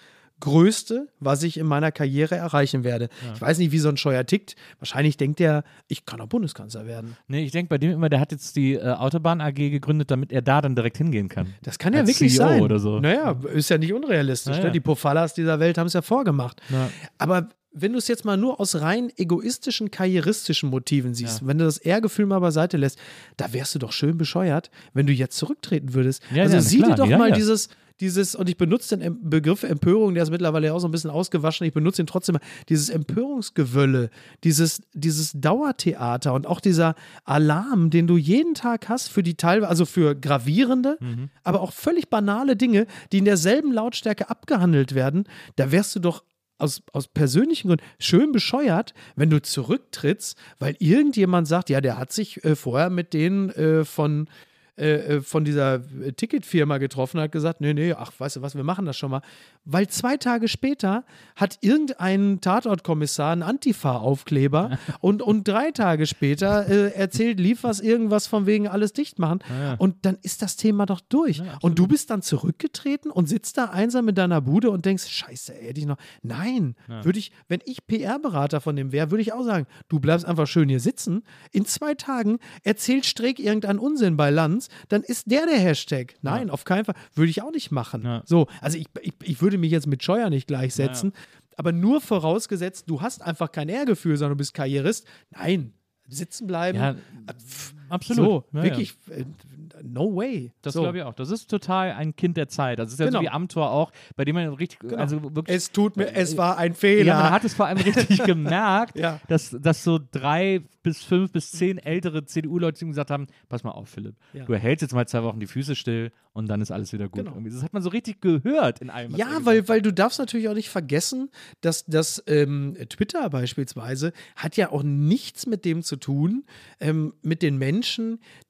Größte, was ich in meiner Karriere erreichen werde. Ich weiß nicht, wie so ein Scheuer tickt. Wahrscheinlich denkt er, ich kann auch Bundeskanzler werden. Nee, ich denke bei dem immer, der hat jetzt die äh, Autobahn AG gegründet, damit er da dann direkt hingehen kann. Das kann ja Als wirklich CEO sein. oder so. Naja, ist ja nicht unrealistisch. Naja. Ne? Die Pofallas dieser Welt haben es ja vorgemacht. Ja. Aber wenn du es jetzt mal nur aus rein egoistischen, karrieristischen Motiven siehst, wenn du das Ehrgefühl mal beiseite lässt, da wärst du doch schön bescheuert, wenn du jetzt zurücktreten würdest. Ja, also ja, sieh klar, dir doch ja, mal ja. dieses, dieses, und ich benutze den Begriff Empörung, der ist mittlerweile ja auch so ein bisschen ausgewaschen, ich benutze ihn trotzdem, dieses Empörungsgewölle, dieses, dieses Dauertheater und auch dieser Alarm, den du jeden Tag hast für die teilweise, also für gravierende, aber auch völlig banale Dinge, die in derselben Lautstärke abgehandelt werden, da wärst du doch aus, aus persönlichen Gründen schön bescheuert, wenn du zurücktrittst, weil irgendjemand sagt, ja, der hat sich äh, vorher mit denen äh, von, äh, äh, von dieser äh, Ticketfirma getroffen, hat gesagt, nee, nee, ach, weißt du was, wir machen das schon mal. Weil zwei Tage später hat irgendein Tatortkommissar einen Antifa-Aufkleber *laughs* und, und drei Tage später äh, erzählt Liefers irgendwas von wegen alles dicht machen. Und dann ist das Thema doch durch. und du bist dann zurückgetreten und sitzt da einsam in deiner Bude und denkst, scheiße, hätte ich noch. Nein, würde ich, wenn ich PR-Berater von dem wäre, würde ich auch sagen, du bleibst einfach schön hier sitzen. In zwei Tagen erzählt Streeck irgendeinen Unsinn bei Lanz, dann ist der der Hashtag. Nein, auf keinen Fall. Würde ich auch nicht machen. Ja. So, also ich, ich, ich würde mich jetzt mit Scheuer nicht gleichsetzen, aber nur vorausgesetzt, du hast einfach kein Ehrgefühl, sondern du bist Karrierist. Nein, sitzen bleiben. Ja, Äh, pff, absolut. So, Ja, ja. wirklich, äh, no way. Das so. glaube ich auch. Das ist total ein Kind der Zeit. Das ist ja Genau. so wie Amtor auch, bei dem man richtig, also wirklich. Es tut mir, es war ein Fehler. ja, man hat es vor allem richtig *laughs* gemerkt, Ja. dass, dass so drei bis fünf bis zehn ältere CDU-Leute ihm gesagt haben: Pass mal auf, Philipp, Ja. du hältst jetzt mal zwei Wochen die Füße still und dann ist alles wieder gut. Genau. Das hat man so richtig gehört in allem. er Ja, weil, weil du darfst natürlich auch nicht vergessen, dass, dass ähm, Twitter beispielsweise hat ja auch nichts mit dem zu tun, ähm, mit den Menschen,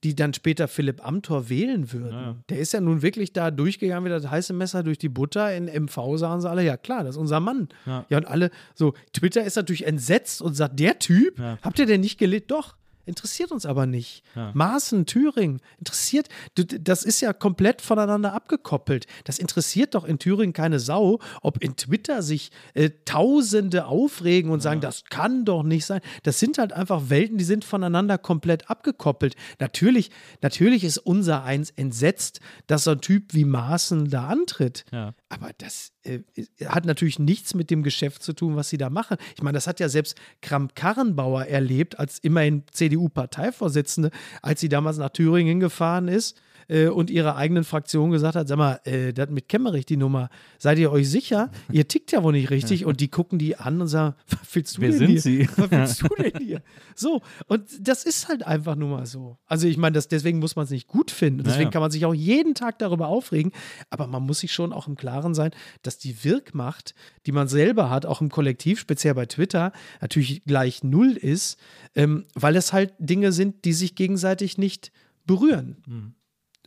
die dann später Philipp Amthor wählen würden. Der ist ja nun wirklich da durchgegangen wie das heiße Messer durch die Butter. In MV sagen sie alle, ja klar, das ist unser Mann. Ja. Ja, und alle so, Twitter ist natürlich entsetzt und sagt, der Typ, Ja. habt ihr denn nicht gelesen? Doch. Interessiert uns aber nicht. Ja. Maaßen, Thüringen, interessiert, das ist ja komplett voneinander abgekoppelt. Das interessiert doch in Thüringen keine Sau, ob in Twitter sich äh, Tausende aufregen und sagen, das kann doch nicht sein. Das sind halt einfach Welten, die sind voneinander komplett abgekoppelt. Natürlich, natürlich ist unser Eins entsetzt, dass so ein Typ wie Maaßen da antritt. Ja. Aber das äh, hat natürlich nichts mit dem Geschäft zu tun, was sie da machen. Ich meine, das hat ja selbst Kramp-Karrenbauer erlebt, als immerhin CDU-Parteivorsitzende, als sie damals nach Thüringen gefahren ist äh, und ihrer eigenen Fraktion gesagt hat, sag mal, äh, das mit Kemmerich, die Nummer, seid ihr euch sicher? *laughs* Ihr tickt ja wohl nicht richtig. Und die gucken die an und sagen, *laughs* was willst du Wer denn sind hier? Sie? Was willst *laughs* du denn hier? So, und das ist halt einfach nur mal so. Also ich meine, deswegen muss man es nicht gut finden. Deswegen Naja. kann man sich auch jeden Tag darüber aufregen. Aber man muss sich schon auch im Klaren sein, dass die Wirkmacht, die man selber hat, auch im Kollektiv, speziell bei Twitter, natürlich gleich null ist, ähm, weil es halt Dinge sind, die sich gegenseitig nicht berühren.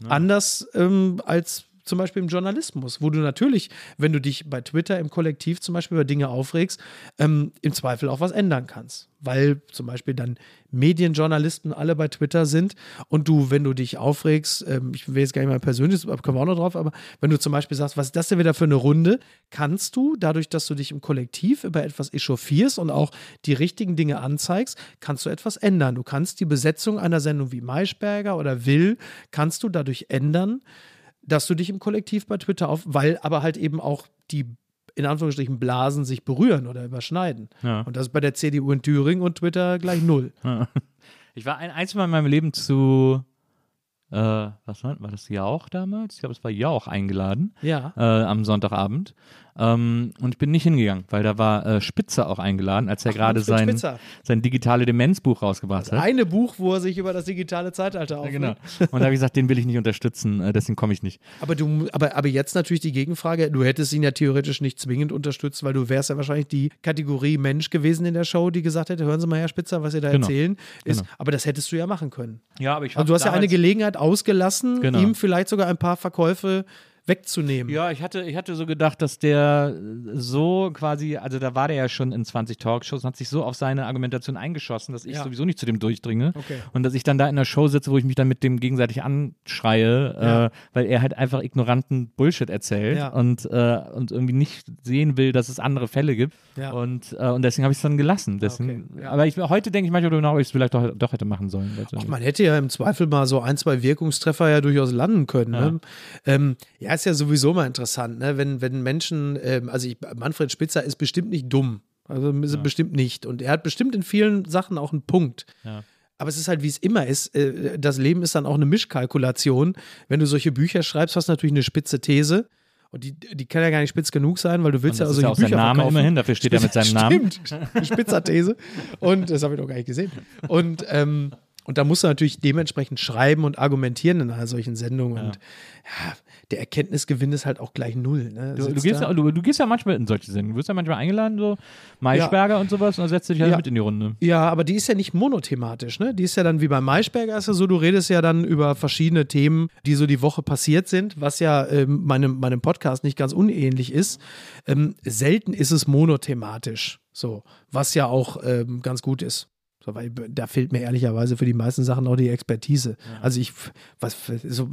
Hm. Anders ähm, als zum Beispiel im Journalismus, wo du natürlich, wenn du dich bei Twitter im Kollektiv zum Beispiel über Dinge aufregst, ähm, im Zweifel auch was ändern kannst. Weil zum Beispiel dann Medienjournalisten alle bei Twitter sind und du, wenn du dich aufregst, ähm, ich will jetzt gar nicht mal persönlich, kommen wir auch noch drauf, aber wenn du zum Beispiel sagst, was ist das denn wieder für eine Runde, kannst du, dadurch, dass du dich im Kollektiv über etwas echauffierst und auch die richtigen Dinge anzeigst, kannst du etwas ändern. Du kannst die Besetzung einer Sendung wie Maischberger oder Will, kannst du dadurch ändern, dass du dich im Kollektiv bei Twitter auf, weil aber halt eben auch die in Anführungsstrichen Blasen sich berühren oder überschneiden. Ja. Und das ist bei der CDU in Thüringen und Twitter gleich null. Ich war ein einziges Mal in meinem Leben zu, äh, was war, war das Jauch damals? Ich glaube, es war Jauch eingeladen Ja. äh, am Sonntagabend. Ähm, und ich bin nicht hingegangen, weil da war äh, Spitzer auch eingeladen, als er gerade sein, Spitzer. sein digitale Demenzbuch rausgebracht hat. Eine Buch, wo er sich über das digitale Zeitalter Ja, aufregt. genau. Und da habe ich gesagt, den will ich nicht unterstützen, äh, deswegen komme ich nicht. Aber, du, aber, aber jetzt natürlich die Gegenfrage, du hättest ihn ja theoretisch nicht zwingend unterstützt, weil du wärst ja wahrscheinlich die Kategorie Mensch gewesen in der Show, die gesagt hätte, hören Sie mal, Herr Spitzer, was Sie da Genau. erzählen. Ist, Genau. Aber das hättest du ja machen können. Ja, aber ich Also du hast ja eine Gelegenheit ausgelassen, Genau. ihm vielleicht sogar ein paar Verkäufe wegzunehmen. Ja, ich hatte, ich hatte so gedacht, dass der so quasi, also da war der ja schon in 20 Talkshows und hat sich so auf seine Argumentation eingeschossen, dass ich Ja. sowieso nicht zu dem durchdringe. Okay. Und dass ich dann da in der Show sitze, wo ich mich dann mit dem gegenseitig anschreie, Ja. äh, weil er halt einfach ignoranten Bullshit erzählt Ja. und, äh, und irgendwie nicht sehen will, dass es andere Fälle gibt. Und, äh, und deswegen habe ich es dann gelassen. Deswegen, Okay. Aber ich, heute denke ich manchmal darüber nach, ob ich es vielleicht doch, doch hätte machen sollen. Ach, man hätte ja im Zweifel mal so ein, zwei Wirkungstreffer ja durchaus landen können. Ne? Ähm, ja, ist ja sowieso mal interessant, ne? wenn, wenn Menschen, ähm, also ich, Manfred Spitzer ist bestimmt nicht dumm. Also er bestimmt nicht. Und er hat bestimmt in vielen Sachen auch einen Punkt. Ja. Aber es ist halt, wie es immer ist. Äh, das Leben ist dann auch eine Mischkalkulation. Wenn du solche Bücher schreibst, hast du natürlich eine spitze These. Und die, die kann ja gar nicht spitz genug sein, weil du willst ja also ist ja auch sein Name verkaufen. immerhin, dafür steht er mit seinem Namen. *laughs* Stimmt, Spitzerthese. Und das habe ich noch gar nicht gesehen. Und, ähm, und da musst du natürlich dementsprechend schreiben und argumentieren in einer solchen Sendung. Und ja, der Erkenntnisgewinn ist halt auch gleich null. Ne? Du, du, gehst ja, du, du gehst ja manchmal in solche Sendungen. Du wirst ja manchmal eingeladen, so Maischberger und sowas, und dann setzt du dich halt Ja. mit in die Runde. Ja, aber die ist ja nicht monothematisch, ne? Die ist ja dann wie bei Maischberger ist ja so, du redest ja dann über verschiedene Themen, die so die Woche passiert sind, was ja ähm, meinem, meinem Podcast nicht ganz unähnlich ist. Ähm, selten ist es monothematisch, so, was ja auch ähm, ganz gut ist. So, weil da fehlt mir ehrlicherweise für die meisten Sachen auch die Expertise. Also ich, was, so,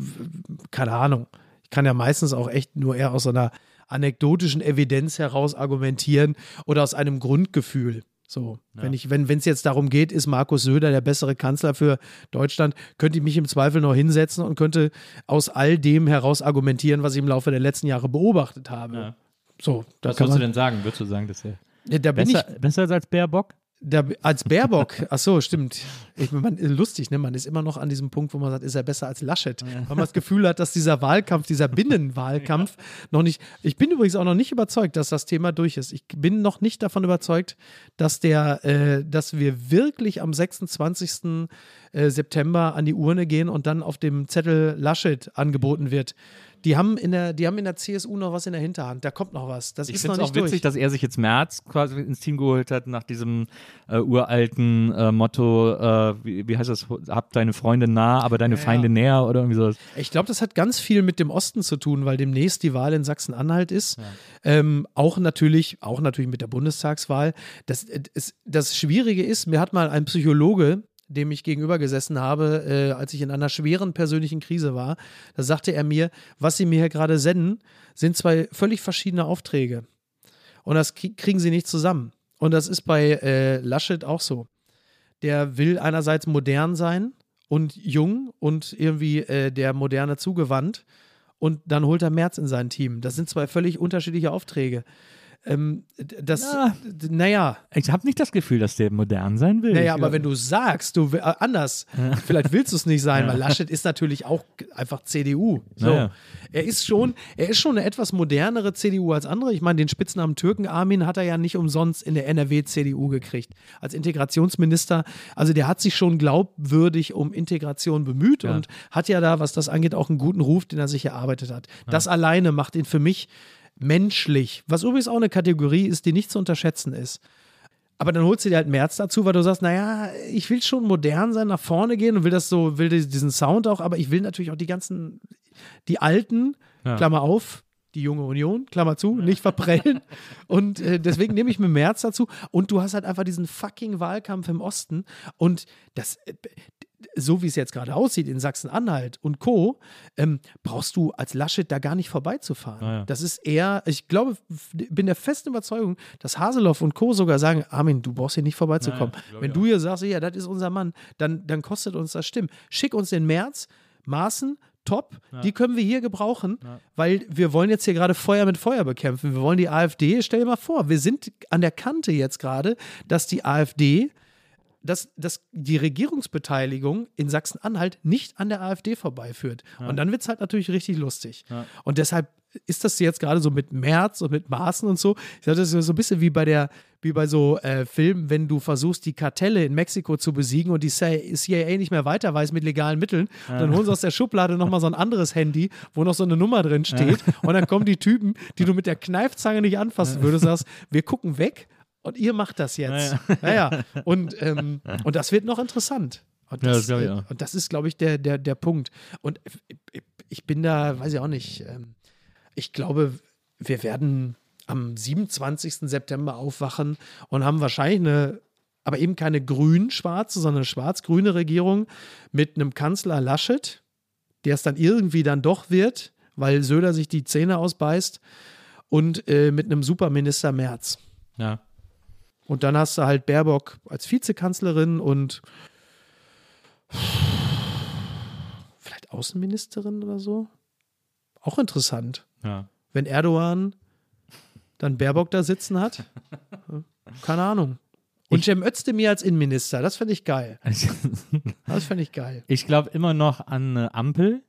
keine Ahnung. Kann ja meistens auch echt nur eher aus so einer anekdotischen Evidenz heraus argumentieren oder aus einem Grundgefühl. So, wenn ich, wenn es jetzt darum geht, ist Markus Söder der bessere Kanzler für Deutschland, könnte ich mich im Zweifel noch hinsetzen und könnte aus all dem heraus argumentieren, was ich im Laufe der letzten Jahre beobachtet habe. Ja. So, Was würdest du denn sagen? Würdest du sagen, dass er Ja, bin ich, besser, besser ist als Baerbock? Da, als Baerbock, ach so, stimmt. Ich, man, lustig, ne? Man ist immer noch an diesem Punkt, wo man sagt, ist er besser als Laschet? Weil man das Gefühl hat, dass dieser Wahlkampf, dieser Binnenwahlkampf *laughs* noch nicht. Ich bin übrigens auch noch nicht überzeugt, dass das Thema durch ist. Ich bin noch nicht davon überzeugt, dass der, äh, dass wir wirklich am 26. äh, September an die Urne gehen und dann auf dem Zettel Laschet angeboten wird. Die haben in der, die haben in der CSU noch was in der Hinterhand. Da kommt noch was. Das Ich ist finde es nicht auch witzig, durch. dass er sich jetzt März quasi ins Team geholt hat, nach diesem äh, uralten äh, Motto, äh, wie, wie heißt das, hab deine Freunde nah, aber deine Feinde näher oder irgendwie sowas. Ich glaube, das hat ganz viel mit dem Osten zu tun, weil demnächst die Wahl in Sachsen-Anhalt ist. Ähm, auch natürlich, auch natürlich mit der Bundestagswahl. Das, äh, das Schwierige ist, mir hat mal ein Psychologe, dem ich gegenüber gesessen habe, äh, als ich in einer schweren persönlichen Krise war, da sagte er mir, was Sie mir hier gerade senden, sind zwei völlig verschiedene Aufträge. Und das krie- kriegen Sie nicht zusammen. Und das ist bei äh, Laschet auch so. Der will einerseits modern sein und jung und irgendwie äh, der Moderne zugewandt. Und dann holt er Merz in sein Team. Das sind zwei völlig unterschiedliche Aufträge. Ähm, das, Ja. naja, Ich habe nicht das Gefühl, dass der modern sein will. naja, Ich aber wenn du sagst, du äh, anders, *laughs* vielleicht willst du es nicht sein, weil Laschet ist natürlich auch einfach CDU. So. Naja. Er ist schon, er ist schon eine etwas modernere CDU als andere. Ich meine, den Spitznamen Türken Armin hat er ja nicht umsonst in der NRW CDU gekriegt. Als Integrationsminister, also der hat sich schon glaubwürdig um Integration bemüht und hat ja da, was das angeht, auch einen guten Ruf, den er sich erarbeitet hat. Das alleine macht ihn für mich menschlich, was übrigens auch eine Kategorie ist, die nicht zu unterschätzen ist. Aber dann holst du dir halt März dazu, weil du sagst, naja, ich will schon modern sein, nach vorne gehen und will das so, will diesen Sound auch, aber ich will natürlich auch die ganzen, die alten, Klammer auf, die junge Union, Klammer zu, nicht verprellen. *laughs* Und äh, deswegen nehme ich mir März dazu. Und du hast halt einfach diesen fucking Wahlkampf im Osten. Und das, äh, so wie es jetzt gerade aussieht in Sachsen-Anhalt und Co., ähm, brauchst du als Laschet da gar nicht vorbeizufahren. Ah, ja. Das ist eher, ich glaube, bin der festen Überzeugung, dass Haseloff und Co. sogar sagen, Armin, du brauchst hier nicht vorbeizukommen. Ja, ja, glaub Wenn du hier sagst, ja, das ist unser Mann, dann, dann kostet uns das Stimmen. Schick uns den März, Maßen, top, die können wir hier gebrauchen, weil wir wollen jetzt hier gerade Feuer mit Feuer bekämpfen. Wir wollen die AfD, stell dir mal vor, wir sind an der Kante jetzt gerade, dass die AfD dass, dass die Regierungsbeteiligung in Sachsen-Anhalt nicht an der AfD vorbeiführt. Und dann wird es halt natürlich richtig lustig. Und deshalb ist das jetzt gerade so mit März und mit Maßen und so. Ich sage, das ist so ein bisschen wie bei der, wie bei so äh, Filmen, wenn du versuchst, die Kartelle in Mexiko zu besiegen und die CIA nicht mehr weiter weiß mit legalen Mitteln, dann holen sie aus der Schublade nochmal so ein anderes Handy, wo noch so eine Nummer drin steht. Und dann kommen die Typen, die du mit der Kneifzange nicht anfassen würdest, sagst, wir gucken weg und ihr macht das jetzt. Naja, und, *laughs* ähm, und das wird noch interessant. Und Ja, das, das glaub ich äh, auch. und das ist, glaube ich, der, der, der Punkt. Und ich- ich bin da, weiß ich auch nicht, ähm, ich glaube, wir werden am 27. September aufwachen und haben wahrscheinlich eine, aber eben keine grün-schwarze, sondern eine schwarz-grüne Regierung mit einem Kanzler Laschet, der es dann irgendwie dann doch wird, weil Söder sich die Zähne ausbeißt und äh, mit einem Superminister Merz. Ja. Und dann hast du halt Baerbock als Vizekanzlerin und vielleicht Außenministerin oder so. Auch interessant. Ja. Wenn Erdogan dann Baerbock da sitzen hat. Keine Ahnung. Und Cem Özdemir als Innenminister, das fände ich geil. *laughs* Das fände ich geil. Ich glaube immer noch an eine Ampel.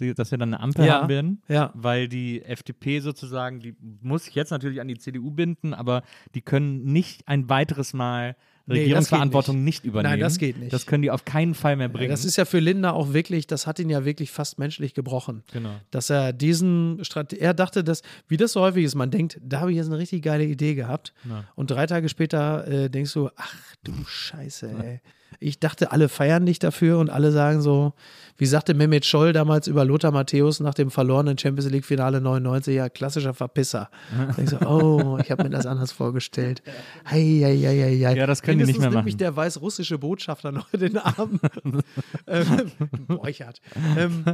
Die, dass wir dann eine Ampel Ja. haben werden. Ja. Weil die FDP sozusagen, die muss sich jetzt natürlich an die CDU binden, aber die können nicht ein weiteres Mal Nee, Regierungsverantwortung geht nicht. übernehmen. Nein, das geht nicht. Das können die auf keinen Fall mehr bringen. Das ist ja für Lindner auch wirklich, das hat ihn ja wirklich fast menschlich gebrochen. genau. Dass er diesen Strate er dachte, dass, wie das so häufig ist, man denkt, da habe ich jetzt eine richtig geile Idee gehabt. Ja. Und drei Tage später äh, denkst du, ach du Scheiße, ey. *laughs* Ich dachte, alle feiern dich dafür und alle sagen so, wie sagte Mehmet Scholl damals über Lothar Matthäus nach dem verlorenen Champions League Finale 99, ja, klassischer Verpisser. *laughs* Denkst du, oh, ich habe mir das anders vorgestellt. Hei, hei, hei, hei. Ja, das können die nicht Mindestens mehr nimmt mich machen. der weißrussische Botschafter noch in den Arm. *laughs* ähm, Borchert. Ähm,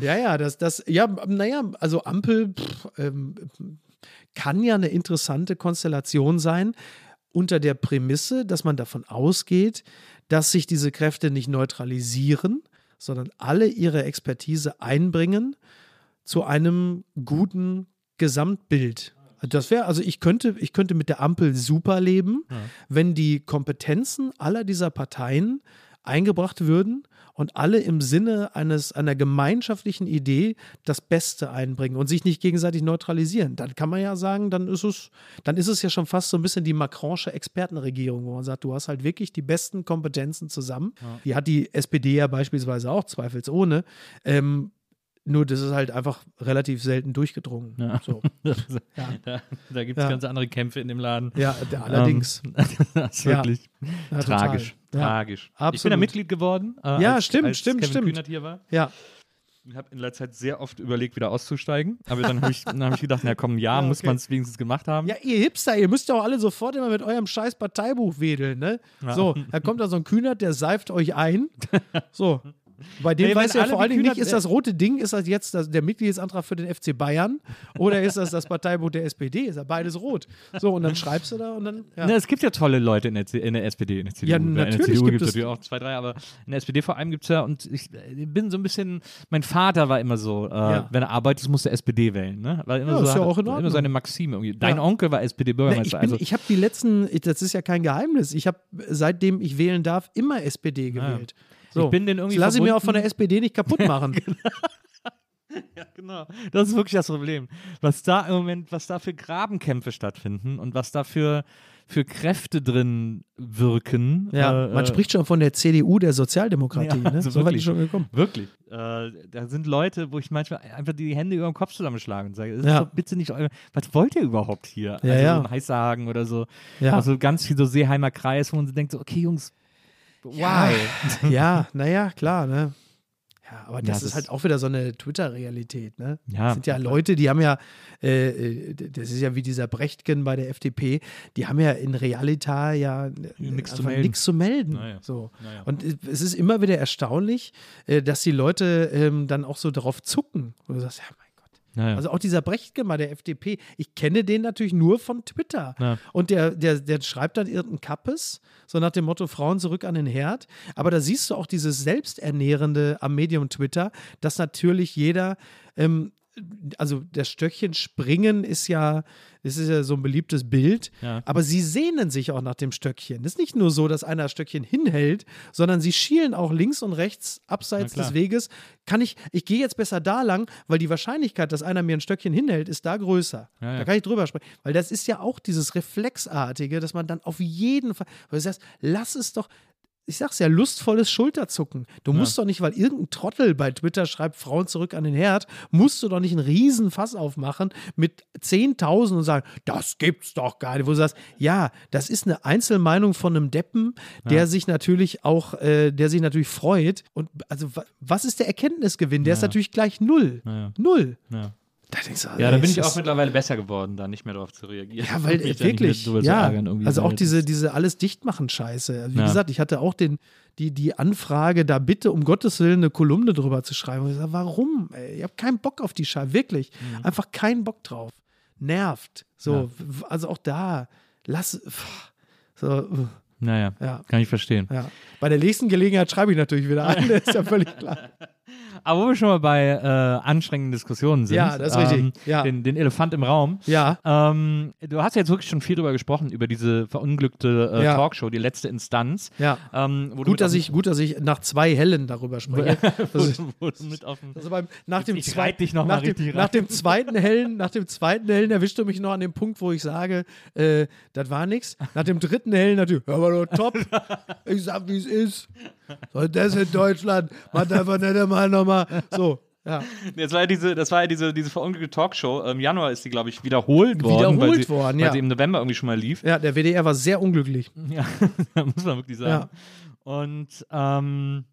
ja, ja, das, das, ja, naja, also Ampel pff, ähm, kann ja eine interessante Konstellation sein, unter der Prämisse, dass man davon ausgeht, dass sich diese Kräfte nicht neutralisieren, sondern alle ihre Expertise einbringen zu einem guten Gesamtbild. Das wäre, also ich könnte, ich könnte mit der Ampel super leben, wenn die Kompetenzen aller dieser Parteien eingebracht würden und alle im Sinne eines einer gemeinschaftlichen Idee das Beste einbringen und sich nicht gegenseitig neutralisieren. Dann kann man ja sagen, dann ist es, dann ist es ja schon fast so ein bisschen die Macronische Expertenregierung, wo man sagt, du hast halt wirklich die besten Kompetenzen zusammen. Die hat die SPD ja beispielsweise auch zweifelsohne. Ähm, nur das ist halt einfach relativ selten durchgedrungen. Ja. So. *laughs* Da, da gibt es Ja. ganz andere Kämpfe in dem Laden. Ja, der, allerdings. Ähm, *laughs* das ist Ja. wirklich Ja, tragisch. Ja. Tragisch. Ich bin Absolut. da Mitglied geworden. Äh, Ja, als, stimmt, als stimmt, Kevin stimmt. Kühnert hier war. Ja, Ich habe in letzter Zeit sehr oft überlegt, wieder auszusteigen. Aber dann habe ich, dann hab ich gedacht, na komm, ja, *laughs* Ja, muss okay. man es wenigstens gemacht haben. Ja, ihr Hipster, ihr müsst ja auch alle sofort immer mit eurem scheiß Parteibuch wedeln, ne? So, da kommt da so ein Kühnert, der seift euch ein. So. Bei dem Ey, wenn weiß ja vor allen Dingen nicht, ist das rote Ding, ist das jetzt das, der Mitgliedsantrag für den FC Bayern oder ist das das Parteibuch der SPD? Ist ja beides rot. So, und dann schreibst du da und dann. Ja. Na, es gibt ja tolle Leute in der, C in der SPD, in der CDU. Ja, in der natürlich CDU gibt es natürlich auch zwei, drei, aber in der SPD vor allem gibt es ja, und ich äh, bin so ein bisschen, mein Vater war immer so, äh, Ja. wenn er arbeitet, muss er SPD wählen, ne? War immer Ja, so, ist ja auch in immer Ordnung. seine Maxime irgendwie. Dein. Onkel war ich SPD-Bürgermeister, bin, also ich habe die letzten, ich- das ist ja kein Geheimnis, ich habe seitdem ich wählen darf, immer SPD gewählt. So, Ich bin den irgendwie das lasse ich mir auch von der SPD nicht kaputt *laughs* machen. Genau, das ist wirklich das Problem. Was da im Moment, was da für Grabenkämpfe stattfinden und was da für, für Kräfte drin wirken. Ja, äh, man äh, spricht schon von der CDU der Sozialdemokratie. Ja, ne? also so weit wirklich. ist schon gekommen. Wirklich. Äh, da sind Leute, wo ich manchmal einfach die Hände über den Kopf zusammenschlagen und sage, das Ja. ist doch bitte nicht euer, was wollt ihr überhaupt hier? Ja, also ja. so ein Heißhagen oder so. Ja. Also ganz viel so Seeheimer Kreis, wo man denkt, so, okay, Jungs, why? *laughs* ja, naja, klar, ne? Ja, aber das Ja, ist das- halt auch wieder so eine Twitter-Realität, ne? Ja. Das sind ja Leute, die haben ja, äh, äh, das ist ja wie dieser Brechtgen bei der FDP, die haben ja in Realita ja Nix zu einfach melden. nichts zu melden. Naja. So. Naja. Und es ist immer wieder erstaunlich, äh, dass die Leute ähm, dann auch so darauf zucken. Und du sagst, ja. Naja. Also auch dieser Brechtgen bei der FDP, ich kenne den natürlich nur von Twitter. Ja. Und der, der, der schreibt dann irgendein Kappes, so nach dem Motto Frauen zurück an den Herd. Aber da siehst du auch dieses Selbsternährende am Medium Twitter, dass natürlich jeder, ähm, also das Stöckchen springen ist ja, das ist ja so ein beliebtes Bild, Ja. aber sie sehnen sich auch nach dem Stöckchen. Es ist nicht nur so, dass einer das Stöckchen hinhält, sondern sie schielen auch links und rechts abseits des Weges. Kann ich, ich gehe jetzt besser da lang, weil die Wahrscheinlichkeit, dass einer mir ein Stöckchen hinhält, ist da größer. Ja, ja. Da kann ich drüber sprechen. Weil das ist ja auch dieses Reflexartige, dass man dann auf jeden Fall, weil du sagst, lass es doch. Ich sag's ja, lustvolles Schulterzucken. Du musst doch nicht, weil irgendein Trottel bei Twitter schreibt, Frauen zurück an den Herd, musst du doch nicht einen riesen Fass aufmachen mit 10.000 und sagen, das gibt's doch gar nicht. Wo du sagst, ja, das ist eine Einzelmeinung von einem Deppen, der sich natürlich auch, äh, der sich natürlich freut. Und also, wa- was ist der Erkenntnisgewinn? Der ist natürlich gleich null. Ja. Null. Ja. Da du, Ja, da bin ich auch mittlerweile besser geworden, da nicht mehr darauf zu reagieren. Ja, weil *laughs* wirklich, ja, ärgern also auch diese, diese alles dichtmachen Scheiße. Also wie Ja. gesagt, ich hatte auch den, die, die Anfrage, da bitte um Gottes Willen eine Kolumne drüber zu schreiben. Und ich sage, warum? Ey, ich habe keinen Bock auf die Scheiße, wirklich. Mhm. Einfach keinen Bock drauf. Nervt. So, w- also auch da, lass, pff, so, Naja, ja. kann ich verstehen. Ja. Bei der nächsten Gelegenheit schreibe ich natürlich wieder ein, *laughs* das ist ja völlig klar. *laughs* Aber wo wir schon mal bei äh, anstrengenden Diskussionen sind, Ja, das ist richtig. Ja. den, den Elefant im Raum. Ja. Ähm, du hast jetzt wirklich schon viel drüber gesprochen, über diese verunglückte äh, Ja. Talkshow, die letzte Instanz. Ja. Ähm, Gut, dass ich, gut, dass ich nach zwei Hellen darüber spreche. *laughs* Das ist- wo du mit auf dem Also beim, nach dem, ich reite dich noch nach, mal dem, nach dem zweiten Hellen, nach dem zweiten Hellen erwischt du mich noch an dem Punkt, wo ich sage, äh, das war nix. Nach dem dritten Hellen natürlich, hör mal doch top. *laughs* Ich sag, wie es ist. So, das in Deutschland. Macht einfach nicht einmal nochmal. So, ja. *laughs* Das war ja diese, das war ja diese, diese verunglückte Talkshow. Im Januar ist die, glaube ich, wiederholt worden. weil Wiederholt sie, worden, weil ja. sie im November irgendwie schon mal lief. Ja, der WDR war sehr unglücklich. Ja, *laughs* muss man wirklich sagen. Und, ähm,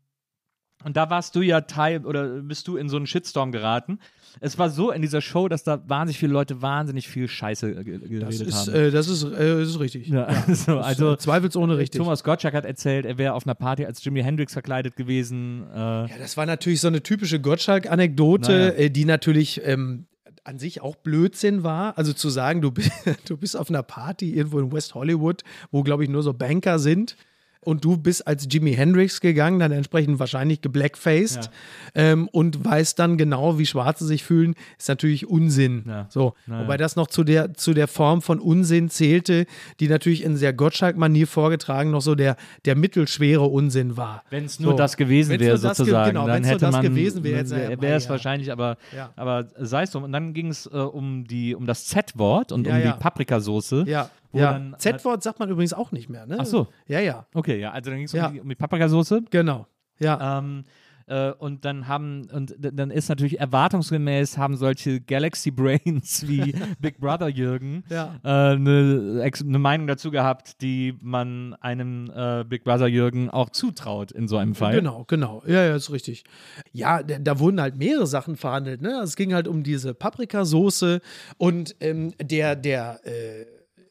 und da warst du ja Teil oder bist du in so einen Shitstorm geraten. Es war so in dieser Show, dass da wahnsinnig viele Leute wahnsinnig viel Scheiße ge- geredet Das ist, haben. äh, das ist, äh, das ist richtig. ja, *laughs* so, also äh, zweifelsohne richtig. Thomas Gottschalk hat erzählt, er wäre auf einer Party als Jimi Hendrix verkleidet gewesen. Äh, Ja, das war natürlich so eine typische Gottschalk-Anekdote, Naja. äh, die natürlich ähm, an sich auch Blödsinn war. Also zu sagen, du, bist- *laughs* du bist auf einer Party irgendwo in West Hollywood, wo, glaube ich, nur so Banker sind. Und du bist als Jimi Hendrix gegangen, dann entsprechend wahrscheinlich geblackfaced ähm, und weißt dann genau, wie Schwarze sich fühlen, ist natürlich Unsinn. Ja. So, Naja. wobei das noch zu der, zu der Form von Unsinn zählte, die natürlich in sehr Gottschalk-Manier vorgetragen noch so der, der mittelschwere Unsinn war. Wenn es nur So. das gewesen wäre, sozusagen, genau, dann wenn's nur hätte das man, gewesen wäre, ja, wäre es ja. wahrscheinlich, aber, Ja. aber sei es drum. Und dann ging es äh, um, die, um das Z-Wort und Ja, um ja. die Paprikasauce. Ja, ja. Z-Wort sagt man übrigens auch nicht mehr, ne? Ach so. Ja, ja, Okay, ja, also dann ging es Ja. um, die, um die Paprikasauce. genau. Ja, Ähm, äh, und dann haben, und dann ist natürlich erwartungsgemäß, haben solche Galaxy Brains wie *laughs* Big Brother Jürgen Ja. äh, eine, Ex- eine Meinung dazu gehabt, die man einem äh, Big Brother Jürgen auch zutraut in so einem Fall. genau, genau. Ja, ja, ist richtig. Ja, da, da wurden halt mehrere Sachen verhandelt, ne? Es ging halt um diese Paprikasoße und ähm, der, der, äh,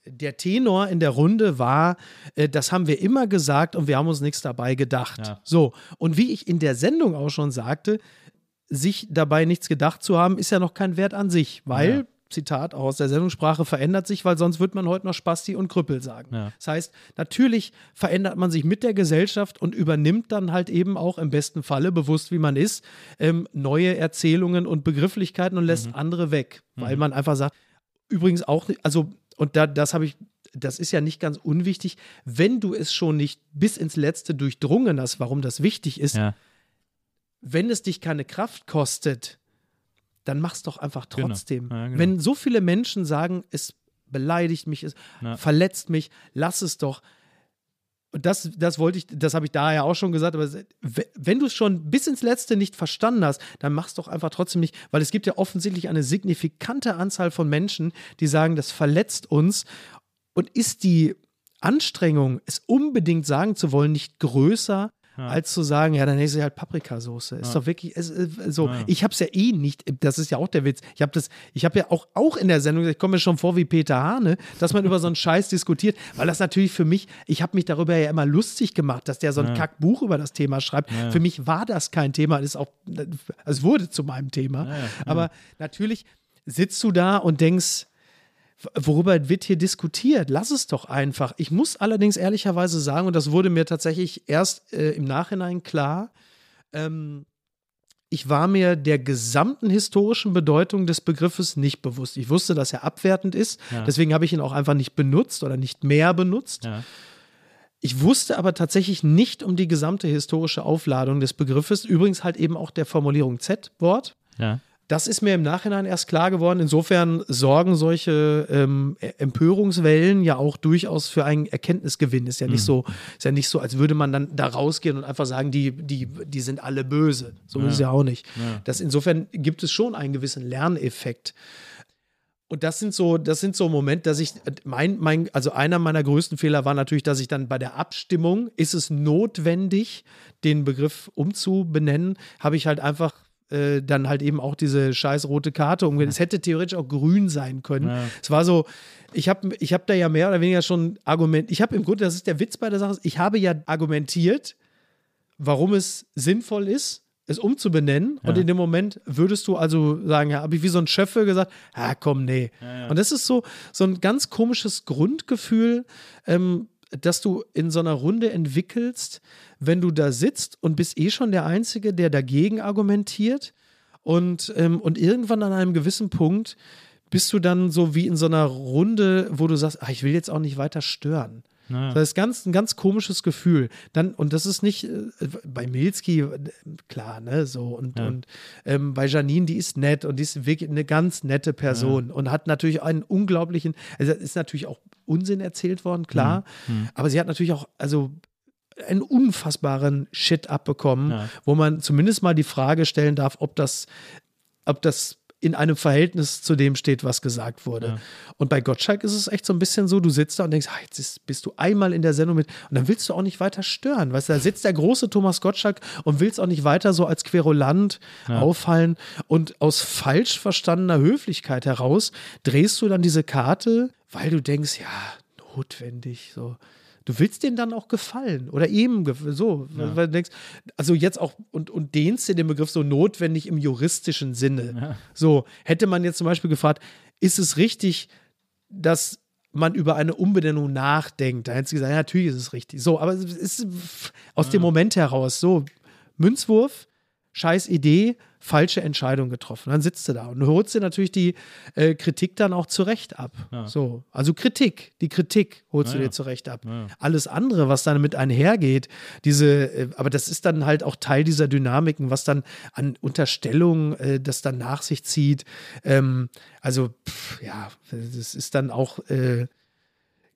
der Tenor in der Runde war, äh, das haben wir immer gesagt und wir haben uns nichts dabei gedacht. Ja. So, und wie ich in der Sendung auch schon sagte, sich dabei nichts gedacht zu haben, ist ja noch kein Wert an sich, weil, Ja. Zitat auch aus der Sendungssprache, verändert sich, weil sonst wird man heute noch Spasti und Krüppel sagen. Ja. Das heißt, natürlich verändert man sich mit der Gesellschaft und übernimmt dann halt eben auch im besten Falle, bewusst wie man ist, ähm, neue Erzählungen und Begrifflichkeiten und lässt andere weg, weil man einfach sagt, übrigens auch, nicht- also, und da, das habe ich, das ist ja nicht ganz unwichtig, wenn du es schon nicht bis ins Letzte durchdrungen hast, warum das wichtig ist, Ja. wenn es dich keine Kraft kostet, dann mach's doch einfach Genau. trotzdem. Ja, genau. Wenn so viele Menschen sagen, es beleidigt mich, es Ja. verletzt mich, lass es doch. Und das, das wollte ich, das habe ich da ja auch schon gesagt, aber wenn du es schon bis ins Letzte nicht verstanden hast, dann mach's doch einfach trotzdem nicht, weil es gibt ja offensichtlich eine signifikante Anzahl von Menschen, die sagen, das verletzt uns. Und ist die Anstrengung, es unbedingt sagen zu wollen, nicht größer, als zu sagen, ja, dann ist es halt Paprikasauce. Ist doch wirklich, es, äh, so, ich habe es ja eh nicht, das ist ja auch der Witz. Ich habe das, ich habe ja auch, auch in der Sendung, ich komme mir schon vor wie Peter Hane, dass man über so einen *laughs* Scheiß diskutiert, weil das natürlich für mich, ich habe mich darüber ja immer lustig gemacht, dass der so ein Kackbuch über das Thema schreibt. Für mich war das kein Thema, ist auch, es wurde zu meinem Thema. Aber natürlich sitzt du da und denkst, worüber wird hier diskutiert? Lass es doch einfach. Ich muss allerdings ehrlicherweise sagen, und das wurde mir tatsächlich erst äh, im Nachhinein klar, ähm, ich war mir der gesamten historischen Bedeutung des Begriffes nicht bewusst. Ich wusste, dass er abwertend ist, Ja. deswegen habe ich ihn auch einfach nicht benutzt oder nicht mehr benutzt. Ja. Ich wusste aber tatsächlich nicht um die gesamte historische Aufladung des Begriffes, übrigens halt eben auch der Formulierung Z-Wort. Ja. Das ist mir im Nachhinein erst klar geworden. Insofern sorgen solche ähm, E- Empörungswellen ja auch durchaus für einen Erkenntnisgewinn. Ist ja nicht so, ist ja nicht so, als würde man dann da rausgehen und einfach sagen, die, die, die sind alle böse. So ist es ja auch nicht. Das insofern gibt es schon einen gewissen Lerneffekt. Und das sind so, das sind so Momente, dass ich, mein, mein, also einer meiner größten Fehler war natürlich, dass ich dann bei der Abstimmung, ist es notwendig, den Begriff umzubenennen, habe ich halt einfach äh, dann halt eben auch diese scheiß rote Karte umgehen. Es hätte theoretisch auch grün sein können. Ja. Es war so, ich habe ich hab da ja mehr oder weniger schon Argument, ich habe im Grunde, das ist der Witz bei der Sache, ich habe ja argumentiert, warum es sinnvoll ist, es umzubenennen. Und in dem Moment würdest du also sagen, ja, habe ich wie so ein Schöffel gesagt, ah komm, nee. Und das ist so, so ein ganz komisches Grundgefühl. Ähm, dass du in so einer Runde entwickelst, wenn du da sitzt und bist eh schon der Einzige, der dagegen argumentiert. Und, ähm, und irgendwann an einem gewissen Punkt bist du dann so wie in so einer Runde, wo du sagst, ah, ich will jetzt auch nicht weiter stören. Naja. Das ist ganz, ein ganz komisches Gefühl. Dann, und das ist nicht äh, bei Milski, äh, klar, ne, so. Und, Ja. und ähm, bei Janine, die ist nett und die ist wirklich eine ganz nette Person und hat natürlich einen unglaublichen, also ist natürlich auch Unsinn erzählt worden, klar. Mhm. Aber sie hat natürlich auch, also einen unfassbaren Shit abbekommen, Ja. wo man zumindest mal die Frage stellen darf, ob das, ob das in einem Verhältnis zu dem steht, was gesagt wurde. Ja. Und bei Gottschalk ist es echt so ein bisschen so, du sitzt da und denkst, ah, jetzt ist, bist du einmal in der Sendung mit und dann willst du auch nicht weiter stören. Weißt du, da sitzt der große Thomas Gottschalk und willst auch nicht weiter so als Querulant auffallen und aus falsch verstandener Höflichkeit heraus drehst du dann diese Karte, weil du denkst, ja, notwendig, so. Du willst denen dann auch gefallen oder ihm so, weil du denkst, also jetzt auch und, und dehnst dir den Begriff so notwendig im juristischen Sinne. So, hätte man jetzt zum Beispiel gefragt, ist es richtig, dass man über eine Umbenennung nachdenkt? Da hättest du gesagt, ja, natürlich ist es richtig. So, aber es ist aus dem Moment heraus so, Münzwurf, scheiß Idee, falsche Entscheidung getroffen. Dann sitzt du da und holst dir natürlich die äh, Kritik dann auch zurecht ab. So, also Kritik, die Kritik holst du Ja, ja. dir zurecht ab. Ja. Alles andere, was dann mit einhergeht, diese, äh, aber das ist dann halt auch Teil dieser Dynamiken, was dann an Unterstellungen äh, das dann nach sich zieht. Ähm, also, pff, ja, das ist dann auch äh,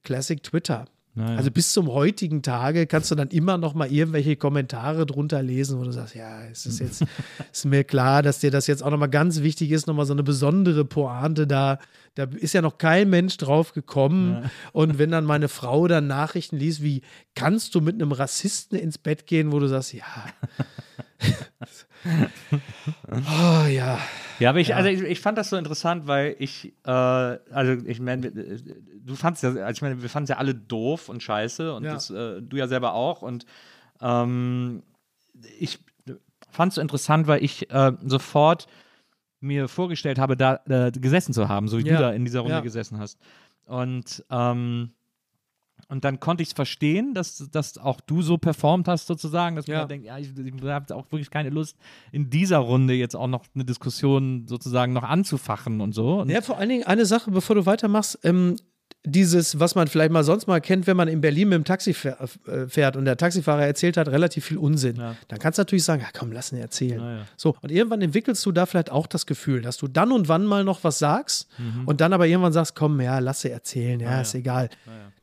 Classic Twitter. Naja. Also bis zum heutigen Tage kannst du dann immer noch mal irgendwelche Kommentare drunter lesen, wo du sagst, ja, es ist jetzt *laughs* ist mir klar, dass dir das jetzt auch noch mal ganz wichtig ist, noch mal so eine besondere Pointe da. Da ist ja noch kein Mensch drauf gekommen. Und wenn dann meine Frau dann Nachrichten liest, wie kannst du mit einem Rassisten ins Bett gehen, wo du sagst, ja. *laughs* oh ja. Ja, aber ich, also ich, ich fand das so interessant, weil ich, äh, also ich meine, du fandst ja, also ich meine, wir fanden es ja alle doof und scheiße und Ja. das, äh, du ja selber auch und ähm, ich fand es so interessant, weil ich äh, sofort mir vorgestellt habe, da äh, gesessen zu haben, so wie Ja. du da in dieser Runde Ja. gesessen hast. Und ähm, und dann konnte ich es verstehen, dass, dass auch du so performt hast, sozusagen, dass man Ja. dann denkt, ja, ich, ich habe auch wirklich keine Lust, in dieser Runde jetzt auch noch eine Diskussion sozusagen noch anzufachen und so. Und Ja, vor allen Dingen eine Sache, bevor du weitermachst. Ähm, dieses, was man vielleicht mal sonst mal kennt, wenn man in Berlin mit dem Taxi äh, fährt und der Taxifahrer erzählt hat relativ viel Unsinn, Ja. dann kannst du natürlich sagen, ja komm, lass ihn erzählen. Ja, ja. So, und irgendwann entwickelst du da vielleicht auch das Gefühl, dass du dann und wann mal noch was sagst Mhm. und dann aber irgendwann sagst, komm, ja, lass sie erzählen, ja, ist egal.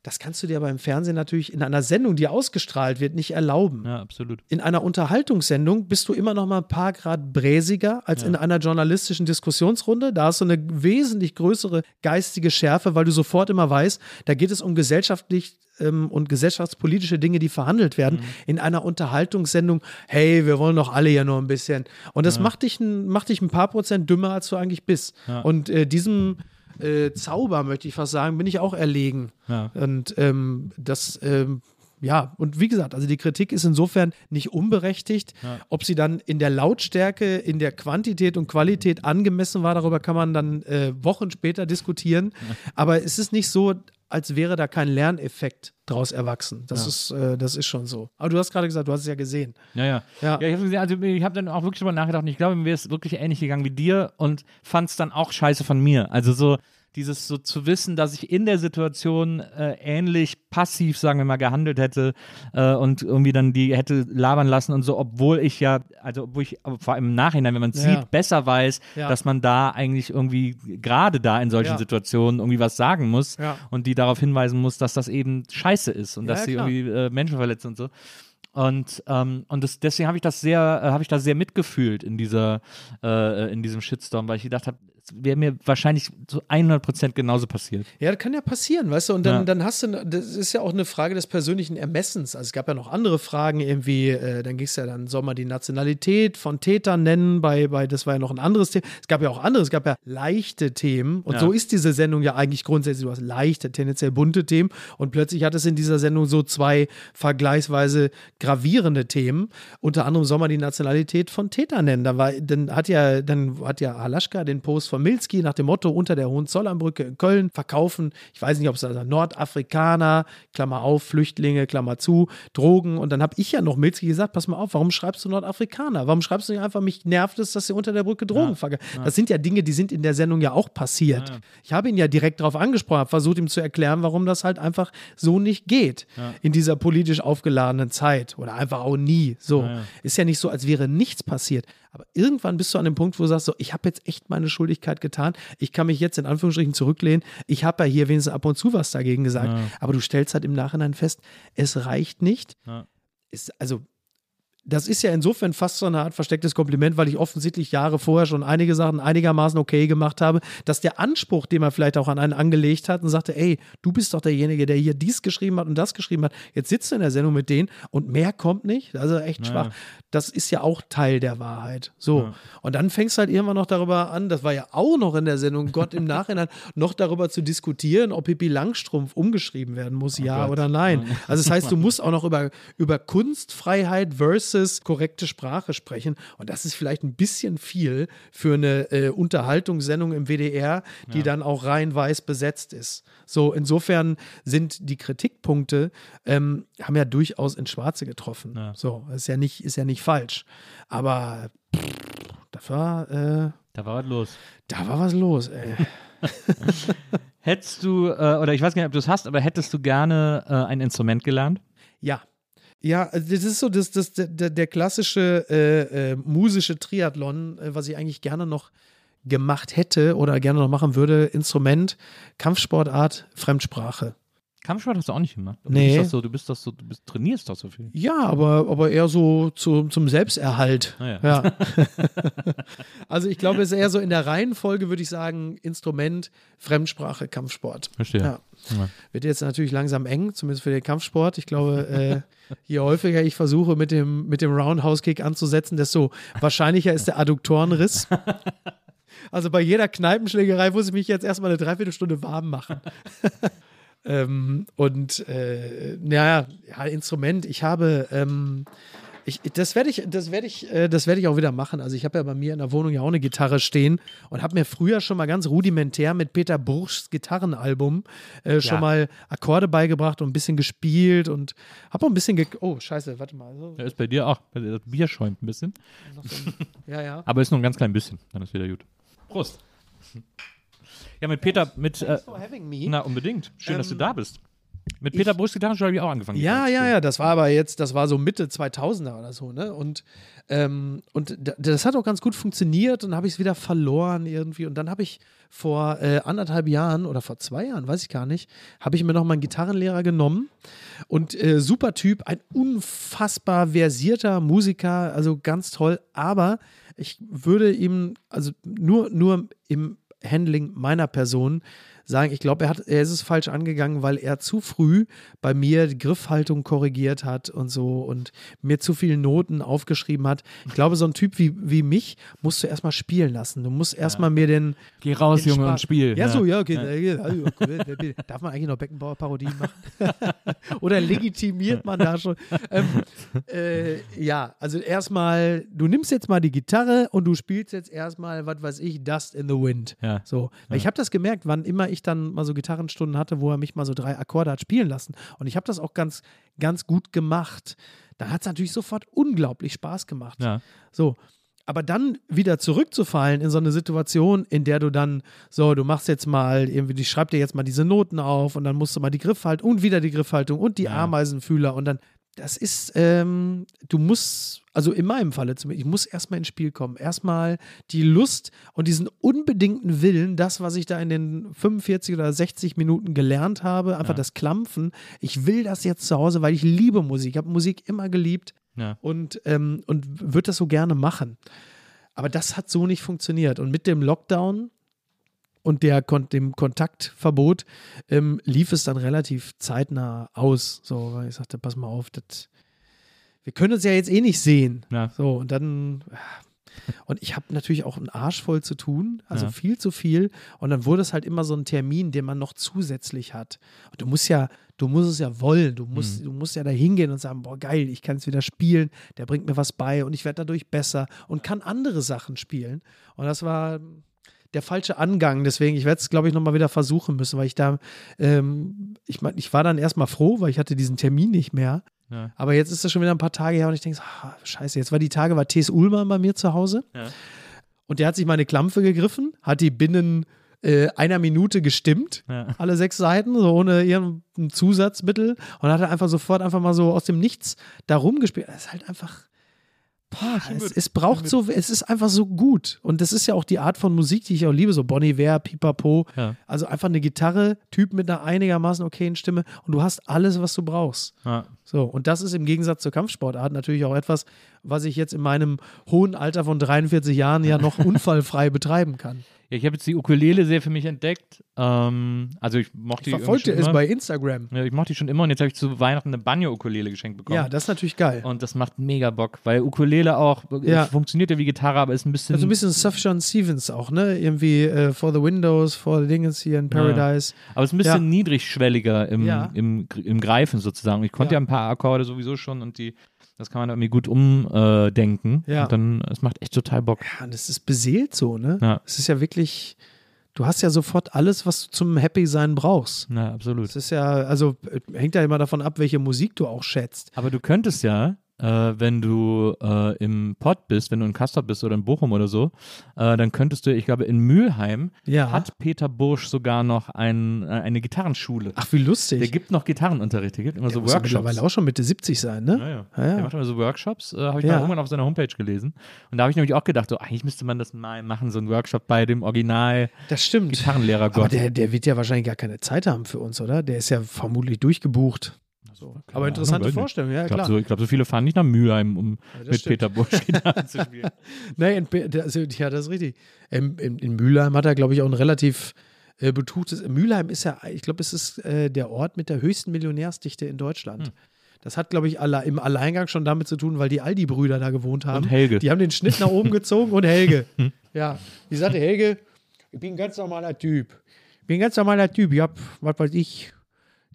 Das kannst du dir aber im Fernsehen natürlich in einer Sendung, die ausgestrahlt wird, nicht erlauben. ja, absolut. In einer Unterhaltungssendung bist du immer noch mal ein paar Grad bräsiger als in einer journalistischen Diskussionsrunde. Da hast du eine wesentlich größere geistige Schärfe, weil du sofort immer weißt, da geht es um gesellschaftlich ähm, und gesellschaftspolitische Dinge, die verhandelt werden. Mhm. In einer Unterhaltungssendung, hey, wir wollen doch alle ja nur ein bisschen. Und das macht, dich ein, macht dich ein paar Prozent dümmer, als du eigentlich bist. Und äh, diesem äh, Zauber, möchte ich fast sagen, bin ich auch erlegen. Ja. Und ähm, das, ähm, ja, und wie gesagt, also die Kritik ist insofern nicht unberechtigt. Ob sie dann in der Lautstärke, in der Quantität und Qualität angemessen war, darüber kann man dann äh, Wochen später diskutieren. Aber es ist nicht so, als wäre da kein Lerneffekt draus erwachsen. Das, ist, äh, das ist schon so. Aber du hast gerade gesagt, du hast es ja gesehen. Ja, ja. Ja. ja ich habe also ich hab dann auch wirklich drüber nachgedacht und ich glaube, mir wäre es wirklich ähnlich gegangen wie dir und fand es dann auch scheiße von mir. Also so dieses so zu wissen, dass ich in der Situation äh, ähnlich passiv, sagen wir mal, gehandelt hätte äh, und irgendwie dann die hätte labern lassen und so, obwohl ich ja, also obwohl ich vor allem im Nachhinein, wenn man es Ja. sieht, besser weiß, Ja. dass man da eigentlich irgendwie gerade da in solchen Ja. Situationen irgendwie was sagen muss und die darauf hinweisen muss, dass das eben scheiße ist und dass sie irgendwie äh, Menschen verletzen und so. Und, ähm, und das, deswegen habe ich das sehr, äh, habe ich da sehr mitgefühlt in dieser, äh, in diesem Shitstorm, weil ich gedacht habe, wäre mir wahrscheinlich zu 100 Prozent genauso passiert. Ja, das kann ja passieren, weißt du, und dann, Ja. dann hast du, das ist ja auch eine Frage des persönlichen Ermessens. Also es gab ja noch andere Fragen, irgendwie, äh, dann ging es ja dann, soll man die Nationalität von Tätern nennen, bei, bei, das war ja noch ein anderes Thema. Es gab ja auch andere, es gab ja leichte Themen und Ja. so ist diese Sendung ja eigentlich grundsätzlich, du hast leichte, tendenziell bunte Themen und plötzlich hat es in dieser Sendung so zwei vergleichsweise gravierende Themen. Unter anderem soll man die Nationalität von Tätern nennen. Da war, dann hat ja, dann hat ja Alaschka den Post von Milski nach dem Motto unter der Hohenzollernbrücke in Köln verkaufen. Ich weiß nicht, ob es also Nordafrikaner, Klammer auf, Flüchtlinge, Klammer zu, Drogen. Und dann habe ich ja noch Milski gesagt, pass mal auf, warum schreibst du Nordafrikaner? Warum schreibst du nicht einfach, mich nervt es, dass sie unter der Brücke Drogen verkaufen? Das sind ja Dinge, die sind in der Sendung ja auch passiert. Ich habe ihn ja direkt darauf angesprochen, habe versucht ihm zu erklären, warum das halt einfach so nicht geht in dieser politisch aufgeladenen Zeit oder einfach auch nie. So ist ja nicht so, als wäre nichts passiert. Aber irgendwann bist du an dem Punkt, wo du sagst, so, ich habe jetzt echt meine Schuldigkeit getan. Ich kann mich jetzt in Anführungsstrichen zurücklehnen. Ich habe ja hier wenigstens ab und zu was dagegen gesagt. Aber du stellst halt im Nachhinein fest, es reicht nicht. Ist, also das ist ja insofern fast so eine Art verstecktes Kompliment, weil ich offensichtlich Jahre vorher schon einige Sachen einigermaßen okay gemacht habe, dass der Anspruch, den man vielleicht auch an einen angelegt hat und sagte, ey, du bist doch derjenige, der hier dies geschrieben hat und das geschrieben hat, jetzt sitzt du in der Sendung mit denen und mehr kommt nicht, also echt schwach. Das ist ja auch Teil der Wahrheit. So. Und dann fängst du halt irgendwann noch darüber an, das war ja auch noch in der Sendung, Gott im Nachhinein, *laughs* noch darüber zu diskutieren, ob Pippi Langstrumpf umgeschrieben werden muss, ja oder nein. Also das heißt, du musst auch noch über, über Kunstfreiheit versus korrekte Sprache sprechen. Und das ist vielleicht ein bisschen viel für eine äh, Unterhaltungssendung im WDR, die dann auch rein weiß besetzt ist. So, insofern sind die Kritikpunkte, ähm, haben ja durchaus ins Schwarze getroffen. So, ist ja nicht, ist ja nicht falsch. Aber pff, das war, äh, Da war was los. da war was los, ey. *laughs* Hättest du, äh, oder ich weiß gar nicht, ob du es hast, aber hättest du gerne äh, ein Instrument gelernt? Ja. Ja, also das ist so das, das, der, der klassische äh, äh, musische Triathlon, äh, was ich eigentlich gerne noch gemacht hätte oder gerne noch machen würde. Instrument, Kampfsportart, Fremdsprache. Kampfsport hast du auch nicht gemacht. Du Nee. bist so, du bist doch so, du bist, trainierst doch so viel. Ja, aber, aber eher so zu, zum Selbsterhalt. Ah ja. ja. *laughs* also ich glaube, es ist eher so in der Reihenfolge, würde ich sagen, Instrument, Fremdsprache, Kampfsport. Verstehe. Ja. Ja. Wird jetzt natürlich langsam eng, zumindest für den Kampfsport. Ich glaube, äh, je häufiger ich versuche, mit dem, mit dem Roundhouse-Kick anzusetzen, desto wahrscheinlicher ist der Adduktorenriss. *laughs* Also bei jeder Kneipenschlägerei muss ich mich jetzt erstmal eine Dreiviertelstunde warm machen. *laughs* ähm, und äh, naja, ja, Instrument, ich habe. Ähm, ich, das werde ich, das werde ich, äh, das werde ich auch wieder machen. Also ich habe ja bei mir in der Wohnung ja auch eine Gitarre stehen und habe mir früher schon mal ganz rudimentär mit Peter Bruchs Gitarrenalbum äh, schon mal Akkorde beigebracht und ein bisschen gespielt und habe auch ein bisschen ge Oh, scheiße, warte mal. So, Ja, ist bei dir auch. Das Bier schäumt ein bisschen. ja, ja. *laughs* Aber ist nur ein ganz klein bisschen. Dann ist wieder gut. Prost. Ja, mit Peter, mit. Äh, Thanks for having me. na, unbedingt. Schön, dass du da bist. Mit Peter Bruchs Gitarrenschule habe ich auch angefangen. Ja, ja, ja, das war aber jetzt, das war so Mitte 2000er oder so, ne? Und, ähm, und das hat auch ganz gut funktioniert und habe ich es wieder verloren irgendwie. Und dann habe ich vor äh, anderthalb Jahren oder vor zwei Jahren, weiß ich gar nicht, habe ich mir noch mal einen Gitarrenlehrer genommen und äh, super Typ, ein unfassbar versierter Musiker, also ganz toll. Aber ich würde ihm, also nur, nur im Handling meiner Person sagen, ich glaube, er, hat- er ist es falsch angegangen, weil er zu früh bei mir die Griffhaltung korrigiert hat und so und mir zu viele Noten aufgeschrieben hat. Ich glaube, so ein Typ wie, wie mich musst du erstmal spielen lassen. Du musst erstmal mir den. Geh raus, den Junge, und Spaß- spiel. Ja, so, ja, okay. cool. Darf man eigentlich noch Beckenbauer-Parodien machen? *laughs* Oder legitimiert man da schon? Ähm, äh, ja, also erstmal, du nimmst jetzt mal die Gitarre und du spielst jetzt erstmal, was weiß ich, Dust in the Wind. Ja. So. Ich habe das gemerkt, wann immer ich dann mal so Gitarrenstunden hatte, wo er mich mal so drei Akkorde hat spielen lassen. Und ich habe das auch ganz, ganz gut gemacht. Dann hat es natürlich sofort unglaublich Spaß gemacht. Ja. So. Aber dann wieder zurückzufallen in so eine Situation, in der du dann, so, du machst jetzt mal irgendwie, ich schreib dir jetzt mal diese Noten auf und dann musst du mal die Griffhaltung und wieder die Griffhaltung und die Ameisenfühler und dann, das ist, ähm, du musst, also in meinem Falle zumindest, ich muss erstmal ins Spiel kommen. Erstmal die Lust und diesen unbedingten Willen, das, was ich da in den 45 oder 60 Minuten gelernt habe, einfach das Klampfen. Ich will das jetzt zu Hause, weil ich liebe Musik. Ich habe Musik immer geliebt Ja. und, ähm, und würde das so gerne machen. Aber das hat so nicht funktioniert. Und mit dem Lockdown und der, Kon dem Kontaktverbot ähm, lief es dann relativ zeitnah aus. So, weil ich sagte, pass mal auf, das, wir können uns ja jetzt eh nicht sehen. Ja. So, und dann. Und ich habe natürlich auch einen Arsch voll zu tun, also Ja. viel zu viel. Und dann wurde es halt immer so ein Termin, den man noch zusätzlich hat. Und du musst ja, du musst es ja wollen. Du musst, du musst ja da hingehen und sagen, boah, geil, ich kann es wieder spielen, der bringt mir was bei und ich werde dadurch besser und kann andere Sachen spielen. Und das war, der falsche Angang. Deswegen, ich werde es, glaube ich, nochmal wieder versuchen müssen, weil ich da, ähm, ich meine, ich war dann erstmal froh, weil ich hatte diesen Termin nicht mehr. Ja. Aber jetzt ist das schon wieder ein paar Tage her und ich denke, so, ah, scheiße, jetzt war die Tage, war T.S. Ullmann bei mir zu Hause. Ja. Und der hat sich meine Klampfe gegriffen, hat die binnen äh, einer Minute gestimmt, Ja. alle sechs Seiten, so ohne irgendein Zusatzmittel. Und hat er einfach sofort einfach mal so aus dem Nichts da rumgespielt. Das ist halt einfach. Boah, es, es braucht so, es ist einfach so gut. Und das ist ja auch die Art von Musik, die ich auch liebe, so Bonnie Ware, Pipapo. Ja. Also einfach eine Gitarre, Typ mit einer einigermaßen okayen Stimme und du hast alles, was du brauchst. Ja. So, und das ist im Gegensatz zur Kampfsportart natürlich auch etwas, was ich jetzt in meinem hohen Alter von 43 Jahren ja noch *laughs* unfallfrei betreiben kann. Ja, ich habe jetzt die Ukulele sehr für mich entdeckt. Ähm, also ich mochte Ich die verfolgte es bei. Instagram. Ja, ich mochte die schon immer und jetzt habe ich zu Weihnachten eine Banjo-Ukulele geschenkt bekommen. Ja, das ist natürlich geil. und das macht mega Bock, weil Ukulele auch Ja. funktioniert ja wie Gitarre, aber ist ein bisschen. Also ein bisschen Sufjan Stevens auch, ne? Irgendwie äh, For the Windows, For the Dingens hier in Paradise. aber es ist ein bisschen Ja. niedrigschwelliger im, Ja. im, im Greifen sozusagen. Ich konnte Ja. ja. ein paar Akkorde sowieso schon und die, das kann man irgendwie gut umdenken. Ja. Und dann, es macht echt total Bock. Ja, und es ist beseelt so, ne? Ja. Es ist ja wirklich, du hast ja sofort alles, was du zum Happy-Sein brauchst. Na, absolut. Es ist ja, also äh, hängt ja immer davon ab, welche Musik du auch schätzt. Aber du könntest ja, äh, wenn du äh, im Pott bist, wenn du in Kassel bist oder in Bochum oder so, äh, dann könntest du, ich glaube, in Mülheim Ja. hat Peter Bursch sogar noch ein, äh, eine Gitarrenschule. Ach, wie lustig. Der gibt noch Gitarrenunterricht, der gibt immer Der so muss Workshops. mittlerweile auch schon Mitte 70 sein, ne? Ja, ja. Ja, ja. Der macht immer so Workshops, äh, habe ich Ja. mal irgendwann auf seiner Homepage gelesen. Und da habe ich nämlich auch gedacht, so, eigentlich müsste man das mal machen, so ein Workshop bei dem Original Das stimmt. Gitarrenlehrer Aber Gott. der, der wird ja wahrscheinlich gar keine Zeit haben für uns, oder? Der ist ja vermutlich durchgebucht. So. Aber interessante. Vorstellung, ja ich glaube, klar. so, ich glaub, so viele fahren nicht nach Mülheim, um das mit stimmt. Peter Bursch *laughs* Gitarre zu spielen. Nee, in, Pe- der- also, ja, das ist richtig. In, in, in Mülheim hat er, glaube ich, auch ein relativ äh, betuchtes. Mülheim ist ja, ich glaube, es ist äh, der Ort mit der höchsten Millionärsdichte in Deutschland. Hm. Das hat, glaube ich, alle, im Alleingang schon damit zu tun, weil die Aldi-Brüder da gewohnt haben. Und Helge. Die haben den Schnitt nach oben gezogen und Helge. *laughs* ja, ich sagte, Helge, ich bin ein ganz normaler Typ. Ich bin ein ganz normaler Typ. Ich habe, was weiß ich,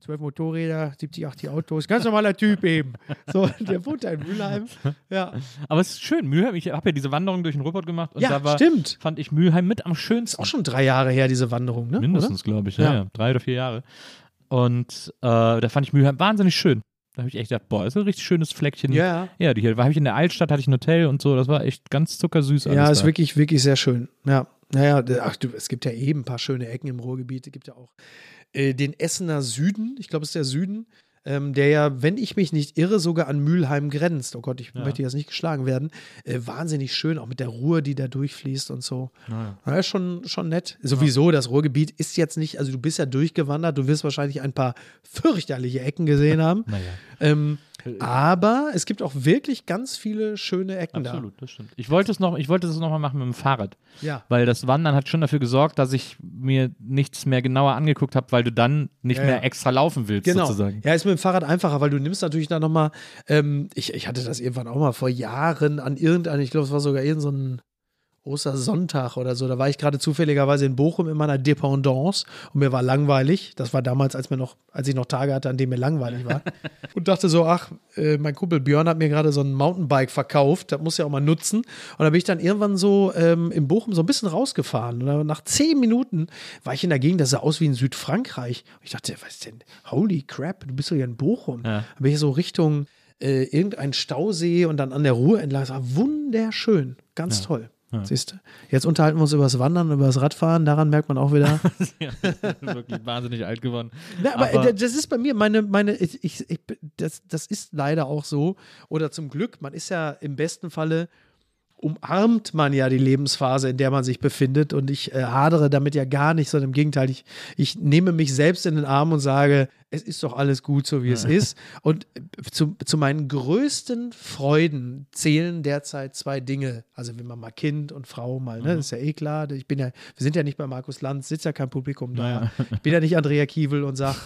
zwölf Motorräder, 70, 80 Autos. Ganz normaler Typ eben. So, der wohnt da in Mülheim. Ja, Aber es ist schön, Mülheim, ich habe ja diese Wanderung durch den Ruhrpott gemacht und ja da war, stimmt. fand ich Mülheim mit am schönsten. Auch schon drei Jahre her, diese Wanderung, ne? Mindestens, glaube ich, ja, Ja. Drei oder vier Jahre. Und äh, da fand ich Mülheim wahnsinnig schön. Da habe ich echt gedacht, boah, ist ein richtig schönes Fleckchen. Ja, Ja, die hier, war ich in der Altstadt, hatte ich ein Hotel und so, das war echt ganz zuckersüß ja, ist da. wirklich, wirklich sehr schön. Ja, naja, ach du, es gibt ja eben ein paar schöne Ecken im Ruhrgebiet. Es gibt ja auch äh, den Essener Süden, ich glaube, es ist der Süden, ähm, der ja, wenn ich mich nicht irre, sogar an Mülheim grenzt. Oh Gott, ich möchte jetzt nicht geschlagen werden. Äh, wahnsinnig schön, auch mit der Ruhr, die da durchfließt und so. Ja. Ja, schon, schon nett. Sowieso, das Ruhrgebiet ist jetzt nicht, also du bist ja durchgewandert, du wirst wahrscheinlich ein paar fürchterliche Ecken gesehen *laughs* haben. Naja, Ähm, aber es gibt auch wirklich ganz viele schöne Ecken absolut, das stimmt. Ich wollte es noch, ich wollte es noch mal machen mit dem Fahrrad, da. Ja. weil das Wandern hat schon dafür gesorgt, dass ich mir nichts mehr genauer angeguckt habe, weil du dann nicht Ja, mehr ja. extra laufen willst, Genau. sozusagen. Ja, ist mit dem Fahrrad einfacher, weil du nimmst natürlich dann nochmal, ähm, ich, ich hatte das irgendwann auch mal vor Jahren an irgendeinem, ich glaube, es war sogar irgendein so ein Ostersonntag oder so. Da war ich gerade zufälligerweise in Bochum in meiner Dependance und mir war langweilig. Das war damals, als mir noch, als ich noch Tage hatte, an denen mir langweilig war. *laughs* und dachte so, ach, äh, mein Kumpel Björn hat mir gerade so ein Mountainbike verkauft. Das muss ja auch mal nutzen. Und da bin ich dann irgendwann so ähm, in Bochum so ein bisschen rausgefahren. Und nach zehn Minuten war ich in der Gegend, das sah aus wie in Südfrankreich. Und ich dachte, was ist denn? Holy crap, du bist doch hier in Bochum. Ja. Da bin ich so Richtung äh, irgendein Stausee und dann an der Ruhr entlang. Das war wunderschön. Ganz toll. Siehst du? Jetzt unterhalten wir uns über das Wandern, über das Radfahren. Daran merkt man auch wieder. *laughs* ja, wirklich wahnsinnig alt geworden. Na, aber, Aber- äh, das ist bei mir meine, meine, ich, ich, ich, das, das ist leider auch so. Oder zum Glück, man ist ja im besten Falle, umarmt man ja die Lebensphase, in der man sich befindet. Und ich äh, hadere damit ja gar nicht, sondern im Gegenteil, ich, ich nehme mich selbst in den Arm und sage, es ist doch alles gut, so wie es ist. Und äh, zu, zu meinen größten Freuden zählen derzeit zwei Dinge. Also wenn man mal Kind und Frau mal, ne, das ist ja eh klar. Ich bin ja, wir sind ja nicht bei Markus Lanz, sitzt ja kein Publikum da. Naja. Ich bin ja nicht Andrea Kiewel und sag,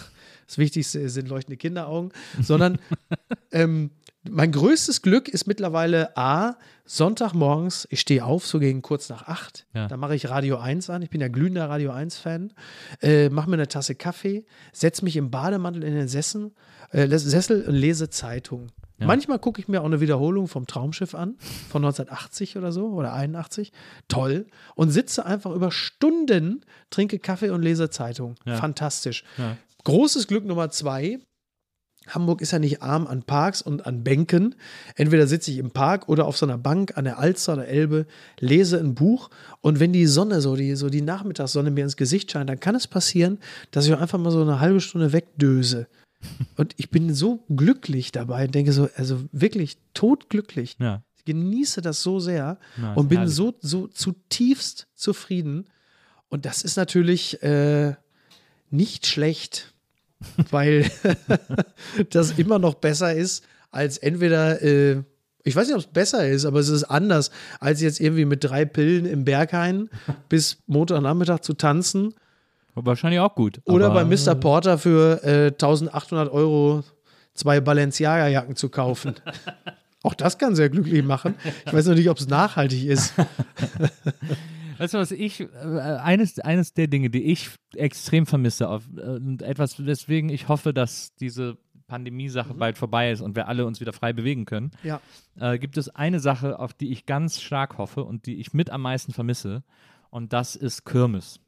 das Wichtigste sind leuchtende Kinderaugen, sondern *laughs* ähm, mein größtes Glück ist mittlerweile A, Sonntagmorgens, ich stehe auf, so gegen kurz nach acht. Ja. Da mache ich Radio 1 an. Ich bin ja glühender Radio 1-Fan. Äh, mache mir eine Tasse Kaffee, setze mich im Bademantel in den Sessel, äh, Sessel und lese Zeitung. Manchmal gucke ich mir auch eine Wiederholung vom Traumschiff an, von 1980 oder so oder 81. Toll. Und sitze einfach über Stunden, trinke Kaffee und lese Zeitung. Ja. Fantastisch. Ja. Großes Glück Nummer zwei. Hamburg ist ja nicht arm an Parks und an Bänken. Entweder sitze ich im Park oder auf so einer Bank an der Alster oder Elbe, lese ein Buch und wenn die Sonne, so die, so die Nachmittagssonne mir ins Gesicht scheint, dann kann es passieren, dass ich einfach mal so eine halbe Stunde wegdöse. *laughs* Und ich bin so glücklich dabei und denke so, also wirklich totglücklich. Ja. Ich genieße das so sehr ist und bin herrlich. so, so zutiefst zufrieden. Und das ist natürlich äh, nicht schlecht, weil *laughs* das immer noch besser ist, als entweder, äh, ich weiß nicht, ob es besser ist, aber es ist anders, als jetzt irgendwie mit drei Pillen im Berghain bis Montagnachmittag zu tanzen Wahrscheinlich auch gut. oder bei Mr. Porter für äh, 1800 Euro zwei Balenciaga-Jacken zu kaufen. *laughs* Auch das kann sehr glücklich machen. Ich weiß noch nicht, ob es nachhaltig ist. *laughs* Weißt du, was ich, äh, eines, eines der Dinge, die ich extrem vermisse, auf, äh, und etwas, weswegen ich hoffe, dass diese Pandemie-Sache bald vorbei ist und wir alle uns wieder frei bewegen können, Ja. äh, gibt es eine Sache, auf die ich ganz stark hoffe und die ich mit am meisten vermisse. Und das ist Kirmes.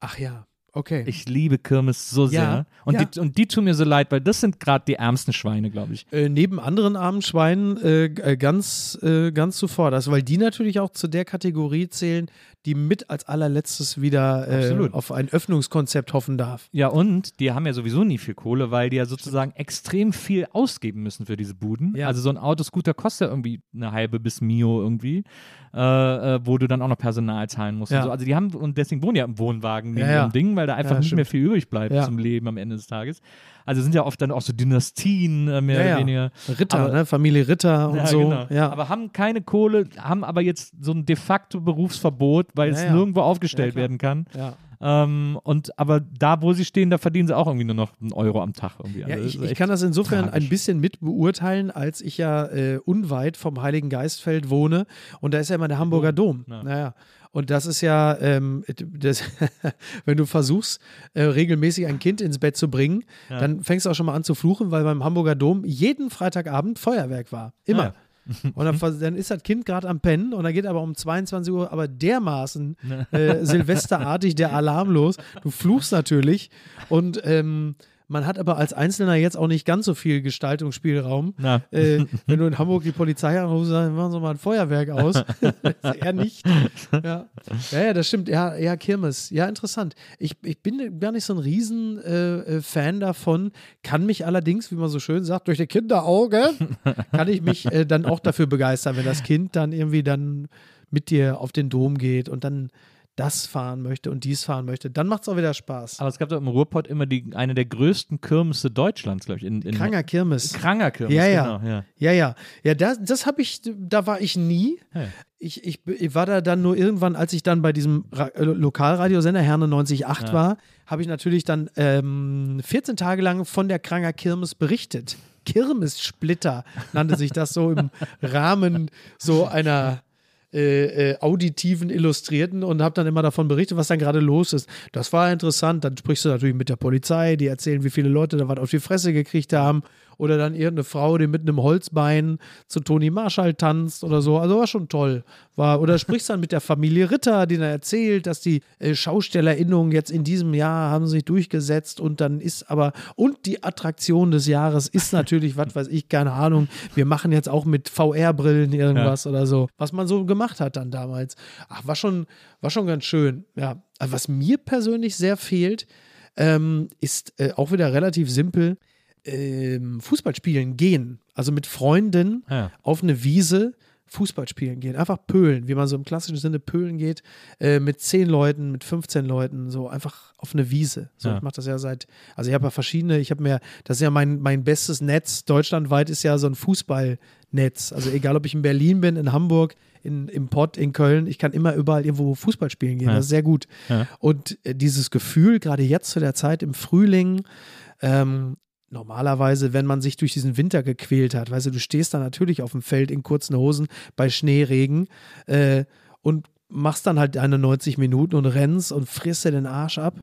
Ach ja, okay. Ich liebe Kirmes so sehr. Ja, und, ja. Die, und die tun mir so leid, weil das sind gerade die ärmsten Schweine, glaube ich. äh, neben anderen armen Schweinen äh, äh, ganz, äh, ganz zuvor das, weil die natürlich auch zu der Kategorie zählen, die mit als allerletztes wieder äh, auf ein Öffnungskonzept hoffen darf. Ja, und die haben ja sowieso nie viel Kohle, weil die ja sozusagen extrem viel ausgeben müssen für diese Buden. Ja. Also so ein Autoscooter kostet ja irgendwie eine halbe bis Mio irgendwie, äh, wo du dann auch noch Personal zahlen musst. Ja. Und so. Also die haben, und deswegen wohnen ja im Wohnwagen neben Ja, ihrem Ding, weil da einfach Ja, nicht stimmt. mehr viel übrig bleibt Ja. zum Leben am Ende des Tages. Also sind ja oft dann auch so Dynastien äh, mehr Ja, oder weniger. Ritter, Aber- ne? Familie Ritter und so. genau. Ja. Aber haben keine Kohle, haben aber jetzt so ein de facto Berufsverbot, weil es nirgendwo aufgestellt werden kann. ja. Ähm, und aber da, wo sie stehen, da verdienen sie auch irgendwie nur noch einen Euro am Tag. Irgendwie. Ja, Also ich, ich kann das insofern tragisch. ein bisschen mit beurteilen, als ich ja äh, unweit vom Heiligen Geistfeld wohne und da ist ja immer der Hamburger Dom. Ja. Naja. Und das ist ja, ähm, das, *laughs* wenn du versuchst, äh, regelmäßig ein Kind ins Bett zu bringen, dann fängst du auch schon mal an zu fluchen, weil beim Hamburger Dom jeden Freitagabend Feuerwerk war. Immer. Ah, *laughs* Und dann, dann ist das Kind gerade am Pennen und dann geht aber um 22 Uhr aber dermaßen äh, silvesterartig der Alarm los. Du fluchst natürlich und ähm, man hat aber als Einzelner jetzt auch nicht ganz so viel Gestaltungsspielraum. Äh, wenn du in Hamburg die Polizei anrufst, dann machen sie mal ein Feuerwerk aus. *laughs* *laughs* er nicht. Ja. ja, ja, das stimmt. Ja, ja, Kirmes. Ja, interessant. Ich, ich bin gar nicht so ein riesen äh, äh, davon, kann mich allerdings, wie man so schön sagt, durch die Kinderauge, *laughs* kann ich mich äh, dann auch dafür begeistern, wenn das Kind dann irgendwie dann mit dir auf den Dom geht und dann das fahren möchte und dies fahren möchte, dann macht es auch wieder Spaß. Aber es gab doch im Ruhrpott immer die, eine der größten Kirmesse Deutschlands, glaube ich. In, in Kranger Kirmes. Kranger Kirmes, Ja, ja. genau. Ja. Ja, ja. Ja, das, das habe ich, da war ich nie. Ja. Ich, ich, ich war da dann nur irgendwann, als ich dann bei diesem Ra äh, Lokalradiosender Herne 98.8 war, habe ich natürlich dann ähm, 14 Tage lang von der Kranger Kirmes berichtet. Kirmessplitter nannte sich das so im *laughs* Rahmen so einer äh, äh, auditiven Illustrierten und habe dann immer davon berichtet, was dann gerade los ist. Das war interessant. Dann sprichst du natürlich mit der Polizei, die erzählen, wie viele Leute da was auf die Fresse gekriegt haben. Oder dann irgendeine Frau, die mit einem Holzbein zu Toni Marshall tanzt oder so. Also war schon toll. War, oder sprichst dann mit der Familie Ritter, die dann erzählt, dass die äh, Schaustellerinnungen jetzt in diesem Jahr haben sich durchgesetzt und dann ist aber, und die Attraktion des Jahres ist *laughs* natürlich, was weiß ich, keine Ahnung, wir machen jetzt auch mit VR-Brillen irgendwas oder so. Was man so gemacht hat dann damals. Ach, war schon, war schon ganz schön. Ja. Was mir persönlich sehr fehlt, ähm, ist äh, auch wieder relativ simpel. Ähm, Fußball spielen gehen. Also mit Freunden Ja. auf eine Wiese Fußball spielen gehen. Einfach pölen, wie man so im klassischen Sinne pölen geht. Äh, mit 10 Leuten, mit 15 Leuten, so einfach auf eine Wiese. So, Ja. Ich mache das ja seit, also ich habe ja verschiedene, ich habe mir, das ist ja mein, mein bestes Netz deutschlandweit, ist ja so ein Fußballnetz. Also egal, ob ich in Berlin bin, in Hamburg, in, im Pott, in Köln, ich kann immer überall irgendwo Fußball spielen gehen. Ja. Das ist sehr gut. Ja. Und äh, dieses Gefühl, gerade jetzt zu der Zeit im Frühling, ähm, normalerweise, wenn man sich durch diesen Winter gequält hat, weißt du, du stehst da natürlich auf dem Feld in kurzen Hosen bei Schneeregen äh, und machst dann halt deine 90 Minuten und rennst und frisst dir den Arsch ab.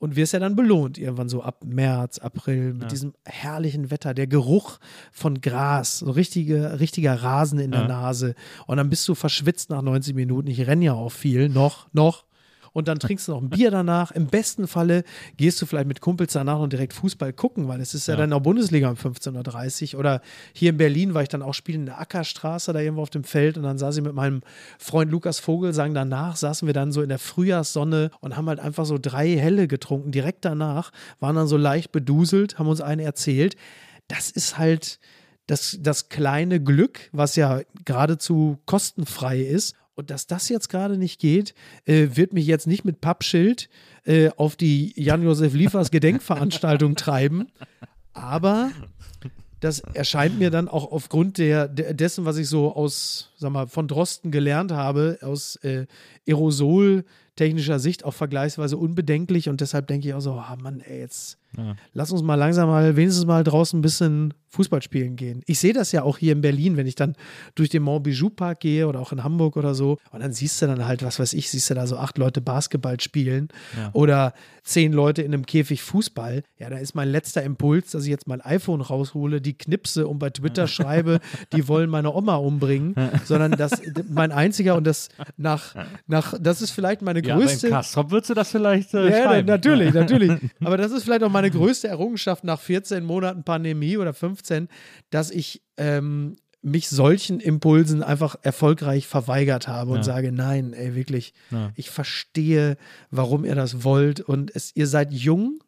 und wirst ja dann belohnt, irgendwann so ab März, April, mit Ja. diesem herrlichen Wetter, der Geruch von Gras, so richtige, richtiger Rasen in der Ja. Nase. Und dann bist du verschwitzt nach 90 Minuten. Ich renne ja auch viel, noch, noch. Und dann trinkst du noch ein Bier danach. Im besten Falle gehst du vielleicht mit Kumpels danach noch direkt Fußball gucken, weil es ist ja, Ja. dann auch Bundesliga um 15.30 Uhr. Oder hier in Berlin war ich dann auch spielen in der Ackerstraße, da irgendwo auf dem Feld. Und dann saß ich mit meinem Freund Lukas Vogel, sagen danach, saßen wir dann so in der Frühjahrssonne und haben halt einfach so drei Helle getrunken. Direkt danach waren dann so leicht beduselt, haben uns einen erzählt. Das ist halt das, das kleine Glück, was ja geradezu kostenfrei ist. Und dass das jetzt gerade nicht geht, äh, wird mich jetzt nicht mit Pappschild äh, auf die Jan-Josef Liefers Gedenkveranstaltung *laughs* treiben. Aber das erscheint mir dann auch aufgrund der, dessen, was ich so aus, sag mal, von Drosten gelernt habe, aus äh, Aerosol-technischer Sicht auch vergleichsweise unbedenklich. Und deshalb denke ich auch so, ah Mann, ey, jetzt Ja. lass uns mal langsam mal wenigstens mal draußen ein bisschen Fußball spielen gehen. Ich sehe das ja auch hier in Berlin, wenn ich dann durch den Montbijou Park gehe oder auch in Hamburg oder so. Und dann siehst du dann halt, was weiß ich, siehst du da so acht Leute Basketball spielen Ja. oder zehn Leute in einem Käfig Fußball. Ja, da ist mein letzter Impuls, dass ich jetzt mein iPhone raushole, die knipse und bei Twitter *laughs* schreibe, die wollen meine Oma umbringen, sondern das mein einziger und das nach, nach das ist vielleicht meine Ja, beim größte. Kastrop würdest du das vielleicht äh, Ja, natürlich, *laughs* natürlich. Aber das ist vielleicht auch meine größte Errungenschaft nach 14 Monaten Pandemie oder 15, dass ich ähm, mich solchen Impulsen einfach erfolgreich verweigert habe und Ja. sage, nein, ey, wirklich, Ja. ich verstehe, warum ihr das wollt und es, ihr seid jung.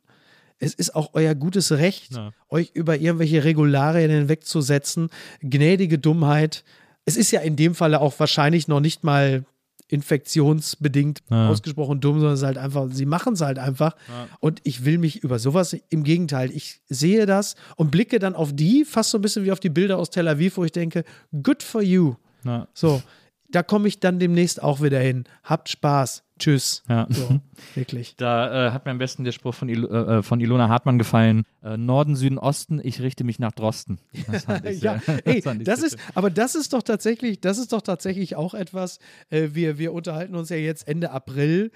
Es ist auch euer gutes Recht, Ja. euch über irgendwelche Regularien hinwegzusetzen. Gnädige Dummheit. Es ist ja in dem Falle auch wahrscheinlich noch nicht mal infektionsbedingt Ja. ausgesprochen dumm, sondern es ist halt einfach, sie machen es halt einfach. Und ich will mich über sowas, im Gegenteil, ich sehe das und blicke dann auf die, fast so ein bisschen wie auf die Bilder aus Tel Aviv, wo ich denke, good for you. Ja. So, da komme ich dann demnächst auch wieder hin. Habt Spaß. Tschüss. Ja. So, wirklich. Da äh, hat mir am besten der Spruch von, Il äh, von Ilona Hartmann gefallen. Äh, Norden, Süden, Osten, ich richte mich nach Drosten. Das *laughs* ich ja, ey, das sehr ist, aber das ist doch tatsächlich, das ist doch tatsächlich auch etwas, äh, wir, wir unterhalten uns ja jetzt Ende April.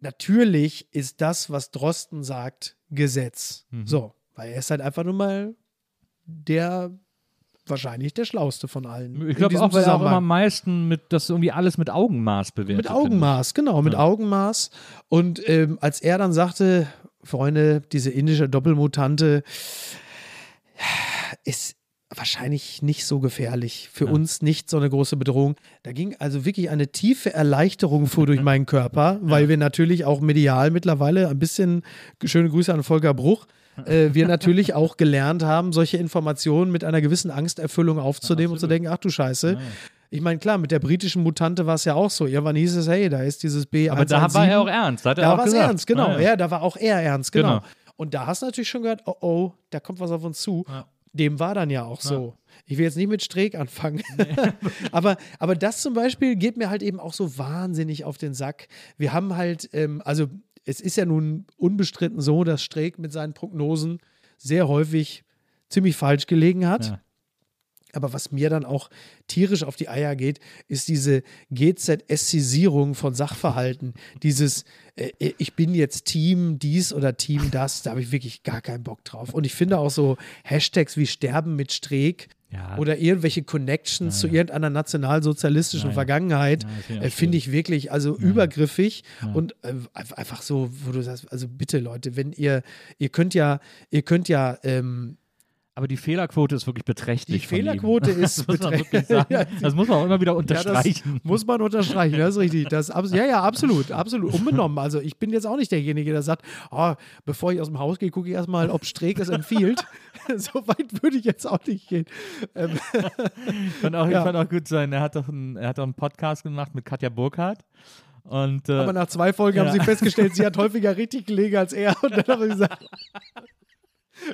Natürlich ist das, was Drosten sagt, Gesetz. Mhm. So, weil er ist halt einfach nur mal der, wahrscheinlich der Schlauste von allen. Ich glaube auch, weil er auch immer am meisten mit, das irgendwie alles mit Augenmaß bewertet. Mit. Augenmaß, genau, mit Ja. Augenmaß. Und ähm, als er dann sagte, Freunde, diese indische Doppelmutante ist wahrscheinlich nicht so gefährlich. Für Ja. uns nicht so eine große Bedrohung. Da ging also wirklich eine tiefe Erleichterung vor durch *laughs* meinen Körper, weil wir natürlich auch medial mittlerweile ein bisschen, schöne Grüße an Volker Bruch, äh, wir natürlich auch gelernt haben, solche Informationen mit einer gewissen Angsterfüllung aufzunehmen und zu denken, ach du Scheiße. Ich meine, klar, mit der britischen Mutante war es ja auch so. Irgendwann hieß es, hey, da ist dieses B117. Aber da war er auch ernst. Da hat er Da war es ernst, genau. Ja, Ja, ja. da war auch er ernst, genau. Genau. Und da hast du natürlich schon gehört, oh oh, da kommt was auf uns zu. Ja. Dem war dann ja auch so. Ich will jetzt nicht mit Streeck anfangen. *laughs* aber, aber das zum Beispiel geht mir halt eben auch so wahnsinnig auf den Sack. Wir haben halt, ähm, also es ist ja nun unbestritten so, dass Streeck mit seinen Prognosen sehr häufig ziemlich falsch gelegen hat. Ja. Aber was mir dann auch tierisch auf die Eier geht, ist diese GZSisierung von Sachverhalten. Dieses, äh, ich bin jetzt Team dies oder Team das, da habe ich wirklich gar keinen Bock drauf. Und ich finde auch so Hashtags wie Sterben mit Streeck Ja. oder irgendwelche Connections zu irgendeiner nationalsozialistischen Ja, ja. Vergangenheit, Ja, das finde ich äh, finde ich wirklich also übergriffig Ja. und äh, einf- einfach so, wo du sagst, also bitte Leute, wenn ihr, ihr könnt ja, ihr könnt ja, ähm, Aber die Fehlerquote ist wirklich beträchtlich. Die von ihm. Fehlerquote *laughs* ist das muss man beträ- wirklich sagen. *laughs* Ja, Das muss man auch immer wieder Ja, unterstreichen. das muss man unterstreichen, das ist richtig. Das, abs- ja, ja, absolut, absolut. Unbenommen. Also ich bin jetzt auch nicht derjenige, der sagt, oh, bevor ich aus dem Haus gehe, gucke ich erstmal, ob Streeck es empfiehlt. *laughs* so weit würde ich jetzt auch nicht gehen. Ähm, fand auch, Ja. fand auch gut sein. Er hat doch einen, er hat doch einen Podcast gemacht mit Katja Burkhardt. Und äh, aber nach zwei Folgen haben Ja. sie festgestellt, sie hat häufiger richtig gelegen als er. Und dann habe ich gesagt,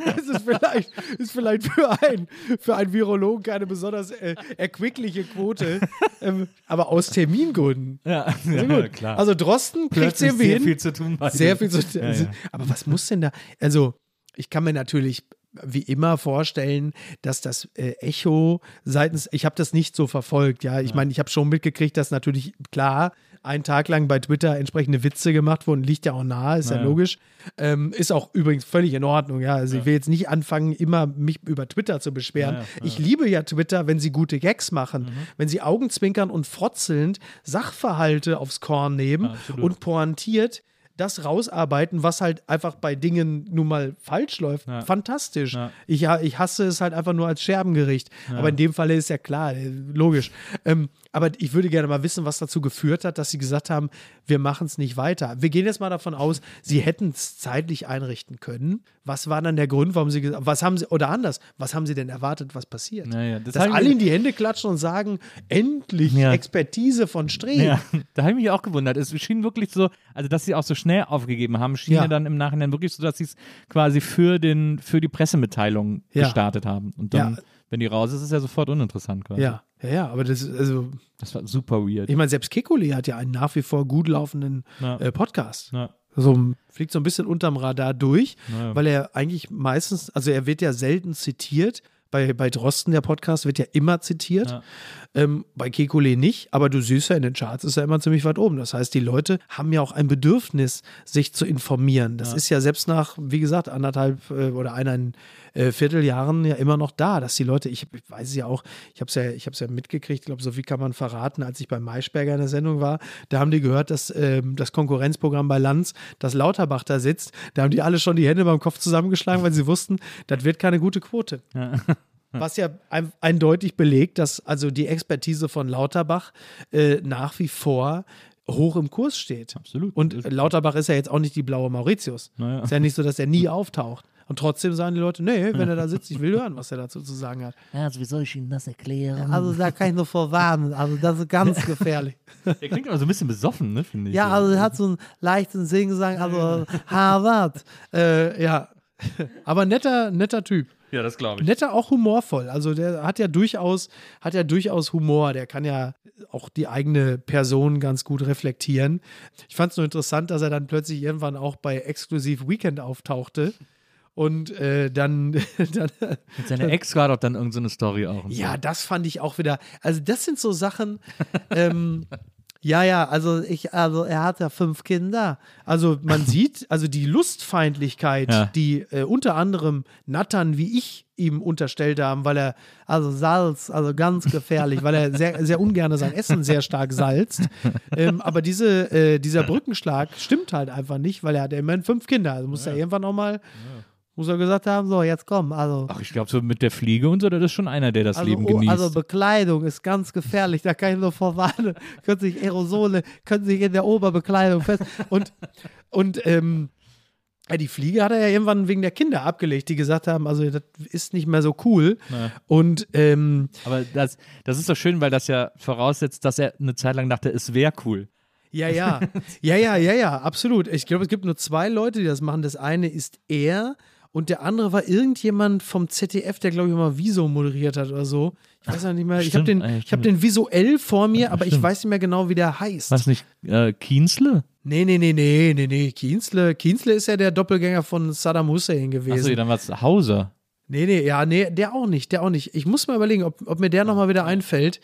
das ist vielleicht, ist vielleicht für, ein, für einen Virologen keine besonders äh, erquickliche Quote, ähm, aber aus Termingründen. ja, Also ja, gut. klar. Also Drosten kriegt sehr hin. viel zu tun. Sehr viel zu Ja, ja. Aber was muss denn da? Also, ich kann mir natürlich wie immer vorstellen, dass das äh, Echo seitens, ich habe das nicht so verfolgt, ja. Ich meine, ich habe schon mitgekriegt, dass natürlich klar einen Tag lang bei Twitter entsprechende Witze gemacht wurden, liegt ja auch nahe, ist ja, Ja. logisch. Ähm, ist auch übrigens völlig in Ordnung, ja. Also ich will jetzt nicht anfangen, immer mich über Twitter zu beschweren. Ja, ja, Ich liebe ja Twitter, wenn sie gute Gags machen, wenn sie augenzwinkern und frotzelnd Sachverhalte aufs Korn nehmen Absolut. und pointiert das rausarbeiten, was halt einfach bei Dingen nun mal falsch läuft. Ja. Fantastisch. Ja. Ich, ich hasse es halt einfach nur als Scherbengericht. Aber in dem Falle ist ja klar, äh, logisch. Ähm, aber ich würde gerne mal wissen, was dazu geführt hat, dass sie gesagt haben, wir machen es nicht weiter. Wir gehen jetzt mal davon aus, sie hätten es zeitlich einrichten können. Was war dann der Grund, warum sie gesagt was haben sie, oder anders, was haben sie denn erwartet, was passiert? Naja, das Dass alle in die Hände klatschen und sagen, endlich Ja. Expertise von Streh. Ja, *laughs* da habe ich mich auch gewundert. Es schien wirklich so, also dass sie auch so schnell aufgegeben haben, schien ja, Ja. dann im Nachhinein wirklich so, dass sie es quasi für, den, für die Pressemitteilung gestartet haben. Und dann, Ja. Wenn die raus ist, ist es ja sofort uninteressant quasi. Ja, ja, ja, aber das ist, also, Das war super weird. ich meine, selbst Kekuli hat ja einen nach wie vor gut laufenden Ja. äh, Podcast. Ja. So fliegt so ein bisschen unterm Radar durch, Ja. weil er eigentlich meistens, also er wird ja selten zitiert. Bei, bei Drosten, der Podcast, wird ja immer zitiert. Ja. Ähm, bei Kekulé nicht, aber du siehst ja in den Charts ist er immer ziemlich weit oben. Das heißt, die Leute haben ja auch ein Bedürfnis, sich zu informieren. Das ist ja selbst nach, wie gesagt, anderthalb äh, oder eineinhalb äh, Vierteljahren ja immer noch da, dass die Leute, ich, ich weiß es ja auch, ich habe es ja, ich ja mitgekriegt, ich glaube, so viel kann man verraten, als ich bei Maischberger in der Sendung war, da haben die gehört, dass ähm, das Konkurrenzprogramm bei Lanz, dass Lauterbach da sitzt, da haben die alle schon die Hände beim Kopf zusammengeschlagen, weil sie wussten, das wird keine gute Quote. *laughs* Was ja ein, eindeutig belegt, dass also die Expertise von Lauterbach äh, nach wie vor hoch im Kurs steht. Absolut. Und Lauterbach ist ja jetzt auch nicht die blaue Mauritius. Naja. Ist ja nicht so, dass er nie auftaucht. Und trotzdem sagen die Leute, nee, wenn er da sitzt, ich will *laughs* hören, was er dazu zu sagen hat. Also, wie soll ich Ihnen das erklären? Also da kann ich nur vorwarnen. Also das ist ganz gefährlich. Der *laughs* klingt aber so ein bisschen besoffen, ne, finde ich. Ja, also er hat so einen leichten Singsang, also *laughs* Harvard. Äh, ja, aber netter, netter Typ. ja, das glaube ich. Netter, auch humorvoll. Also der hat ja durchaus, hat ja durchaus Humor. Der kann ja auch die eigene Person ganz gut reflektieren. Ich fand es nur interessant, dass er dann plötzlich irgendwann auch bei Exklusiv Weekend auftauchte. Und äh, dann, *laughs* dann Mit seiner Ex war doch dann irgendeine Story auch. und so. ja, das fand ich auch wieder. Also, das sind so Sachen. ähm, *laughs* ja, ja, also ich, also er hat ja fünf Kinder. Also man *laughs* sieht, also die Lustfeindlichkeit, Ja. die äh, unter anderem Nattern wie ich ihm unterstellt haben, weil er, also Salz, also ganz gefährlich, weil er sehr, sehr ungern sein Essen sehr stark salzt. ähm, aber diese, äh, dieser Brückenschlag stimmt halt einfach nicht, weil er hat ja immerhin fünf Kinder. Also muss er irgendwann nochmal, muss er gesagt haben, so, jetzt komm, also. Ach, ich glaube, so mit der Fliege und so, das ist schon einer, der das Also, Leben oh, genießt. also Bekleidung ist ganz gefährlich, da kann ich nur vorwarnen. *laughs* können sich Aerosole, können sich in der Oberbekleidung fest. Und, und ähm, die Fliege hat er ja irgendwann wegen der Kinder abgelegt, die gesagt haben, also das ist nicht mehr so cool. Ja. Und ähm, aber das, das ist doch schön, weil das ja voraussetzt, dass er eine Zeit lang dachte, es wäre cool. ja, ja, *laughs* ja, ja, ja, ja, absolut. Ich glaube, es gibt nur zwei Leute, die das machen. Das eine ist er und der andere war irgendjemand vom ZDF, der, glaube ich, mal Wieso moderiert hat oder so. Ich weiß noch nicht mehr. Ich habe den, ah ja, ich hab den visuell vor mir, aber ich stimmt. weiß nicht mehr genau, wie der heißt. Was nicht, äh, Kienzle? Nee, nee, nee, nee, nee, nee. Kienzle, Kienzle ist ja der Doppelgänger von Saddam Hussein gewesen. Achso, dann war es Hauser. Nee, nee, ja, nee, der auch nicht, der auch nicht. Ich muss mal überlegen, ob, ob mir der nochmal wieder einfällt.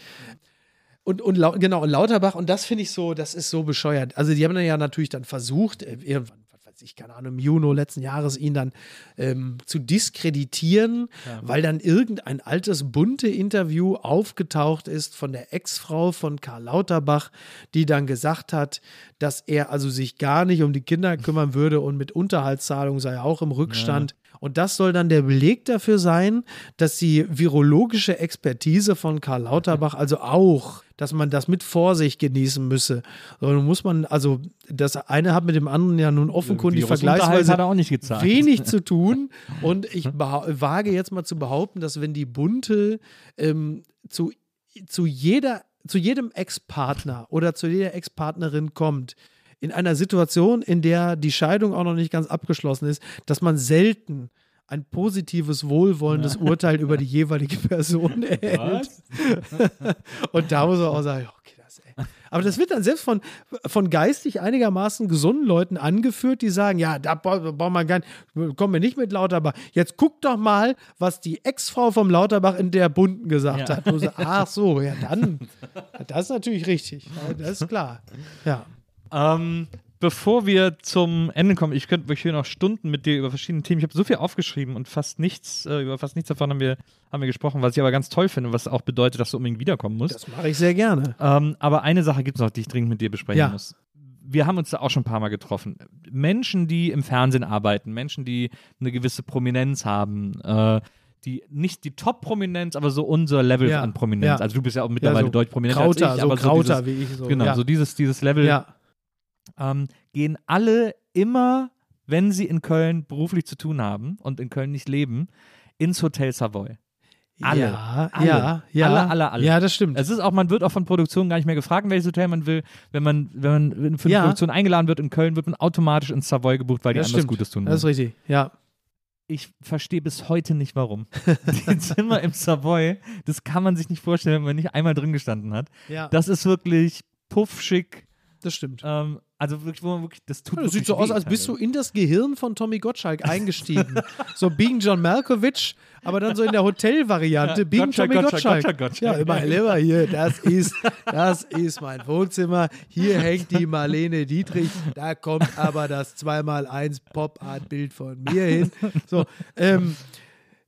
Und, und genau, und Lauterbach, und das finde ich so, das ist so bescheuert. Also, die haben dann ja natürlich dann versucht, äh, irgendwann, ich, keine Ahnung, im Juni letzten Jahres ihn dann ähm, zu diskreditieren, weil dann irgendein altes bunte Interview aufgetaucht ist von der Ex-Frau von Karl Lauterbach, die dann gesagt hat, dass er also sich gar nicht um die Kinder *laughs* kümmern würde und mit Unterhaltszahlung sei er auch im Rückstand. Und das soll dann der Beleg dafür sein, dass die virologische Expertise von Karl Lauterbach *laughs* also auch, dass man das mit Vorsicht genießen müsse. So, nun muss man, also das eine hat mit dem anderen ja nun offenkundig vergleichsweise er wenig zu *laughs* tun. Und ich wage jetzt mal zu behaupten, dass wenn die Bunte ähm, zu, zu, jeder, zu jedem Ex-Partner oder zu jeder Ex-Partnerin kommt, in einer Situation, in der die Scheidung auch noch nicht ganz abgeschlossen ist, dass man selten ein positives, wohlwollendes Urteil über die jeweilige Person erhält. *laughs* Und da muss man auch sagen, okay, das ey. Aber das wird dann selbst von, von geistig einigermaßen gesunden Leuten angeführt, die sagen, ja, da brauchen wir gar nicht, kommen wir nicht mit Lauterbach. Jetzt guck doch mal, was die Ex-Frau vom Lauterbach in der Bunten gesagt Ja. hat. Sie, ach so, ja, dann, das ist natürlich richtig. Das ist klar. Ja. Ähm, bevor wir zum Ende kommen, ich könnte wirklich hier noch Stunden mit dir über verschiedene Themen. Ich habe so viel aufgeschrieben und fast nichts, äh, über fast nichts davon haben wir, haben wir gesprochen, was ich aber ganz toll finde, was auch bedeutet, dass du unbedingt wiederkommen musst. Das mache ich sehr gerne. Ähm, aber eine Sache gibt es noch, die ich dringend mit dir besprechen Ja. muss. Wir haben uns da auch schon ein paar Mal getroffen. Menschen, die im Fernsehen arbeiten, Menschen, die eine gewisse Prominenz haben, äh, die nicht die Top-Prominenz, aber so unser Level Ja. an Prominenz. Ja. Also du bist ja auch mittlerweile so deutlich prominenter Krauter, als ich, so aber Krauter so dieses, wie ich. So. genau, ja. so dieses, dieses Level ja. Ähm, gehen alle immer, wenn sie in Köln beruflich zu tun haben und in Köln nicht leben, ins Hotel Savoy. Alle. Ja, Alle. ja, ja. Alle, alle, alle. Ja, das stimmt. Es ist auch, man wird auch von Produktionen gar nicht mehr gefragt, welches Hotel man will. Wenn man, wenn man für eine Ja. Produktion eingeladen wird in Köln, wird man automatisch ins Savoy gebucht, weil die das anders stimmt. Gutes tun Das ist richtig. Ja. Ich verstehe bis heute nicht, warum. *laughs* Die Zimmer im Savoy, das kann man sich nicht vorstellen, wenn man nicht einmal drin gestanden hat. Ja, Das ist wirklich puffschick. das stimmt. Ähm, also wirklich, wo man wirklich, das tut Ja, das sieht so aus, als bist du in das Gehirn von Tommy Gottschalk eingestiegen. *laughs* so Being John Malkovich, aber dann so in der Hotelvariante. Ja, Being Gottschalk, Tommy Gottschalk, Gottschalk. Gottschalk, Ja, Gottschalk. immer lieber hier. Das ist, das ist mein Wohnzimmer. Hier hängt die Marlene Dietrich. Da kommt aber das 2x1 Pop-Art-Bild von mir hin. So, ähm,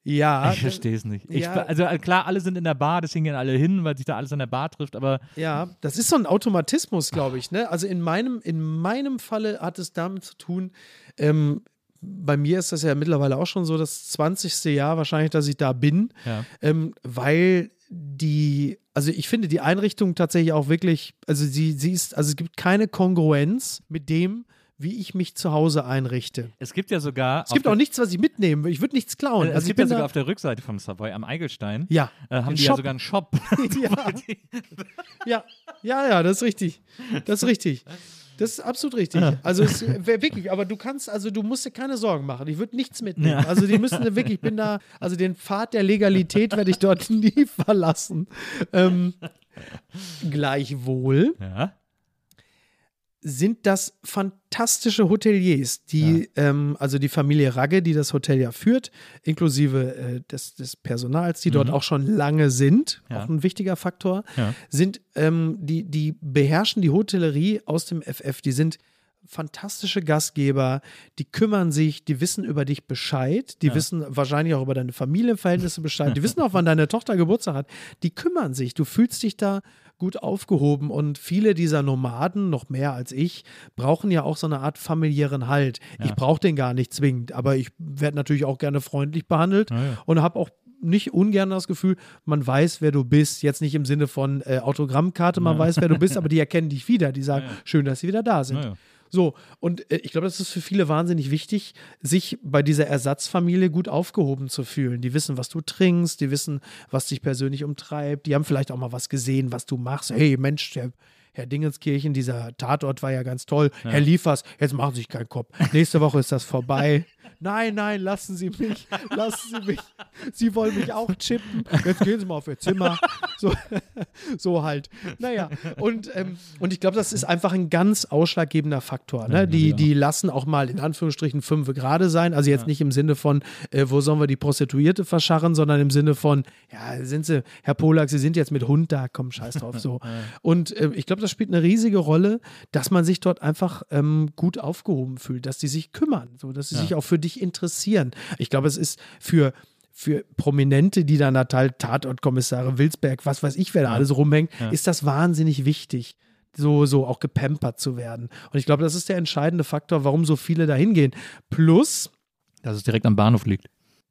ja. *laughs* Ich verstehe es nicht. Ich, Ja. Also äh, klar, alle sind in der Bar, deswegen gehen alle hin, weil sich da alles an der Bar trifft, aber Ja, das ist so ein Automatismus, glaube ich. Ne? Also in meinem, in meinem Falle hat es damit zu tun, ähm, bei mir ist das ja mittlerweile auch schon so das 20. Jahr wahrscheinlich, dass ich da bin, ja. ähm, weil die, also ich finde die Einrichtung tatsächlich auch wirklich, also sie, sie ist, also es gibt keine Kongruenz mit dem, wie ich mich zu Hause einrichte. Es gibt ja sogar. Es gibt auch nichts, was ich mitnehme. Ich würde nichts klauen. Äh, es also gibt ja sogar auf der Rückseite vom Savoy am Eigelstein. ja, Äh, haben die Shop. ja sogar einen Shop. *laughs* *laughs* ja. Ja, ja, ja, das ist richtig. Das ist richtig. Das ist absolut richtig. Also es wäre wirklich, aber du kannst, also du musst dir keine Sorgen machen. Ich würde nichts mitnehmen. Ja. Also die müssen wirklich, ich bin da, also den Pfad der Legalität werde ich dort *laughs* nie verlassen. Ähm, gleichwohl ja. Sind das fantastische Hoteliers, die, ähm, also die Familie Ragge, die das Hotel ja führt, inklusive äh, des, des Personals, die dort auch schon lange sind, Mhm. Ja. auch ein wichtiger Faktor, Ja. sind, ähm, die, die beherrschen die Hotellerie aus dem FF, die sind fantastische Gastgeber, die kümmern sich, die wissen über dich Bescheid, die wissen wahrscheinlich auch über deine Familienverhältnisse Bescheid, die *laughs* wissen auch, wann deine Tochter Geburtstag hat, die kümmern sich, du fühlst dich da gut aufgehoben und viele dieser Nomaden, noch mehr als ich, brauchen ja auch so eine Art familiären Halt. Ich brauche den gar nicht zwingend, aber ich werde natürlich auch gerne freundlich behandelt Ja, ja. und habe auch nicht ungern das Gefühl, man weiß, wer du bist. Jetzt nicht im Sinne von äh, Autogrammkarte, man weiß, wer du bist, aber die *laughs* erkennen dich wieder. Die sagen, schön, dass sie wieder da sind. Ja, ja. So, und äh, ich glaube, das ist für viele wahnsinnig wichtig, sich bei dieser Ersatzfamilie gut aufgehoben zu fühlen. Die wissen, was du trinkst, die wissen, was dich persönlich umtreibt, die haben vielleicht auch mal was gesehen, was du machst. Hey, Mensch, der Herr Dingenskirchen, dieser Tatort war ja ganz toll. Herr Liefers, jetzt machen Sie sich keinen Kopf. Nächste Woche ist das vorbei. *laughs* Nein, nein, lassen Sie mich, lassen Sie mich. Sie wollen mich auch chippen. Jetzt gehen Sie mal auf Ihr Zimmer. So, *laughs* so halt. Naja, und, ähm, und ich glaube, das ist einfach ein ganz ausschlaggebender Faktor. Ne? Die, die lassen auch mal in Anführungsstrichen fünf gerade sein. Also jetzt nicht im Sinne von, äh, wo sollen wir die Prostituierte verscharren, sondern im Sinne von, ja, sind Sie, Herr Polak, Sie sind jetzt mit Hund da, komm, scheiß drauf. So. *laughs* Und ähm, ich glaube, das spielt eine riesige Rolle, dass man sich dort einfach ähm, gut aufgehoben fühlt, dass die sich kümmern, so, dass sie sich auch für dich interessieren. Ich glaube, es ist für für Prominente, die dann da halt Tatortkommissare Wilsberg, was weiß ich, wer da alles rumhängt, ist das wahnsinnig wichtig, so, so auch gepampert zu werden. Und ich glaube, das ist der entscheidende Faktor, warum so viele da hingehen. Plus, Dass es direkt am Bahnhof liegt.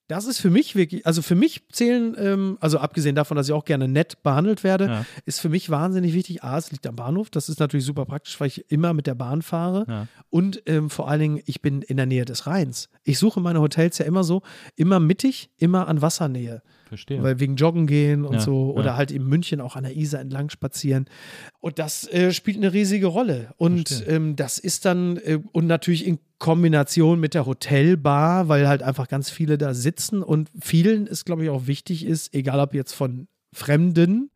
Das ist für mich wirklich, also für mich zählen, ähm, also abgesehen davon, dass ich auch gerne nett behandelt werde, Ja. ist für mich wahnsinnig wichtig. A, es liegt am Bahnhof. Das ist natürlich super praktisch, weil ich immer mit der Bahn fahre. Ja. Und ähm, vor allen Dingen, ich bin in der Nähe des Rheins. Ich suche meine Hotels ja immer so, immer mittig, immer an Wassernähe. Verstehe. Weil wegen Joggen gehen und Ja, so oder ja. halt in München auch an der Isar entlang spazieren. Und das äh, spielt eine riesige Rolle. Und ähm, das ist dann, äh, und natürlich in Kombination mit der Hotelbar, weil halt einfach ganz viele da sitzen und vielen es, glaube ich, auch wichtig ist, egal ob jetzt von Fremden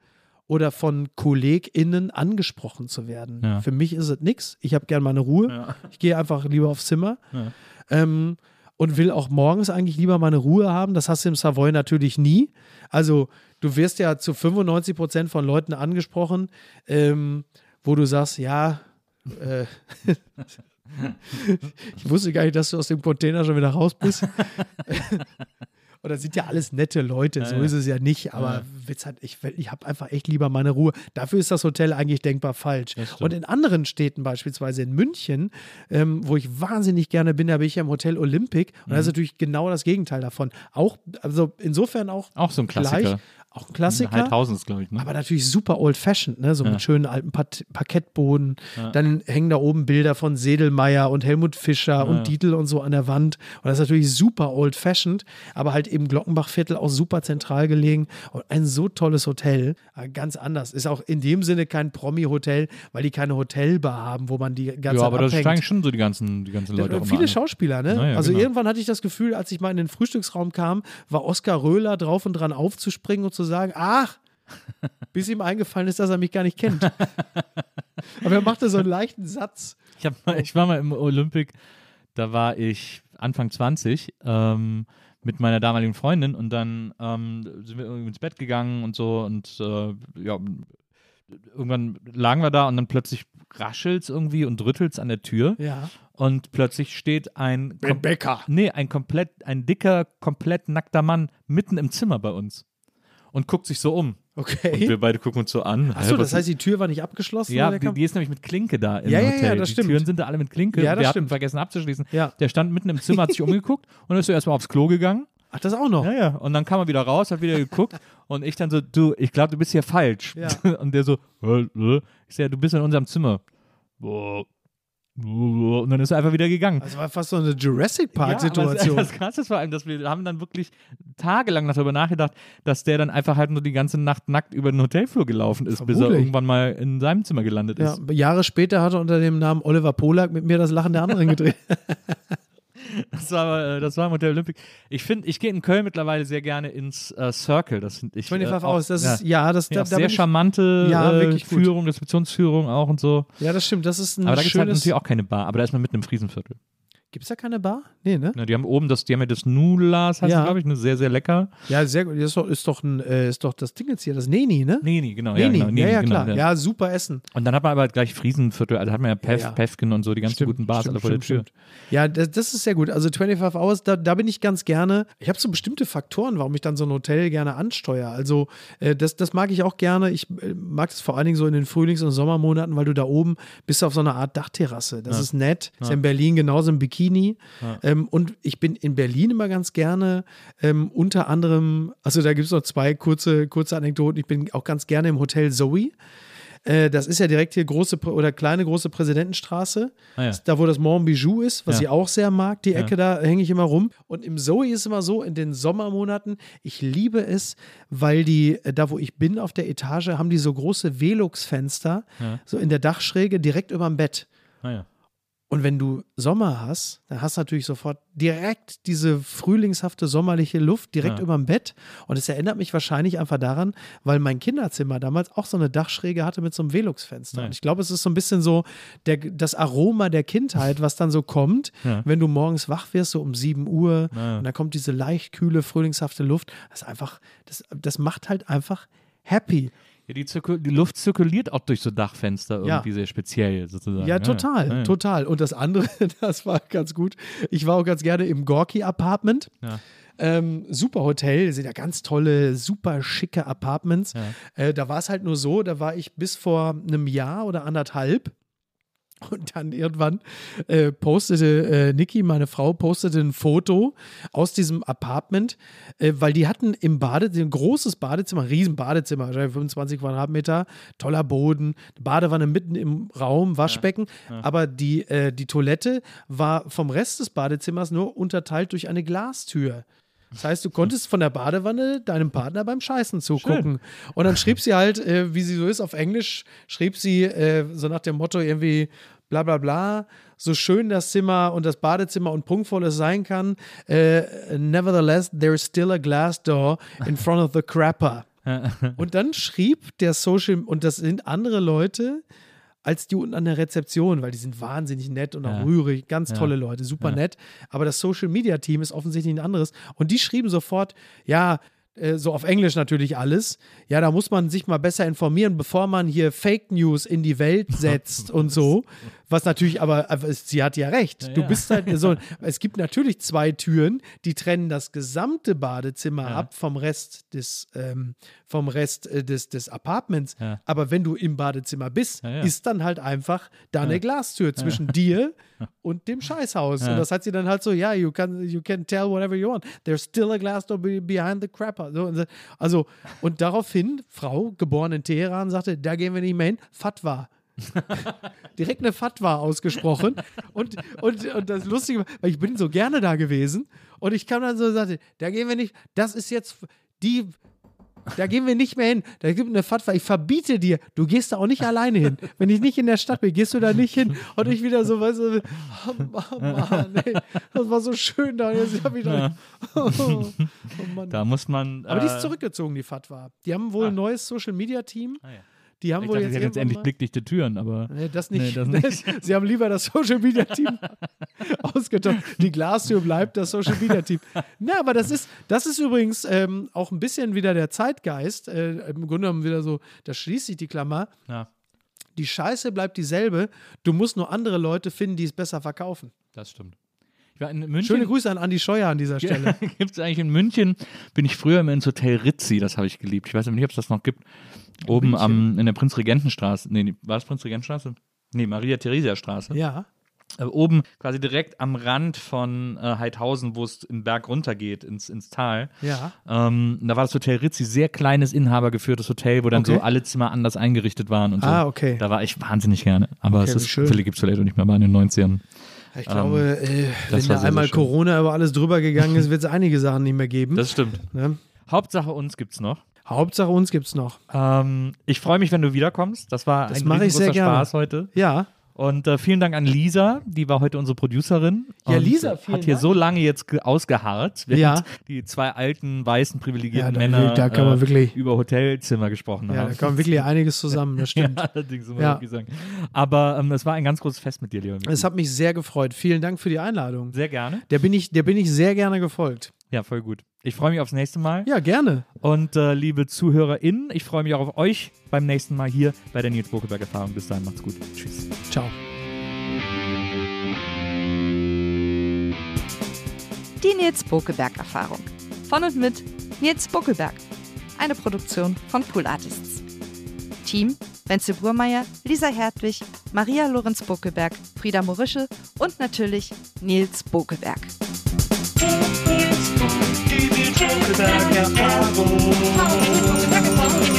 oder von KollegInnen angesprochen zu werden. Ja. Für mich ist es nix. Ich habe gern meine Ruhe. Ich gehe einfach lieber aufs Zimmer. Ja. Ähm, und will auch morgens eigentlich lieber meine Ruhe haben. Das hast du im Savoy natürlich nie. Also du wirst ja zu 95 Prozent von Leuten angesprochen, ähm, wo du sagst, ja, äh, *laughs* ich wusste gar nicht, dass du aus dem Container schon wieder raus bist. *laughs* Das sind ja alles nette Leute, so ja. ist es ja nicht, aber Witz hat, ich, ich habe einfach echt lieber meine Ruhe. Dafür ist das Hotel eigentlich denkbar falsch. Und in anderen Städten, beispielsweise in München, ähm, wo ich wahnsinnig gerne bin, da bin ich ja im Hotel Olympic und Mhm. das ist natürlich genau das Gegenteil davon. Auch, also insofern auch, Auch so ein Klassiker. gleich, auch ein Klassiker. Ist, glaube ich, ne? Aber natürlich super old-fashioned, ne? so Ja. mit schönen alten Pat Parkettboden. Dann hängen da oben Bilder von Sedelmeier und Helmut Fischer und Dietl und so an der Wand. Und das ist natürlich super old-fashioned, aber halt im Glockenbachviertel auch super zentral gelegen. Und ein so tolles Hotel, äh, ganz anders. Ist auch in dem Sinne kein Promi-Hotel, weil die keine Hotelbar haben, wo man die ganze ja, Zeit aber das steigen schon so die ganzen, die ganzen Leute Ja, auch immer viele. Schauspieler, ne? Naja, also genau. irgendwann hatte ich das Gefühl, als ich mal in den Frühstücksraum kam, war Oskar Röhler drauf und dran aufzuspringen und zu sagen, ach, *laughs* bis ihm eingefallen ist, dass er mich gar nicht kennt. *laughs* Aber er machte so einen leichten Satz. Ich, hab mal, ich war mal im Olympic, da war ich Anfang 20 ähm, mit meiner damaligen Freundin und dann ähm, sind wir irgendwie ins Bett gegangen und so und äh, ja, irgendwann lagen wir da und dann plötzlich raschelt's irgendwie und rüttelt's an der Tür Ja. und plötzlich steht ein Becker. nee, ein komplett ein dicker, komplett nackter Mann mitten im Zimmer bei uns und guckt sich so um. Und Okay. wir beide gucken uns so an. Achso, das heißt, die Tür war nicht abgeschlossen? ja, die, die ist nämlich mit Klinke da im Ja, ja, ja, Hotel. das die stimmt. Türen sind da alle mit Klinke. Ja, das wir stimmt. vergessen abzuschließen. Ja. Der stand mitten im Zimmer, hat sich *laughs* umgeguckt und dann ist er erstmal aufs Klo gegangen. Ach, das auch noch. Ja, ja. Und dann kam er wieder raus, hat wieder geguckt *laughs* und ich dann so, du, ich glaube, du bist hier falsch. Ja. *laughs* Und der so, ich sag, ja, du bist in unserem Zimmer. Boah. Und dann ist er einfach wieder gegangen. Das war fast so eine Jurassic Ja, Park-Situation. Das, *laughs* das Krasse ist vor allem, dass wir haben dann wirklich tagelang darüber nachgedacht, dass der dann einfach halt nur die ganze Nacht nackt über den Hotelflur gelaufen ist, bis er Vermutlich. irgendwann mal in seinem Zimmer gelandet ja, ist. Jahre später hat er unter dem Namen Oliver Polak mit mir das Lachen der anderen gedreht. *laughs* Das war, äh, das war Hotel Olympic. Ich finde, ich gehe in Köln mittlerweile sehr gerne ins äh, Circle. Das finde ich. 25 äh, auch- aus, das ja. ist, ja, das, Ja, da, da sehr ich, charmante Ja, äh. Führung, Rezeptionsführung auch und so. ja, das stimmt, das ist ein Aber da gibt es halt natürlich auch keine Bar. Aber da ist man mitten im Friesenviertel. Gibt es da keine Bar? Nee, ne? Ja, die haben oben das, die haben ja das Nulas, heißt Ja. ja. glaube ich, ne, sehr, sehr lecker. Ja, sehr gut. Das ist doch, ist doch, ein, äh, ist doch das Ding jetzt hier, das Neni, ne? Neni, genau. Neni, ja, genau, Neni, ja, ja, genau, klar. Ja. super Essen. Und dann hat man aber halt gleich Friesenviertel, also hat man ja Pef, Ja, ja. Pefken und so, die ganzen Stimmt, guten Bars stimmt, alle vor der Tür. stimmt. Ja, das, das ist sehr gut. Also 25 Hours, da, da bin ich ganz gerne. Ich habe so bestimmte Faktoren, warum ich dann so ein Hotel gerne ansteuere. Also äh, das, das mag ich auch gerne. Ich äh, mag es vor allen Dingen so in den Frühlings- und Sommermonaten, weil du da oben bist auf so einer Art Dachterrasse. Das ist nett. Ist ja in Berlin genauso im Bikini. Ähm, und ich bin in Berlin immer ganz gerne ähm, unter anderem, also da gibt es noch zwei kurze, kurze Anekdoten. Ich bin auch ganz gerne im Hotel Zoe. Äh, das ist ja direkt hier große oder kleine große Präsidentenstraße. Ah, ja. Da, wo das Mont Bijou ist, was Ja. ich auch sehr mag, die Ecke, da hänge ich immer rum. Und im Zoe ist immer so, in den Sommermonaten, ich liebe es, weil die, äh, da wo ich bin auf der Etage, haben die so große Velux-Fenster, so in der Dachschräge, direkt über dem Bett. Ah, ja. Und wenn du Sommer hast, dann hast du natürlich sofort direkt diese frühlingshafte sommerliche Luft direkt Ja. über dem Bett. Und es erinnert mich wahrscheinlich einfach daran, weil mein Kinderzimmer damals auch so eine Dachschräge hatte mit so einem Velux-Fenster. Und ich glaube, es ist so ein bisschen so der, das Aroma der Kindheit, was dann so kommt, Ja. wenn du morgens wach wirst, so um 7 Uhr. Ja. Und dann kommt diese leicht kühle, frühlingshafte Luft. Das ist einfach, das, das macht halt einfach happy. Ja, die, zirku die Luft zirkuliert auch durch so Dachfenster Ja. irgendwie sehr speziell sozusagen. Ja, total, Ja, ja. total. Und das andere, *laughs* das war ganz gut. Ich war auch ganz gerne im Gorky Apartment. Ja. Ähm, super Hotel, sind ja ganz tolle, super schicke Apartments. Äh, da war es halt nur so, da war ich bis vor einem Jahr oder anderthalb. *laughs* Und dann irgendwann äh, postete äh, Niki, meine Frau, postete ein Foto aus diesem Apartment, äh, weil die hatten im Badezimmer, ein großes Badezimmer, ein riesen Badezimmer, wahrscheinlich 25 Quadratmeter, toller Boden, Badewanne mitten im Raum, Waschbecken, aber die, äh, die Toilette war vom Rest des Badezimmers nur unterteilt durch eine Glastür. Das heißt, du konntest von der Badewanne deinem Partner beim Scheißen zugucken. Und dann schrieb sie halt, äh, wie sie so ist, auf Englisch, schrieb sie äh, so nach dem Motto irgendwie bla bla bla, so schön das Zimmer und das Badezimmer und prunkvoll es sein kann, äh, nevertheless, there is still a glass door in front of the crapper. *laughs* Und dann schrieb der Social, und das sind andere Leute als die unten an der Rezeption, weil die sind wahnsinnig nett und auch Ja. rührig, ganz tolle Leute, super nett. Aber das Social Media Team ist offensichtlich ein anderes. Und die schrieben sofort, ja, äh, so auf Englisch natürlich alles. Ja, da muss man sich mal besser informieren, bevor man hier Fake News in die Welt *laughs* setzt und so. Was natürlich, aber, sie hat ja recht. Du ja. bist halt *laughs* so. Es gibt natürlich zwei Türen, die trennen das gesamte Badezimmer ab vom Rest des, ähm, vom Rest äh, des, des Apartments. Ja. Aber wenn du im Badezimmer bist, Ja, ja. ist dann halt einfach da eine Glastür zwischen dir *laughs* und dem Scheißhaus. Ja. Und das hat sie dann halt so, ja, you can, you can tell whatever you want. There's still a glass door be- behind the crapper. So, also, und daraufhin, Frau, geboren in Teheran, sagte, da gehen wir nicht mehr hin. Fatwa. *laughs* Direkt eine Fatwa ausgesprochen. Und, und, und das Lustige, weil ich bin so gerne da gewesen und ich kam dann so und sagte, da gehen wir nicht, das ist jetzt die, da gehen wir nicht mehr hin. Da gibt eine Fatwa, ich verbiete dir, du gehst da auch nicht alleine hin. Wenn ich nicht in der Stadt bin, gehst du da nicht hin. Und ich wieder so, weißt du, oh Mann, ey, das war so schön da. Jetzt hab ich da, *laughs* oh, oh Mann. Da muss man. Aber die äh, ist zurückgezogen, die Fatwa. Die haben wohl ein neues Social Media Team. Ah, ja. Die haben Ich wohl dachte, jetzt, sie jetzt endlich blickdichte Türen, aber. Nee, das Nee, nicht. das nicht. *laughs* Sie haben lieber das Social Media Team *laughs* ausgetauscht. Die Glastür bleibt das Social Media Team. Na, aber das ist, das ist übrigens ähm, auch ein bisschen wieder der Zeitgeist. Äh, Im Grunde genommen wieder so, da schließt sich die Klammer. Ja, Die Scheiße bleibt dieselbe. Du musst nur andere Leute finden, die es besser verkaufen. das stimmt. Ich war in München. Schöne Grüße an Andi Scheuer an dieser Stelle. *laughs* gibt es eigentlich in München, bin ich früher immer ins Hotel Rizzi, das habe ich geliebt. Ich weiß nicht, ob es das noch gibt. Oben am, in der Prinzregentenstraße. Nee, war das Prinzregentenstraße? Nee, Maria-Theresia-Straße. Ja. Äh, oben quasi direkt am Rand von äh, Heidhausen, wo es im Berg runtergeht, ins, ins Tal. Ja. Ähm, da war das Hotel Rizzi, sehr kleines, inhabergeführtes Hotel, wo dann Okay. so alle Zimmer anders eingerichtet waren und so. Ah, okay. Da war ich wahnsinnig gerne. Aber Okay, es ist, schön. viele gibt es vielleicht auch nicht mehr, war in den 90ern. Ich glaube, äh, wenn da sehr, einmal. Corona über alles drüber gegangen ist, *laughs* wird es einige Sachen nicht mehr geben. Das stimmt. ne? Hauptsache uns gibt's noch. Hauptsache uns gibt's noch. Ähm, ich freue mich, wenn du wiederkommst. Das war Das ein mache ich sehr riesengroßer gerne. Spaß heute. Ja. Und äh, vielen Dank an Lisa, die war heute unsere Producerin. Ja, Lisa, äh, vielen hat hier Dank. so lange jetzt ge- ausgeharrt, während Ja. die zwei alten, weißen, privilegierten Ja, da- Männer da kann man äh, wirklich- über Hotelzimmer gesprochen Ja, haben. da kommt wirklich einiges zusammen, das *laughs* ja, stimmt. allerdings muss Ja. wirklich sagen. Aber ähm, es war ein ganz großes Fest mit dir, Micky. Es hat mich sehr gefreut. Vielen Dank für die Einladung. Sehr gerne. Der bin ich, der bin ich sehr gerne gefolgt. Ja, voll gut. Ich freue mich aufs nächste Mal. Ja, gerne. Und äh, liebe ZuhörerInnen, ich freue mich auch auf euch beim nächsten Mal hier bei der Nils Bokeberg Erfahrung. Bis dahin, macht's gut. Tschüss. Ciao. Die Nils Bokelberg Erfahrung. Von und mit Nils Bokelberg. Eine Produktion von Pool Artists. Team Wenzel Burmeier, Lisa Hertwig, Maria Lorenz Bokelberg, Frieda Morische und natürlich Nils Keep it true, I got problems.